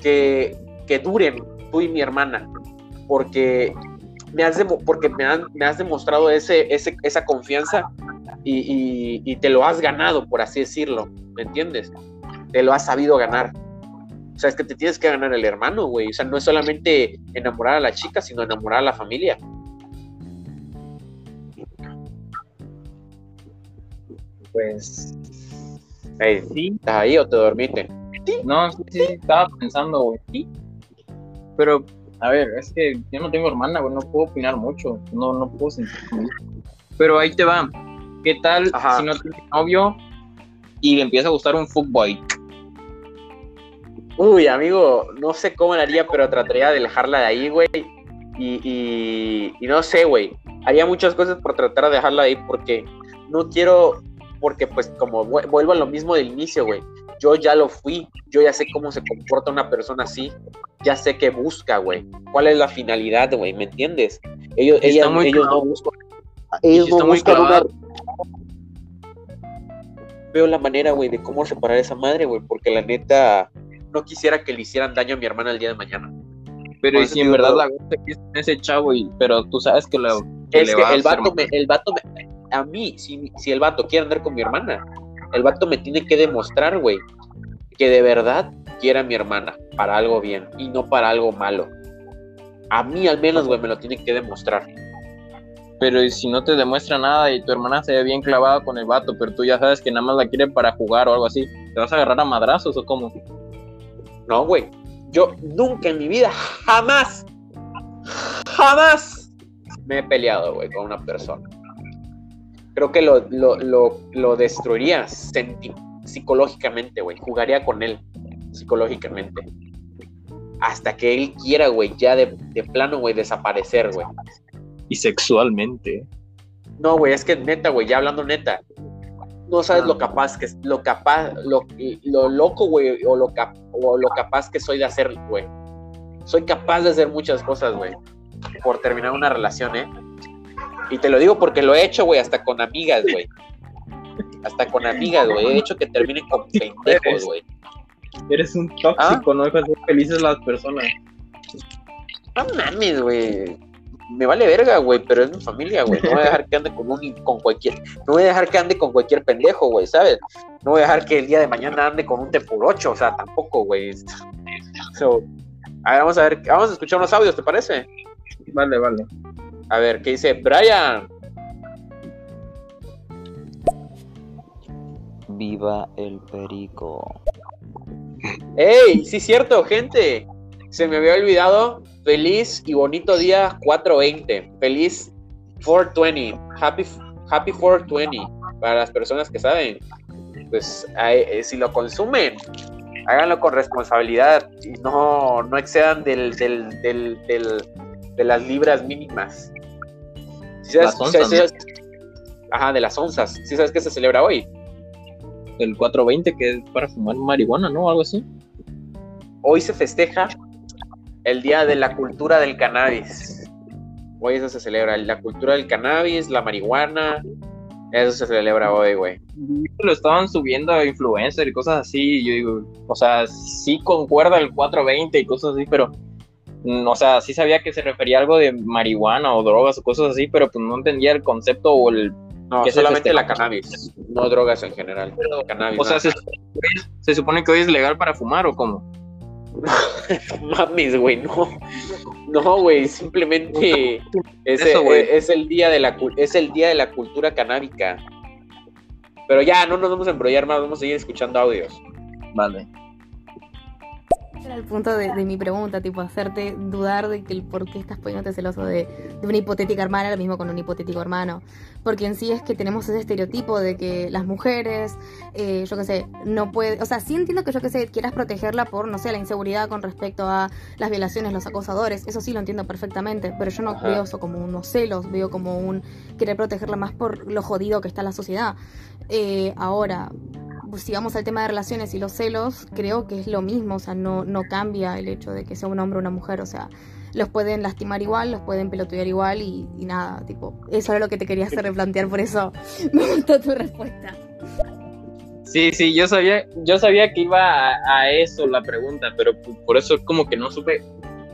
que, que duren tú y mi hermana, porque me has, demo- porque me, han- me has demostrado ese, ese, esa confianza y, y- y te lo has ganado, por así decirlo, ¿me entiendes? Te lo has sabido ganar. O sea, es que te tienes que ganar el hermano, güey. O sea, no es solamente enamorar a la chica, sino enamorar a la familia. Pues sí, ¿Estás ahí o te dormiste? no, sí, sí, estaba pensando, güey, sí. Pero a ver, es que yo no tengo hermana, güey, no puedo opinar mucho, no, no puedo sentir. Pero ahí te va. ¿Qué tal Ajá. si no tienes novio y le empieza a gustar un fuckboy? Uy, amigo, no sé cómo lo haría, pero trataría de dejarla de ahí, güey. Y, y, y no sé, güey. Haría muchas cosas por tratar de dejarla de ahí porque no quiero, porque pues como vu- vuelvo a lo mismo del inicio, güey. Yo ya lo fui, yo ya sé cómo se comporta una persona así, ya sé qué busca, güey. ¿Cuál es la finalidad, güey? ¿Me entiendes? Ellos, ellas- ellos no buscan, ellos no buscan una... Veo la manera, güey, de cómo separar esa madre, güey, porque la neta no quisiera que le hicieran daño a mi hermana el día de mañana. Pero y si en verdad la gusta que es ese chavo, y, pero tú sabes que, la, que Es le que va el vato, me, el vato me- a mí, si, si el vato quiere andar con mi hermana, el vato me tiene que demostrar, güey, que de verdad quiere a mi hermana para algo bien y no para algo malo. A mí al menos, güey, me lo tiene que demostrar. Pero y si no te demuestra nada y tu hermana se ve bien clavada con el vato, pero tú ya sabes que nada más la quiere para jugar o algo así, ¿te vas a agarrar a madrazos o cómo? No, güey. Yo nunca en mi vida, jamás, jamás me he peleado, güey, con una persona. Creo que lo, lo, lo, lo destruiría psicológicamente, güey. Jugaría con él psicológicamente. Hasta que él quiera, güey, ya de, de plano, güey, desaparecer, güey. Y sexualmente. No, güey, es que neta, güey, ya hablando neta. No sabes lo capaz que lo capaz, lo, lo loco, güey, o lo cap- o lo capaz que soy de hacer, güey. Soy capaz de hacer muchas cosas, güey. Por terminar una relación, ¿eh? Y te lo digo porque lo he hecho, güey, hasta con amigas, güey. Hasta con amigas, güey. He hecho que terminen con pendejos, güey. Eres un tóxico, no dejas ser felices las personas. No mames, güey. Me vale verga, güey, pero es mi familia, güey. No voy a dejar que ande con un con cualquier, no voy a dejar que ande con cualquier pendejo, güey, ¿sabes? No voy a dejar que el día de mañana ande con un T por 8, o sea, tampoco, güey. So, a ver, vamos a ver, vamos a escuchar unos audios, ¿te parece? Vale, vale. A ver, ¿qué dice Brian? Viva el perico. ¡Ey! Sí, cierto, gente. Se me había olvidado. Feliz y bonito día 420. Feliz 420. Happy, happy 420. Para las personas que saben. Pues eh, si lo consumen, háganlo con responsabilidad y no, no excedan del, del, del, del- de las libras mínimas. ¿Sí sabes- Las onzas, sabes- Ajá, de las onzas. ¿Sí sabes qué se celebra hoy? El 420 que es para fumar marihuana, ¿no? Algo así. hoy se festeja el Día de la Cultura del Cannabis. Hoy eso se celebra, la cultura del cannabis, la marihuana, eso se celebra hoy, güey. Lo estaban subiendo a influencer y cosas así. yo digo, o sea, sí concuerda el 420 y cosas así, pero. mm, O sea, sí sabía que se refería a algo de marihuana o drogas o cosas así, pero pues no entendía el concepto o el. No, ¿Qué se solamente la cannabis, no drogas en general. Cannabis. O sea, se, se supone que hoy es legal para fumar o cómo. *laughs* mames, güey, no. No, güey, simplemente es, Eso, eh, es el día de la es el día de la cultura canábica. Pero ya, no nos vamos a embrollar más, vamos a seguir escuchando audios. Vale. Era el punto de, de mi pregunta, tipo, hacerte dudar de que el por qué estás poniéndote celoso de, de una hipotética hermana, lo mismo con un hipotético hermano. Porque en sí es que tenemos ese estereotipo de que las mujeres, eh, yo qué sé, no puede, o sea, sí entiendo que yo qué sé, quieras protegerla por, no sé, la inseguridad con respecto a las violaciones, los acosadores, eso sí lo entiendo perfectamente, pero yo no Ajá. veo eso como unos celos, veo como un querer protegerla más por lo jodido que está la sociedad. Eh, ahora, si vamos al tema de relaciones y los celos, creo que es lo mismo, o sea, no, no cambia el hecho de que sea un hombre o una mujer, o sea, los pueden lastimar igual, los pueden pelotear igual y, nada, tipo, eso era lo que te quería hacer replantear, por eso *laughs* me gustó tu respuesta. Sí, sí, yo sabía, yo sabía que iba a, a eso la pregunta, pero por eso como que no supe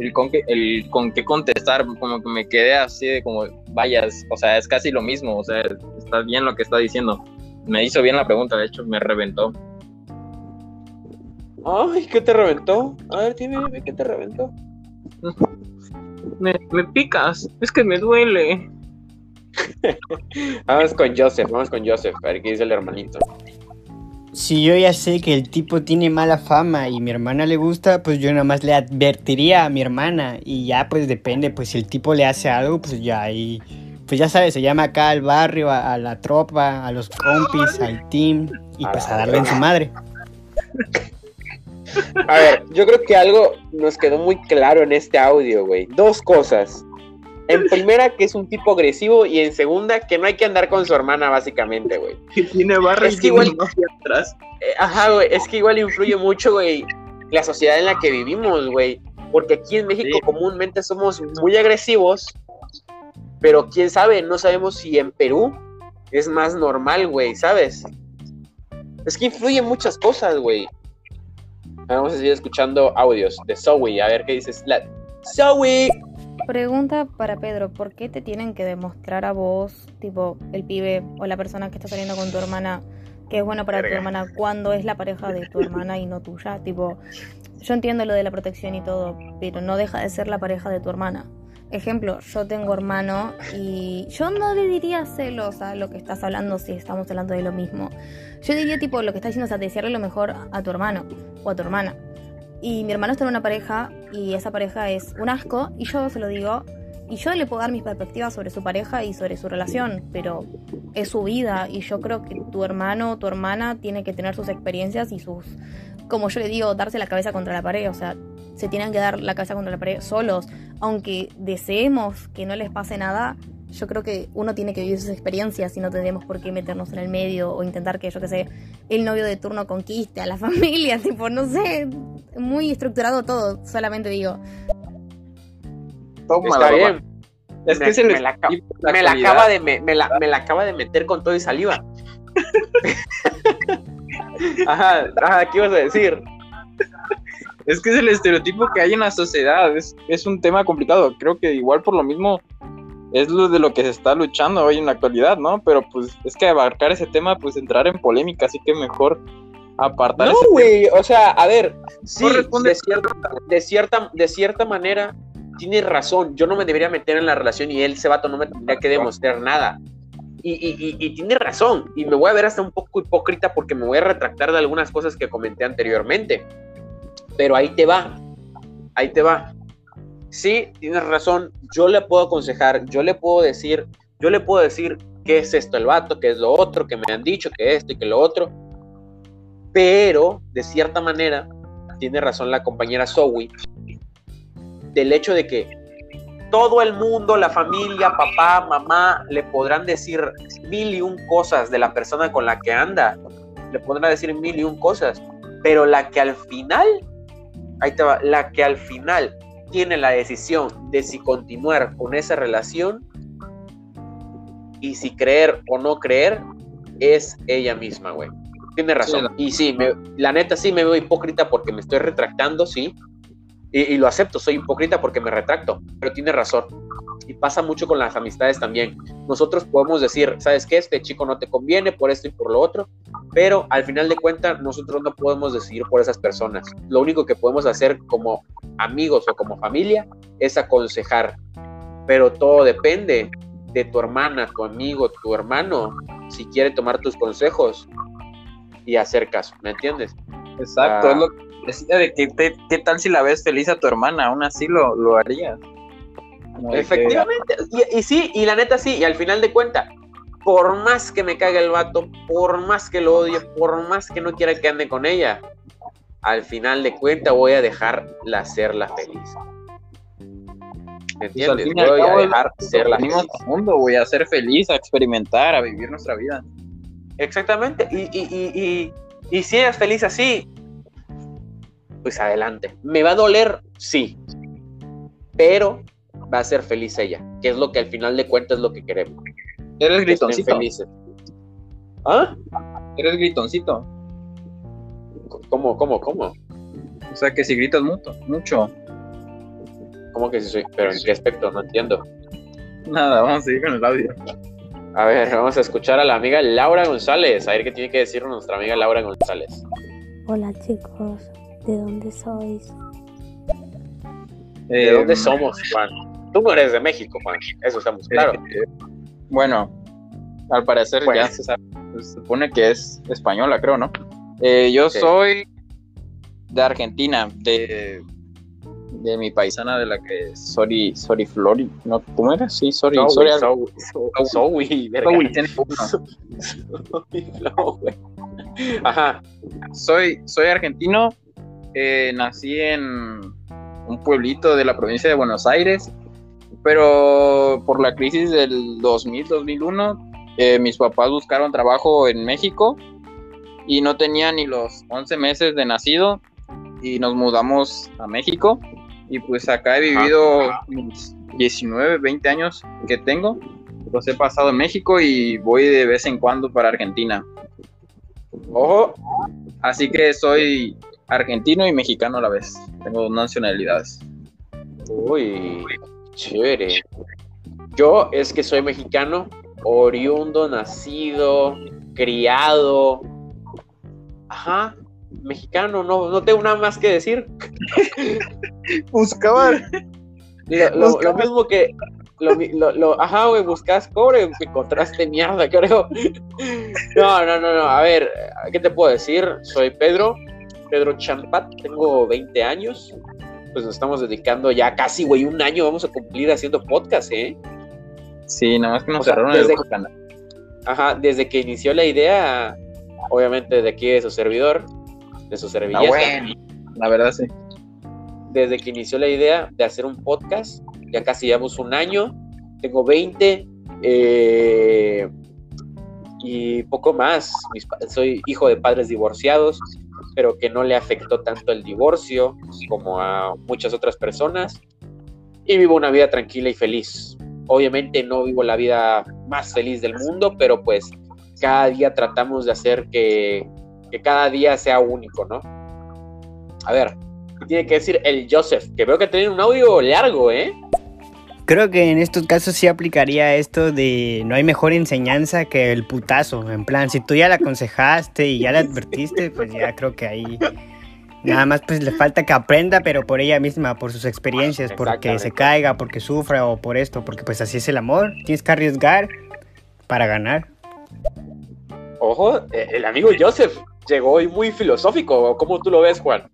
el con qué, el con qué contestar, como que me quedé así de como, vayas, o sea, es casi lo mismo, o sea, está bien lo que está diciendo. Me hizo bien la pregunta, de hecho, me reventó. Ay, ¿qué te reventó? A ver, dime, dime, ¿qué te reventó? Me, me picas, es que me duele. *laughs* Vamos con Joseph, vamos con Joseph, a ver qué dice el hermanito. si yo ya sé que el tipo tiene mala fama y mi hermana le gusta, pues yo nada más le advertiría a mi hermana y ya pues depende, pues si el tipo le hace algo, pues ya ahí, pues ya sabes, se llama acá al barrio, a, a la tropa, a los compis, al team y pues a darle en su madre. A ver, yo creo que algo nos quedó muy claro en este audio, güey. Dos cosas. En primera, que es un tipo agresivo, y en segunda, que no hay que andar con su hermana, básicamente, güey. Que tiene barra Es y que tiene igual- atrás. Eh, Ajá, güey, es que igual influye mucho, güey, la sociedad en la que vivimos, güey. Porque aquí en México Sí. comúnmente somos muy agresivos, pero quién sabe, no sabemos si en Perú es más normal, güey, ¿sabes? Es que influyen muchas cosas, güey. Vamos a seguir escuchando audios de Zoe, a ver qué dices. La... Zoe. Pregunta para Pedro, ¿por qué te tienen que demostrar a vos, tipo el pibe o la persona que está saliendo con tu hermana, que es bueno para tu hermana cuando es la pareja de tu hermana y no tuya? Tipo, yo entiendo lo de la protección y todo, pero no deja de ser la pareja de tu hermana. Ejemplo, yo tengo hermano y yo no le diría celos a lo que estás hablando si estamos hablando de lo mismo. Yo diría tipo lo que estás diciendo es a desearle lo mejor a tu hermano o a tu hermana. Y mi hermano está en una pareja y esa pareja es un asco y yo se lo digo y yo le puedo dar mis perspectivas sobre su pareja y sobre su relación, pero es su vida y yo creo que tu hermano o tu hermana tiene que tener sus experiencias y sus, como yo le digo, darse la cabeza contra la pared, o sea, se tienen que dar la cabeza contra la pared solos, aunque deseemos que no les pase nada. Yo creo que uno tiene que vivir sus experiencias y no tendremos por qué meternos en el medio o intentar que, yo qué sé, el novio de turno conquiste a la *laughs* familia, tipo, no sé, muy estructurado todo, solamente digo. Toma Está la bien. Es Me- que se me les la acaba- la me la acaba de me, me la, me la acaba de meter con todo y saliva. *laughs* ajá, ajá, ¿qué ibas a decir? Es que es el estereotipo que hay en la sociedad, es, es un tema complicado. Creo que igual por lo mismo es lo de lo que se está luchando hoy en la actualidad, ¿no? Pero pues es que abarcar ese tema, pues entrar en polémica, así que mejor apartar No, güey, o sea, a ver, sí, Corresponde- de cierta, de cierta, de cierta manera tienes razón. Yo no me debería meter en la relación y él, ese vato, no me tendría que demostrar nada. Y, y, y, y tiene razón. Y me voy a ver hasta un poco hipócrita porque me voy a retractar de algunas cosas que comenté anteriormente. Pero ahí te va. Ahí te va. Sí, tienes razón. Yo le puedo aconsejar, yo le puedo decir, yo le puedo decir qué es esto el vato, qué es lo otro, que me han dicho, que esto y que lo otro. Pero, de cierta manera, tiene razón la compañera Zoe, del hecho de que todo el mundo, la familia, papá, mamá, le podrán decir mil y un cosas de la persona con la que anda. Le podrán decir mil y un cosas. Pero la que al final, ahí te va, la que al final tiene la decisión de si continuar con esa relación y si creer o no creer, es ella misma, güey. Tiene razón. Sí, Y sí, me- la neta sí me veo hipócrita porque me estoy retractando, sí. Y, y lo acepto, soy hipócrita porque me retracto, pero tiene razón. Y pasa mucho con las amistades también. Nosotros podemos decir, ¿sabes qué? Este chico no te conviene por esto y por lo otro, pero al final de cuentas nosotros no podemos decidir por esas personas. Lo único que podemos hacer como amigos o como familia es aconsejar, pero todo depende de tu hermana, tu amigo, tu hermano, si quiere tomar tus consejos y hacer caso, ¿me entiendes? Exacto, Ah. es lo que decía de que te- qué tal si la ves feliz a tu hermana, aún así lo, lo harías. De que- Efectivamente, y, y sí, y la neta sí, y al final de cuentas, por más que me cague el vato, por más que lo odie, por más que no quiera que ande con ella, al final de cuentas voy a dejarla serla feliz. ¿Me Pues, entiendes? voy a dejar serla venimos feliz. al mundo, güey, a ser feliz, a experimentar, a vivir nuestra vida. Exactamente, y, y, y, y, y si eres feliz así, pues adelante. ¿Me va a doler? Sí, pero va a ser feliz ella, que es lo que al final de cuentas es lo que queremos. Eres gritoncito. felices. ¿Ah? Eres gritoncito. ¿Cómo, cómo, cómo? O sea que si gritas mucho, mucho. ¿Cómo que sí soy? ¿Pero en qué aspecto? No entiendo. Nada, vamos a seguir con el audio. A ver, vamos a escuchar a la amiga Laura González. A ver qué tiene que decirnos nuestra amiga Laura González. Hola chicos, ¿de dónde sois? ¿De Eh, dónde somos, Juan? Tú no eres de México, Juan. Eso estamos claro. eh, bueno, al parecer Bueno. ya se sabe, pues, se supone que es española, creo, ¿no? Eh, yo soy de Argentina, de, de mi paisana de la que es Sori, Sori Flori, ¿no? ¿Cómo era? Sí. Zoe, *laughs* no, güey. Ajá, soy, soy argentino, eh, nací en un pueblito de la provincia de Buenos Aires, pero por la crisis del 2000-2001, eh, mis papás buscaron trabajo en México y no tenía ni los 11 meses de nacido y nos mudamos a México y pues acá he vivido mis 19, 20 años que tengo, los he pasado en México y voy de vez en cuando para Argentina. ojo, Así que soy argentino y mexicano a la vez. Tengo dos nacionalidades. uy, chévere. Yo es que soy mexicano, oriundo, nacido, criado. Ajá, mexicano, no, no tengo nada más que decir. *laughs* Buscaba. Lo, lo- lo mismo que. Lo- lo- ajá, güey, buscas cobre, encontraste mierda, *laughs* creo. No, no, no, no. A ver, ¿qué te puedo decir? Soy Pedro, Pedro Champat, tengo 20 años. Pues nos estamos dedicando ya casi, güey, un año vamos a cumplir haciendo podcast, ¿eh? Sí, nada más que nos O sea, cerraron desde- el canal. Ajá, desde que inició la idea, obviamente de aquí de su servidor, de su Ah, servilleta. bueno. La verdad, sí. desde que inició la idea de hacer un podcast. Ya casi llevamos un año. Tengo 20. eh, y poco más. Mis soy hijo de padres divorciados, pero que no le afectó tanto el divorcio como a muchas otras personas. Y vivo una vida tranquila y feliz. Obviamente no vivo la vida más feliz del mundo, pero pues cada día tratamos de hacer que, que cada día sea único, ¿no? A ver, ¿qué tiene que decir el Joseph? Que veo que tiene un audio largo, ¿eh? Creo que en estos casos sí aplicaría esto de no hay mejor enseñanza que el putazo. En plan, si tú ya la aconsejaste y ya la advertiste, pues ya creo que ahí nada más pues le falta que aprenda, pero por ella misma, por sus experiencias, porque se caiga, porque sufra o por esto, porque pues así es el amor. Tienes que arriesgar para ganar. Ojo, eh, el amigo Joseph llegó hoy muy filosófico. ¿Cómo tú lo ves, Juan?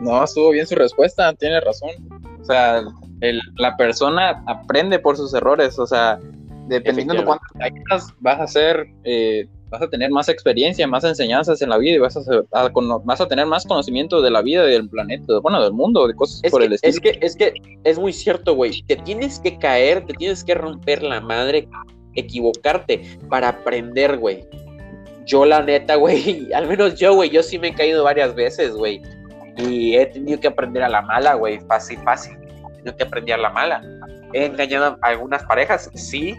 No, estuvo bien su respuesta, tiene razón. O sea, el- la persona aprende por sus errores. O sea, dependiendo de cuánto caigas, vas a ser, eh, vas a tener más experiencia, más enseñanzas en la vida y vas a, ser- a cono- vas a tener más conocimiento de la vida y del planeta, bueno, del mundo, de cosas Es por que, el estilo. es que, es que es muy cierto, güey. Te tienes que caer, te tienes que romper la madre, equivocarte para aprender, güey. Yo, la neta, güey, *laughs* al menos yo, güey, yo sí me he caído varias veces, güey. Y he tenido que aprender a la mala, güey. Fácil, fácil. Tenido que aprender a la mala. He engañado a algunas parejas, sí.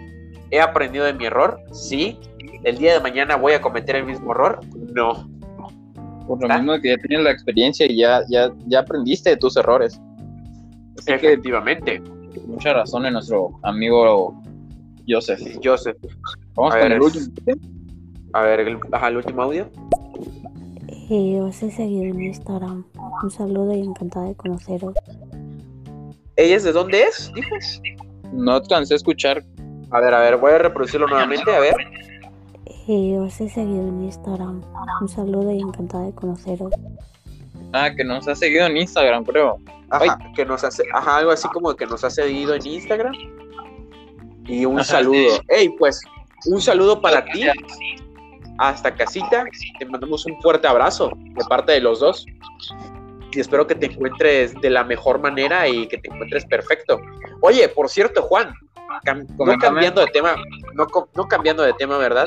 He aprendido de mi error, sí. El día de mañana voy a cometer el mismo error, no. Por lo mismo que ya tienes la experiencia y ya, ya, ya aprendiste de tus errores. Así que Efectivamente. mucha razón en nuestro amigo Joseph. Joseph. Vamos A con ver, el último. A ver, el, ajá, el último audio. Eh, os he seguido en Instagram. Un saludo y encantada de conoceros. ¿Ella es de dónde es? Dijo. No alcancé a escuchar. A ver, a ver, voy a reproducirlo nuevamente, a ver. Eh, os he seguido en Instagram. Un saludo y encantada de conoceros. Ah, que nos ha seguido en Instagram, creo. Ajá, que nos hace, ajá, algo así como que nos ha seguido en Instagram. Y un Ajá, saludo. sí. Ey, pues, un saludo para ti. Hasta casita. Te mandamos un fuerte abrazo de parte de los dos. Y espero que te encuentres de la mejor manera y que te encuentres perfecto. Oye, por cierto, Juan, cam- no cambiando de tema, no, no cambiando de tema, ¿verdad?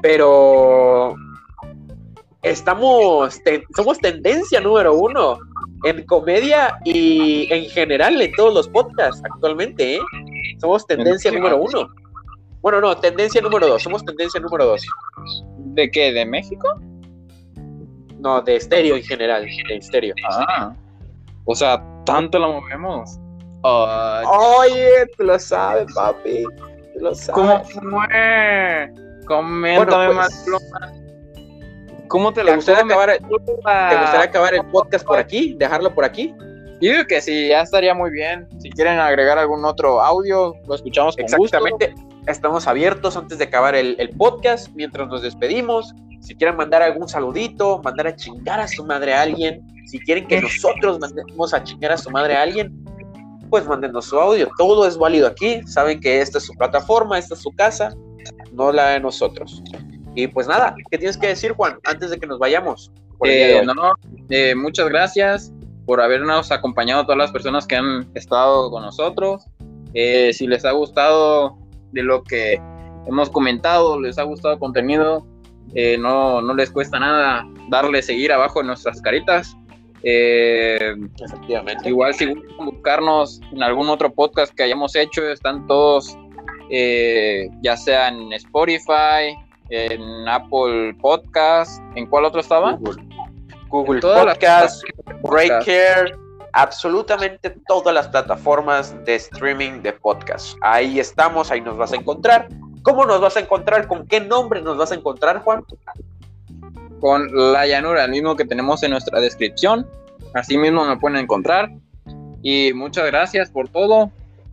Pero estamos, ten- somos tendencia número uno en comedia y en general en todos los podcasts actualmente, ¿eh? Somos tendencia número uno. Bueno, no, tendencia número dos, somos tendencia número dos. ¿De qué? ¿De México? No, de estéreo en general, de estéreo. Ah. O sea, tanto la movemos. Oye, tú lo sabes, papi. Tú lo sabes. ¿Cómo fue? Coméntame Bueno, más, pues, Pluma. ¿Cómo te ¿Te la gustaría, comes? acabar, ¿Te gustaría acabar el podcast por aquí? ¿Dejarlo por aquí? Yo digo que sí, ya estaría muy bien. Si quieren agregar algún otro audio, lo escuchamos con gusto. Exactamente. Estamos abiertos antes de acabar el, el podcast, mientras nos despedimos. Si quieren mandar algún saludito, mandar a chingar a su madre a alguien, si quieren que nosotros mandemos a chingar a su madre a alguien, pues mándenos su audio. Todo es válido aquí. Saben que esta es su plataforma, esta es su casa, no la de nosotros. Y pues nada, ¿qué tienes que decir, Juan, antes de que nos vayamos? Eh, no, eh, muchas gracias por habernos acompañado todas las personas que han estado con nosotros. Eh, si les ha gustado de lo que hemos comentado, les ha gustado el contenido, eh, no, no les cuesta nada darle seguir abajo en nuestras caritas. Eh, Efectivamente. igual si gustan buscarnos en algún otro podcast que hayamos hecho, están todos, eh, ya sea en Spotify, en Apple Podcast, ¿en cuál otro estaba? Google las Podcast. Breaker, absolutamente todas las plataformas de streaming de podcast. Ahí estamos, ahí nos vas a encontrar. ¿Cómo nos vas a encontrar? ¿Con qué nombre nos vas a encontrar, Juan? con la llanura, el mismo que tenemos en nuestra descripción. Así mismo me pueden encontrar. Y muchas gracias por todo.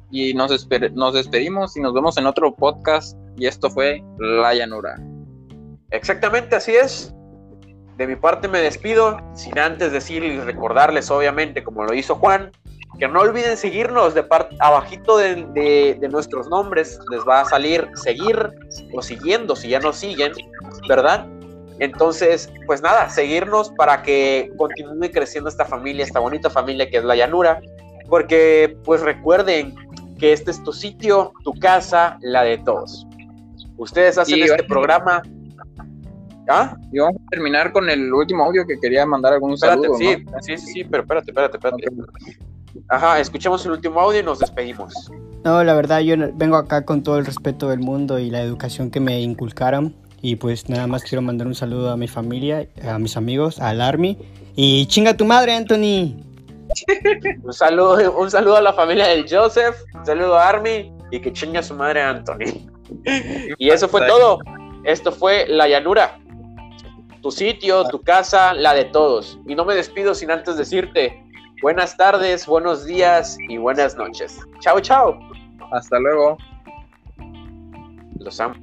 Y nos, despedimos y nos vemos en otro podcast. Y esto fue La Llanura. Exactamente, así es. De mi parte me despido, sin antes decir y recordarles, obviamente, como lo hizo Juan, que no olviden seguirnos de parte abajito de, de- de nuestros nombres. Les va a salir seguir o siguiendo si ya nos siguen, ¿verdad? Entonces, pues nada, seguirnos para que continúe creciendo esta familia, esta bonita familia que es la llanura. Porque, pues recuerden que este es tu sitio, tu casa, la de todos. Ustedes hacen Y este programa. ¿Ah? Y vamos a terminar con el último audio que quería mandar algún Espérate, saludo. sí, ¿no? sí, sí, sí, pero espérate, espérate, espérate. Ajá, escuchemos el último audio y nos despedimos. No, la verdad yo vengo acá con todo el respeto del mundo y la educación que me inculcaron. Y pues nada más quiero mandar un saludo a mi familia, a mis amigos, al Army. Y chinga tu madre, Anthony. *laughs* Un saludo, un saludo a la familia del Joseph, un saludo a Army y que chinga su madre Anthony. *laughs* Y eso fue todo. Esto fue La Llanura. Tu sitio, tu casa, la de todos. Y no me despido sin antes decirte buenas tardes, buenos días y buenas noches. Chao, chao. Hasta luego. Los amo.